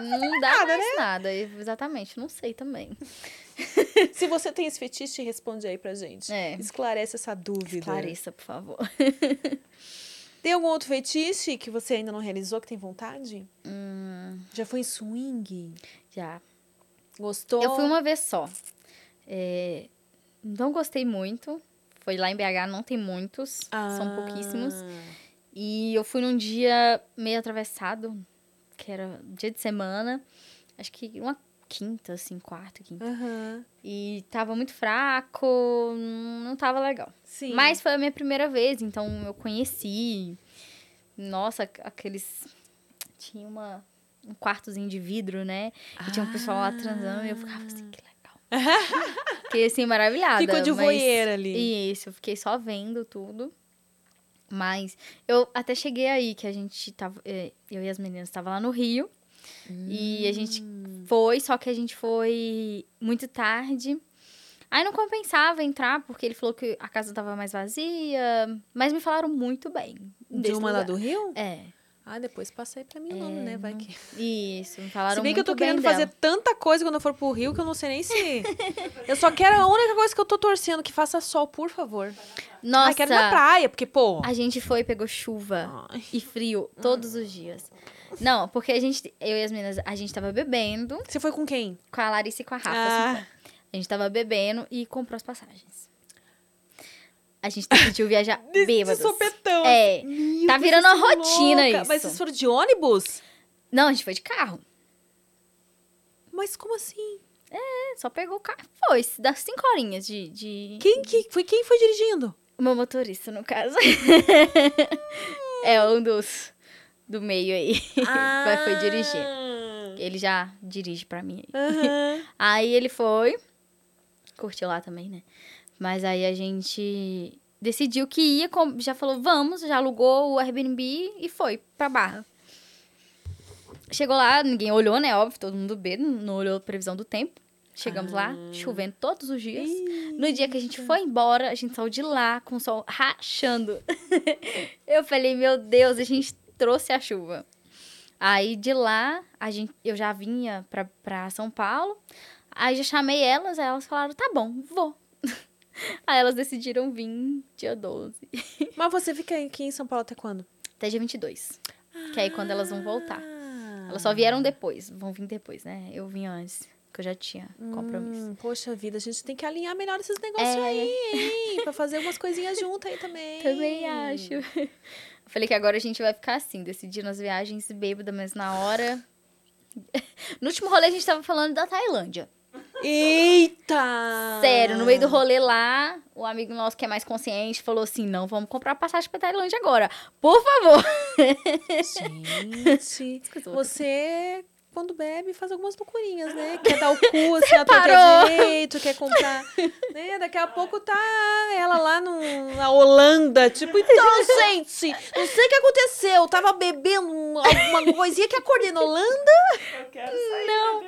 Não dá nada, mais nada. Exatamente, não sei também. daí... Se você tem esse fetiche, responde aí pra gente. É. Esclarece essa dúvida. Clarissa, por favor. Tem algum outro fetiche que você ainda não realizou, que tem vontade? Hum, Já foi em swing? já. Gostou? Eu fui uma vez só. É, não gostei muito. Foi lá em BH, não tem muitos. São pouquíssimos. Ah. E eu fui num dia meio atravessado, que era dia de semana. Acho que uma quinta, assim, quarta, quinta. Aham. E tava muito fraco, não tava legal. Sim. Mas foi a minha primeira vez, então eu conheci. Nossa, aqu- aqueles. Tinha uma, um quartozinho de vidro, né? E tinha um pessoal lá transando e eu ficava assim, que legal. Fiquei assim, maravilhada. Ficou de voyeur ali. Isso, eu fiquei só vendo tudo. Mas eu até cheguei aí, que a gente tava. eh, Eu e as meninas estavam lá no Rio. E a gente Hum. foi, só que a gente foi muito tarde. Aí não compensava entrar, porque ele falou que a casa tava mais vazia. Mas me falaram muito bem. De uma lá lugar. do Rio? É. Ah, depois passa aí pra mim o nome, né? Vai que... Isso, me falaram Se bem que eu tô querendo dela. fazer tanta coisa quando eu for pro Rio que eu não sei nem se. eu só quero a única coisa que eu tô torcendo, que faça sol, por favor. Nossa, Ah, quero na praia, porque, pô. a gente foi pegou chuva Ai. e frio todos os dias. Não, porque a gente, eu e as meninas, a gente tava bebendo Você foi com quem? com a Larissa e com a Rafa. Ah. assim, a gente tava bebendo e comprou as passagens. A gente decidiu viajar bêbados. De sopetão. É. Meu Tá virando uma rotina louca. isso. Mas vocês foram de ônibus? Não, a gente foi de carro. Mas como assim? É, Só pegou o carro. Foi, dá cinco horinhas de. de... Quem, que, foi, quem foi dirigindo? O meu motorista, no caso. é um dos. Do meio aí. Vai- foi dirigir. Ele já dirige pra mim aí. Aham. Aí ele foi. Curtiu lá também, né? Mas aí a gente decidiu que ia, já falou, vamos, já alugou o Airbnb e foi pra Barra. Chegou lá, ninguém olhou, né? Óbvio, todo mundo bêbado, não olhou a previsão do tempo. Chegamos lá, chovendo todos os dias. No dia que a gente foi embora, a gente saiu de lá com o sol rachando. eu falei, meu Deus, a gente trouxe a chuva. Aí de lá, a gente, eu já vinha pra, pra São Paulo. Aí já chamei elas, aí elas falaram, tá bom, vou. Aí elas decidiram vir dia 12. Mas você fica aqui em São Paulo até quando? Até dia 22. Que é aí quando elas vão voltar. Ah. Elas só vieram depois, vão vir depois, né? Eu vim antes, que eu já tinha compromisso. Hum, poxa vida, a gente tem que alinhar melhor esses negócios É. aí, hein? Pra fazer umas coisinhas juntas aí também. Também acho. Eu falei que agora a gente vai ficar assim, decidindo as viagens bêbada, mas na hora. No último rolê a gente tava falando da Tailândia. Eita! Sério, no meio do rolê lá, o amigo nosso que é mais consciente falou assim: não, vamos comprar passagem pra Tailândia agora. Por favor. Gente, você, quando bebe, faz algumas loucurinhas, né? Quer dar o cu, assim, a parou. torta direito, quer comprar. né? Daqui a pouco tá ela lá no, na Holanda, tipo, então, gente, não sei o que aconteceu. Eu tava bebendo alguma coisinha que acordei na Holanda. Eu quero sair Não.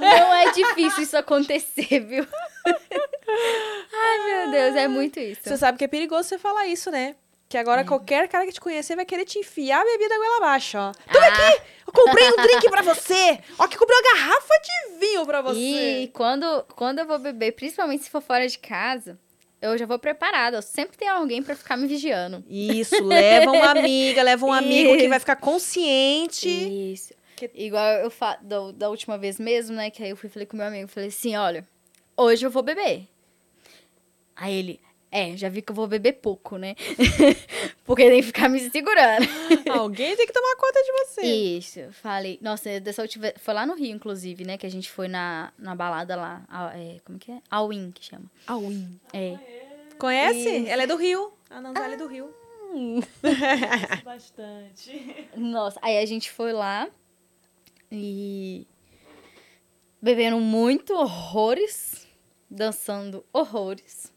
Não é difícil isso acontecer, viu? Ai, meu Deus, é muito isso. Você sabe que é perigoso você falar isso, né? Que agora qualquer cara que te conhecer vai querer te enfiar a bebida goela abaixo, ó. Toma Ah. aqui! Eu comprei um drink pra você! Ó, que comprei uma garrafa de vinho pra você! E quando, quando eu vou beber, principalmente se for fora de casa, eu já vou preparada. Eu sempre tenho alguém pra ficar me vigiando. Isso, leva uma amiga, leva um amigo que Isso. vai ficar consciente. Isso. Que- Igual eu fa da, da última vez mesmo, né? Que aí eu fui falei com meu amigo, falei assim, olha, hoje eu vou beber. Aí ele, é, já vi que eu vou beber pouco, né? Porque tem que ficar me segurando. Alguém tem que tomar conta de você. Isso, falei. Nossa, dessa última foi lá no Rio, inclusive, né? Que a gente foi na, na balada lá. a- é, como que é? All In, que chama. A Win. É. Conhece? Ela é do Rio. A Nanzala é do Rio. Bastante. Nossa, aí a gente foi lá e bebendo muito horrores, dançando horrores.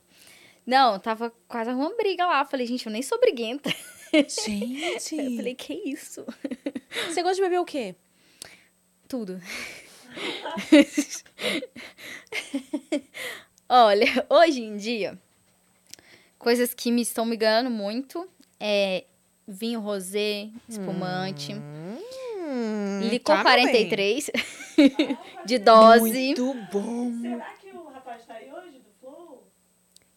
Não, tava quase uma briga lá. Falei, gente, eu nem sou briguenta. Gente. Eu falei, que isso? Você gosta de beber o quê? Tudo. Olha, hoje em dia, Coisas que me estão me ganhando muito é vinho rosé, espumante, Hum, licor tá, meu bem. 43 de dose. Muito bom. Será que o rapaz tá aí hoje, do Flow?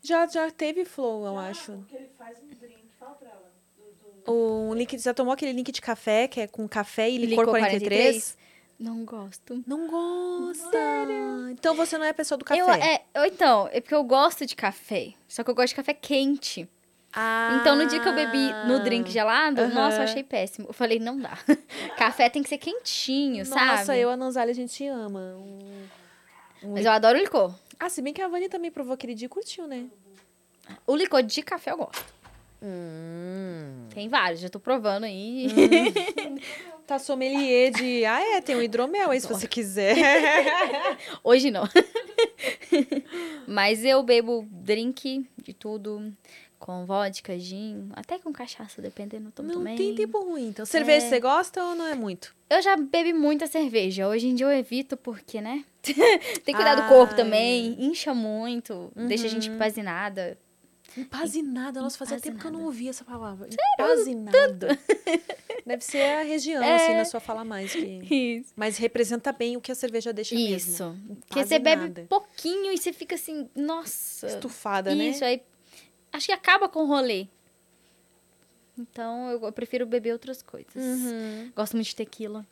Já, já teve flow, eu Já, acho. Porque ele faz um drink. Fala pra ela. Do, do... O link, já tomou aquele link de café, que é com café e licor, Licor 43? Não gosto. Não gosta. Então você não é a pessoa do café. Eu, é, eu- então, é porque eu gosto de café. Só que eu gosto de café quente. Ah. Então, no dia que eu bebi no drink gelado, Aham. nossa, eu achei péssimo. Eu falei, não dá. café tem que ser quentinho, Nossa, sabe? eu, a Nanzali, a gente ama. Um- Mas eu adoro o licor. Ah, se bem que a Vani também provou aquele dia e curtiu, né? O licor de café eu gosto. Hum. Tem vários, já tô provando aí. Tá sommelier de... Ah, é, tem um hidromel aí, se você quiser. Hoje não. Mas eu bebo drink de tudo. Com vodka, gin, até com cachaça, dependendo, tomo Não também. tem tempo ruim, então. Cerveja É. você gosta ou não é muito? Eu já bebi muita cerveja. Hoje em dia eu evito porque, né? tem que cuidar Ah, do corpo é. também. Incha muito. Deixa a gente Uhum. empazinada. Empazinada. Nossa, fazia tempo que eu não Empazinada. ouvia essa palavra. Empazinada. Deve ser a região, É. assim, na sua fala mais. Que... Isso. Mas representa bem o que a cerveja deixa mesmo. Isso. Porque você bebe Empazinada. pouquinho e você fica assim, nossa. Estufada, né? Isso, aí. Acho que acaba com o rolê. Então eu, eu prefiro beber outras coisas. Uhum. Gosto muito de tequila.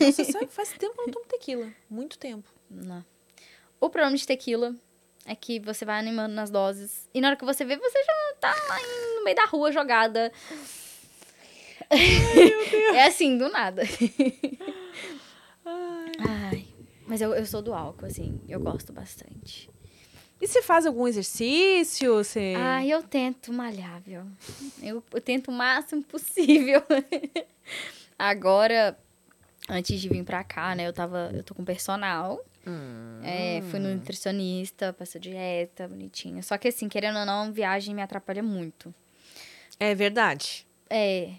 Nossa, sabe, faz tempo que eu não tomo tequila. Muito tempo. Não. O problema de tequila é que você vai animando nas doses. E na hora que você vê, você já tá lá em- no meio da rua jogada. é assim, do nada. Ai. Mas eu, eu sou do álcool, assim. Eu gosto bastante. E você faz algum exercício? Você... Ai, eu tento malhar, viu? Eu, eu tento o máximo possível. Agora, antes de vir pra cá, né? Eu tava. Eu tô com personal. Hum. É, fui no nutricionista, passou dieta, bonitinha. Só que assim, querendo ou não, viagem me atrapalha muito. É verdade. É.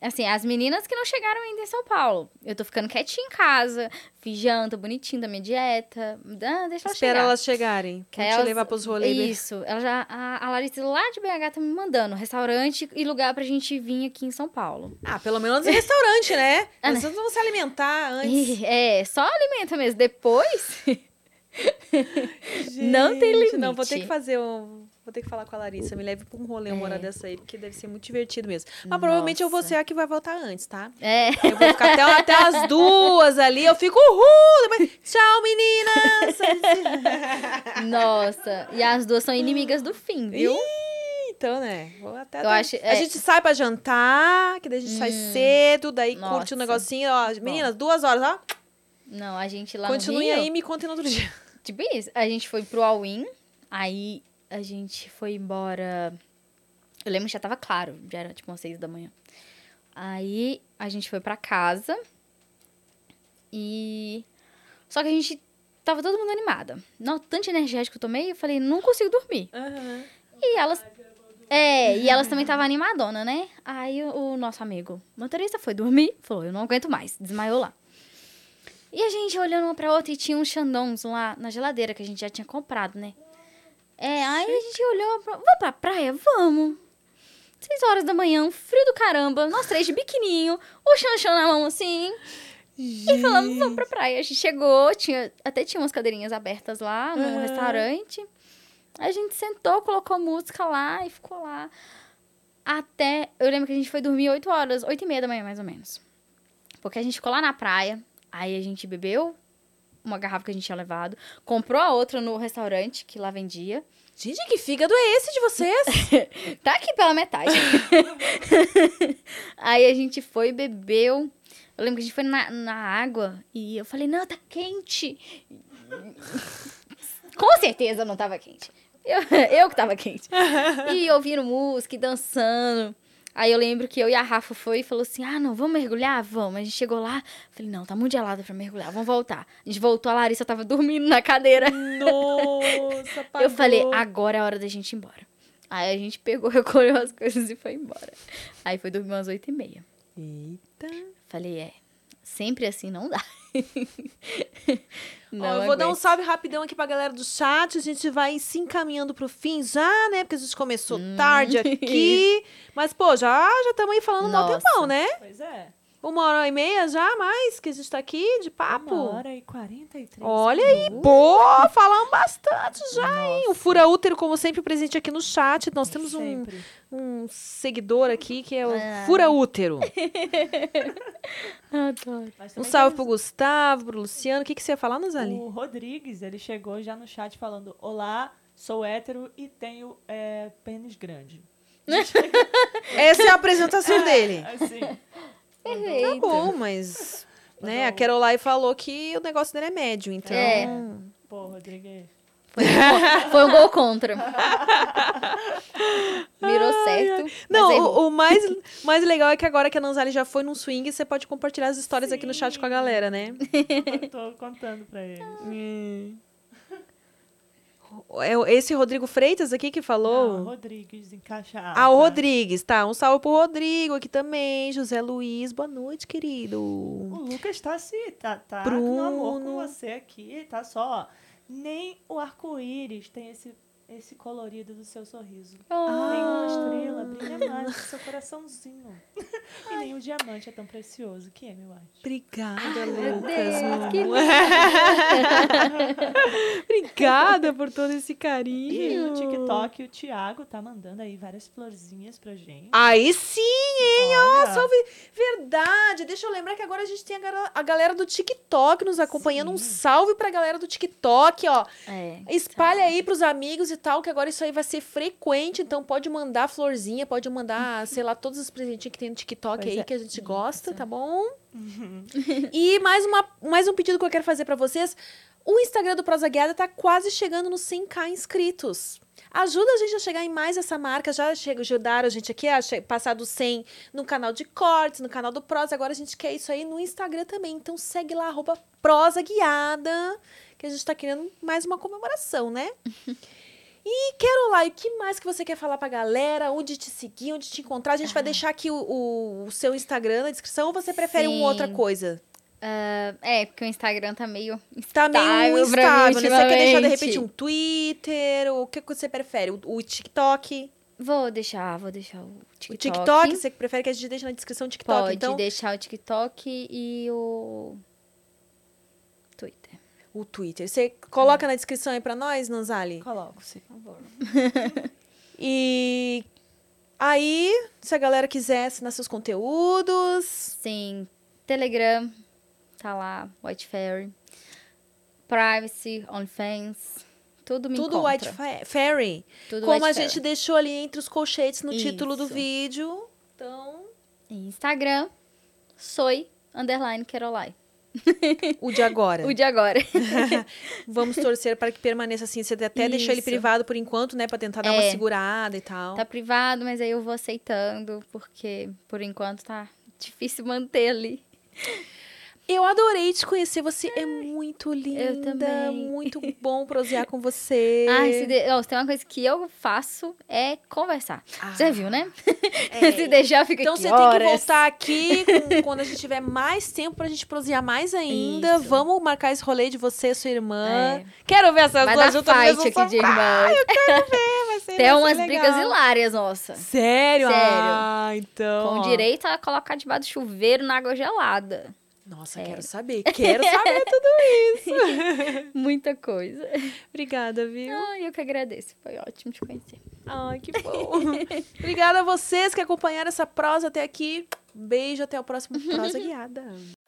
Assim, as meninas que não chegaram ainda em São Paulo. Eu tô ficando quietinha em casa, fiz janta bonitinho da minha dieta. Ah, deixa elas Espera chegar. elas chegarem. Que aí te elas- levar pros rolês. Isso. Ela já, a, a Larissa lá de BH tá me mandando restaurante e lugar pra gente vir aqui em São Paulo. Ah, pelo menos restaurante, né? Ah, Mas vão se alimentar antes. E, é, só alimenta mesmo. Depois. Não tem Gente, Não, vou ter limite. que fazer um... Vou ter que falar com a Larissa. Me leve pra um rolê uma hora É. dessa aí, porque deve ser muito divertido mesmo. Mas provavelmente eu vou Nossa. ser a que vai voltar antes, tá? É. Eu vou ficar até, até as duas ali. Eu fico, uhul! Depois, tchau, meninas! Nossa. E as duas são inimigas do fim, viu? Ih, Então, né? Vou até Eu dar- acho- A é. gente sai pra jantar, que daí a gente sai cedo, daí curte o Nossa. negocinho. Ó, meninas, duas horas, ó. Não, a gente lá Continue no Rio... aí e me contem no outro dia. Tipo isso. A gente foi pro All-In, aí a gente foi embora. Eu lembro que já tava claro, já era tipo umas seis da manhã. Aí a gente foi pra casa e. Só que a gente tava todo mundo animada. Não, tanto energético que eu tomei, eu falei, não consigo dormir. E elas. É, e elas também estavam animadona, né? Aí o, nosso amigo motorista foi dormir, falou, eu não aguento mais, desmaiou lá. E a gente olhando uma pra outra e tinha uns xandões lá na geladeira que a gente já tinha comprado, né? É, aí a gente olhou, pra, vamos pra praia? Vamos. Seis horas da manhã, um frio do caramba, nós três de biquininho, o chanchão na mão assim, e falamos, vamos pra praia. A gente chegou, tinha, até tinha umas cadeirinhas abertas lá no Aham. restaurante. A gente sentou, colocou música lá e ficou lá. Até. Eu lembro que a gente foi dormir 8 horas, 8 e meia da manhã, mais ou menos. Porque a gente ficou lá na praia. Aí a gente bebeu uma garrafa que a gente tinha levado. Comprou a outra no restaurante que lá vendia. Gente, que fígado é esse de vocês? Tá aqui pela metade. Aí a gente foi, bebeu. Eu lembro que a gente foi na, na água e eu falei, não, tá quente. Com certeza não tava quente. Eu, eu que tava quente. E ouvindo música e dançando. Aí eu lembro que eu e a Rafa foi e falou assim: ah, não, vamos mergulhar? Vamos. A gente chegou lá, falei, não, tá muito gelado pra mergulhar, vamos voltar. A gente voltou, a Larissa tava dormindo na cadeira. Nossa, apagou. Eu falei, agora é a hora da gente ir embora. Aí a gente pegou, recolheu as coisas e foi embora. Aí foi dormir umas oito e meia. Eita. Falei, é, sempre assim não dá. Não Ó, eu vou dar um salve rapidão aqui pra galera do chat. A gente vai se encaminhando pro fim já, né? Porque a gente começou Hum. tarde aqui. Mas, pô, já já estamos aí falando mal tempão, né? Pois é. Uma hora e meia já, mais que a gente tá aqui de papo. Uma hora e 43 Olha aí, boa! Falamos bastante já, hein? O Fura Útero, como sempre, presente aqui no chat. Nós temos um, um seguidor aqui que é o Ah. Fura Útero. Adoro. Um salve pro temos Gustavo, pro Luciano. O que, que você ia falar, Nazali? O Rodrigues, ele chegou já no chat falando: Olá, sou hétero e tenho é, pênis grande. Essa é a apresentação dele. Assim. Tá Perfeito. bom, mas. Né, a Caroline falou que o negócio dele é médio, então. É. Pô, Rodrigues. Foi um gol contra. Virou certo. Não, errou. o, o mais, mais legal é que agora que a Nanzali já foi num swing, você pode compartilhar as histórias aqui no chat com a galera, né? Eu tô contando pra ele. É esse Rodrigo Freitas aqui que falou? Não, Rodrigues, encaixa. Ah, o Rodrigues, tá. Um salve pro Rodrigo aqui também. José Luiz, boa noite, querido. O Lucas tá se. Tá, tá Bruno. no amor com você aqui. Tá só. Nem o arco-íris tem esse, esse colorido do seu sorriso. Ah. Nenhuma estrela brilha mais do seu coraçãozinho. e nem o diamante é tão precioso que é, meu anjo. Obrigada, meu Lucas. Deus, que. Obrigada por todo esse E carinho. no TikTok, o Thiago tá mandando aí várias florzinhas pra gente. Aí sim, hein? Ó, salve. Verdade. Deixa eu lembrar que agora a gente tem a galera do TikTok nos acompanhando. Um salve pra galera do TikTok, ó. É. Espalha aí pros amigos e tal, que agora isso aí vai ser frequente. Então pode mandar florzinha, pode mandar, sei lá, todos os presentinhos que tem no TikTok Pois aí é. que a gente gosta, Isso. tá bom? e mais, uma, mais um pedido que eu quero fazer pra vocês. O Instagram do Prosa Guiada tá quase chegando nos 100k inscritos. Ajuda a gente a chegar em mais essa marca. Já chega, ajudaram a gente aqui a passar dos 100 no canal de cortes, no canal do Prosa. Agora a gente quer isso aí no Instagram também. Então segue lá, arroba Prosa Guiada, que a gente tá querendo mais uma comemoração, né? E, Caroline, o que mais que você quer falar pra galera? Onde te seguir, onde te encontrar? A gente vai deixar aqui o, o- o seu Instagram na descrição ou você prefere uma outra coisa? Ah, é, porque o Instagram tá meio Tá meio instável né? Você quer deixar, de repente, um Twitter? ou O que você prefere? O, o TikTok? Vou deixar, vou deixar o O TikTok. TikTok? Você prefere que a gente deixe na descrição o TikTok? Pode então, deixar o TikTok e o. o Twitter. Você coloca na descrição aí pra nós, Nanzali? Coloco, sim. Por favor. E aí, se a galera quiser assinar seus conteúdos... Sim, Telegram, tá lá, White Fairy. Privacy, OnlyFans, tudo me Tudo encontra. White Fa- Fairy. Tudo Como White a Fairy. gente deixou ali entre os colchetes no título do Isso. vídeo. Então, Instagram, soy, underline, Caroline. o de agora. O de agora. Vamos torcer para que permaneça assim. Você até deixou ele Isso. privado por enquanto, né? Pra tentar dar uma É. segurada e tal. Tá privado, mas aí eu vou aceitando, porque por enquanto tá difícil manter ali. Eu adorei te conhecer. Você é muito linda. também. Muito bom prosear com você. Ai, se, de... se tem uma coisa que eu faço é conversar. Ah, Já viu, né? é. se deixar, fica Então aqui você tem que voltar aqui com- quando a gente tiver mais tempo pra gente prosear mais ainda. Isso. Vamos marcar esse rolê de você e sua irmã. É. Quero ver essas Vai duas juntas fight aqui de sofá. irmãs. Vai ser- Tem vai ser umas legal. brigas hilárias, nossa. Sério? Sério. Ah, então. Com direito a colocar debaixo do chuveiro na água gelada. Nossa, Sério. quero saber. Quero saber tudo isso. Muita coisa. Obrigada, viu? Ai, eu que agradeço. Foi ótimo te conhecer. Ai, que bom. Obrigada a vocês que acompanharam essa prosa até aqui. Beijo, até o próximo Prosa Guiada.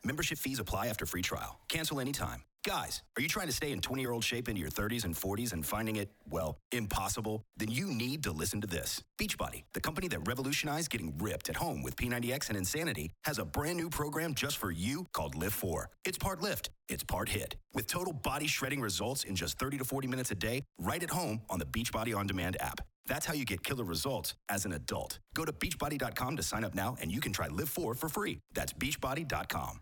Membership fees apply after free trial. Cancel anytime. Guys, are you trying to stay in 20 year old shape into your 30s and 40s and finding it, well, impossible? Then you need to listen to this. Beachbody, the company that revolutionized getting ripped at home with P90X and Insanity, has a brand new program just for you called Lift 4. It's part lift, it's part hit, with total body shredding results in just 30 to 40 minutes a day, right at home on the Beachbody On Demand app. That's how you get killer results as an adult. Go to beachbody.com to sign up now and you can try Live 4 for free. That's beachbody.com.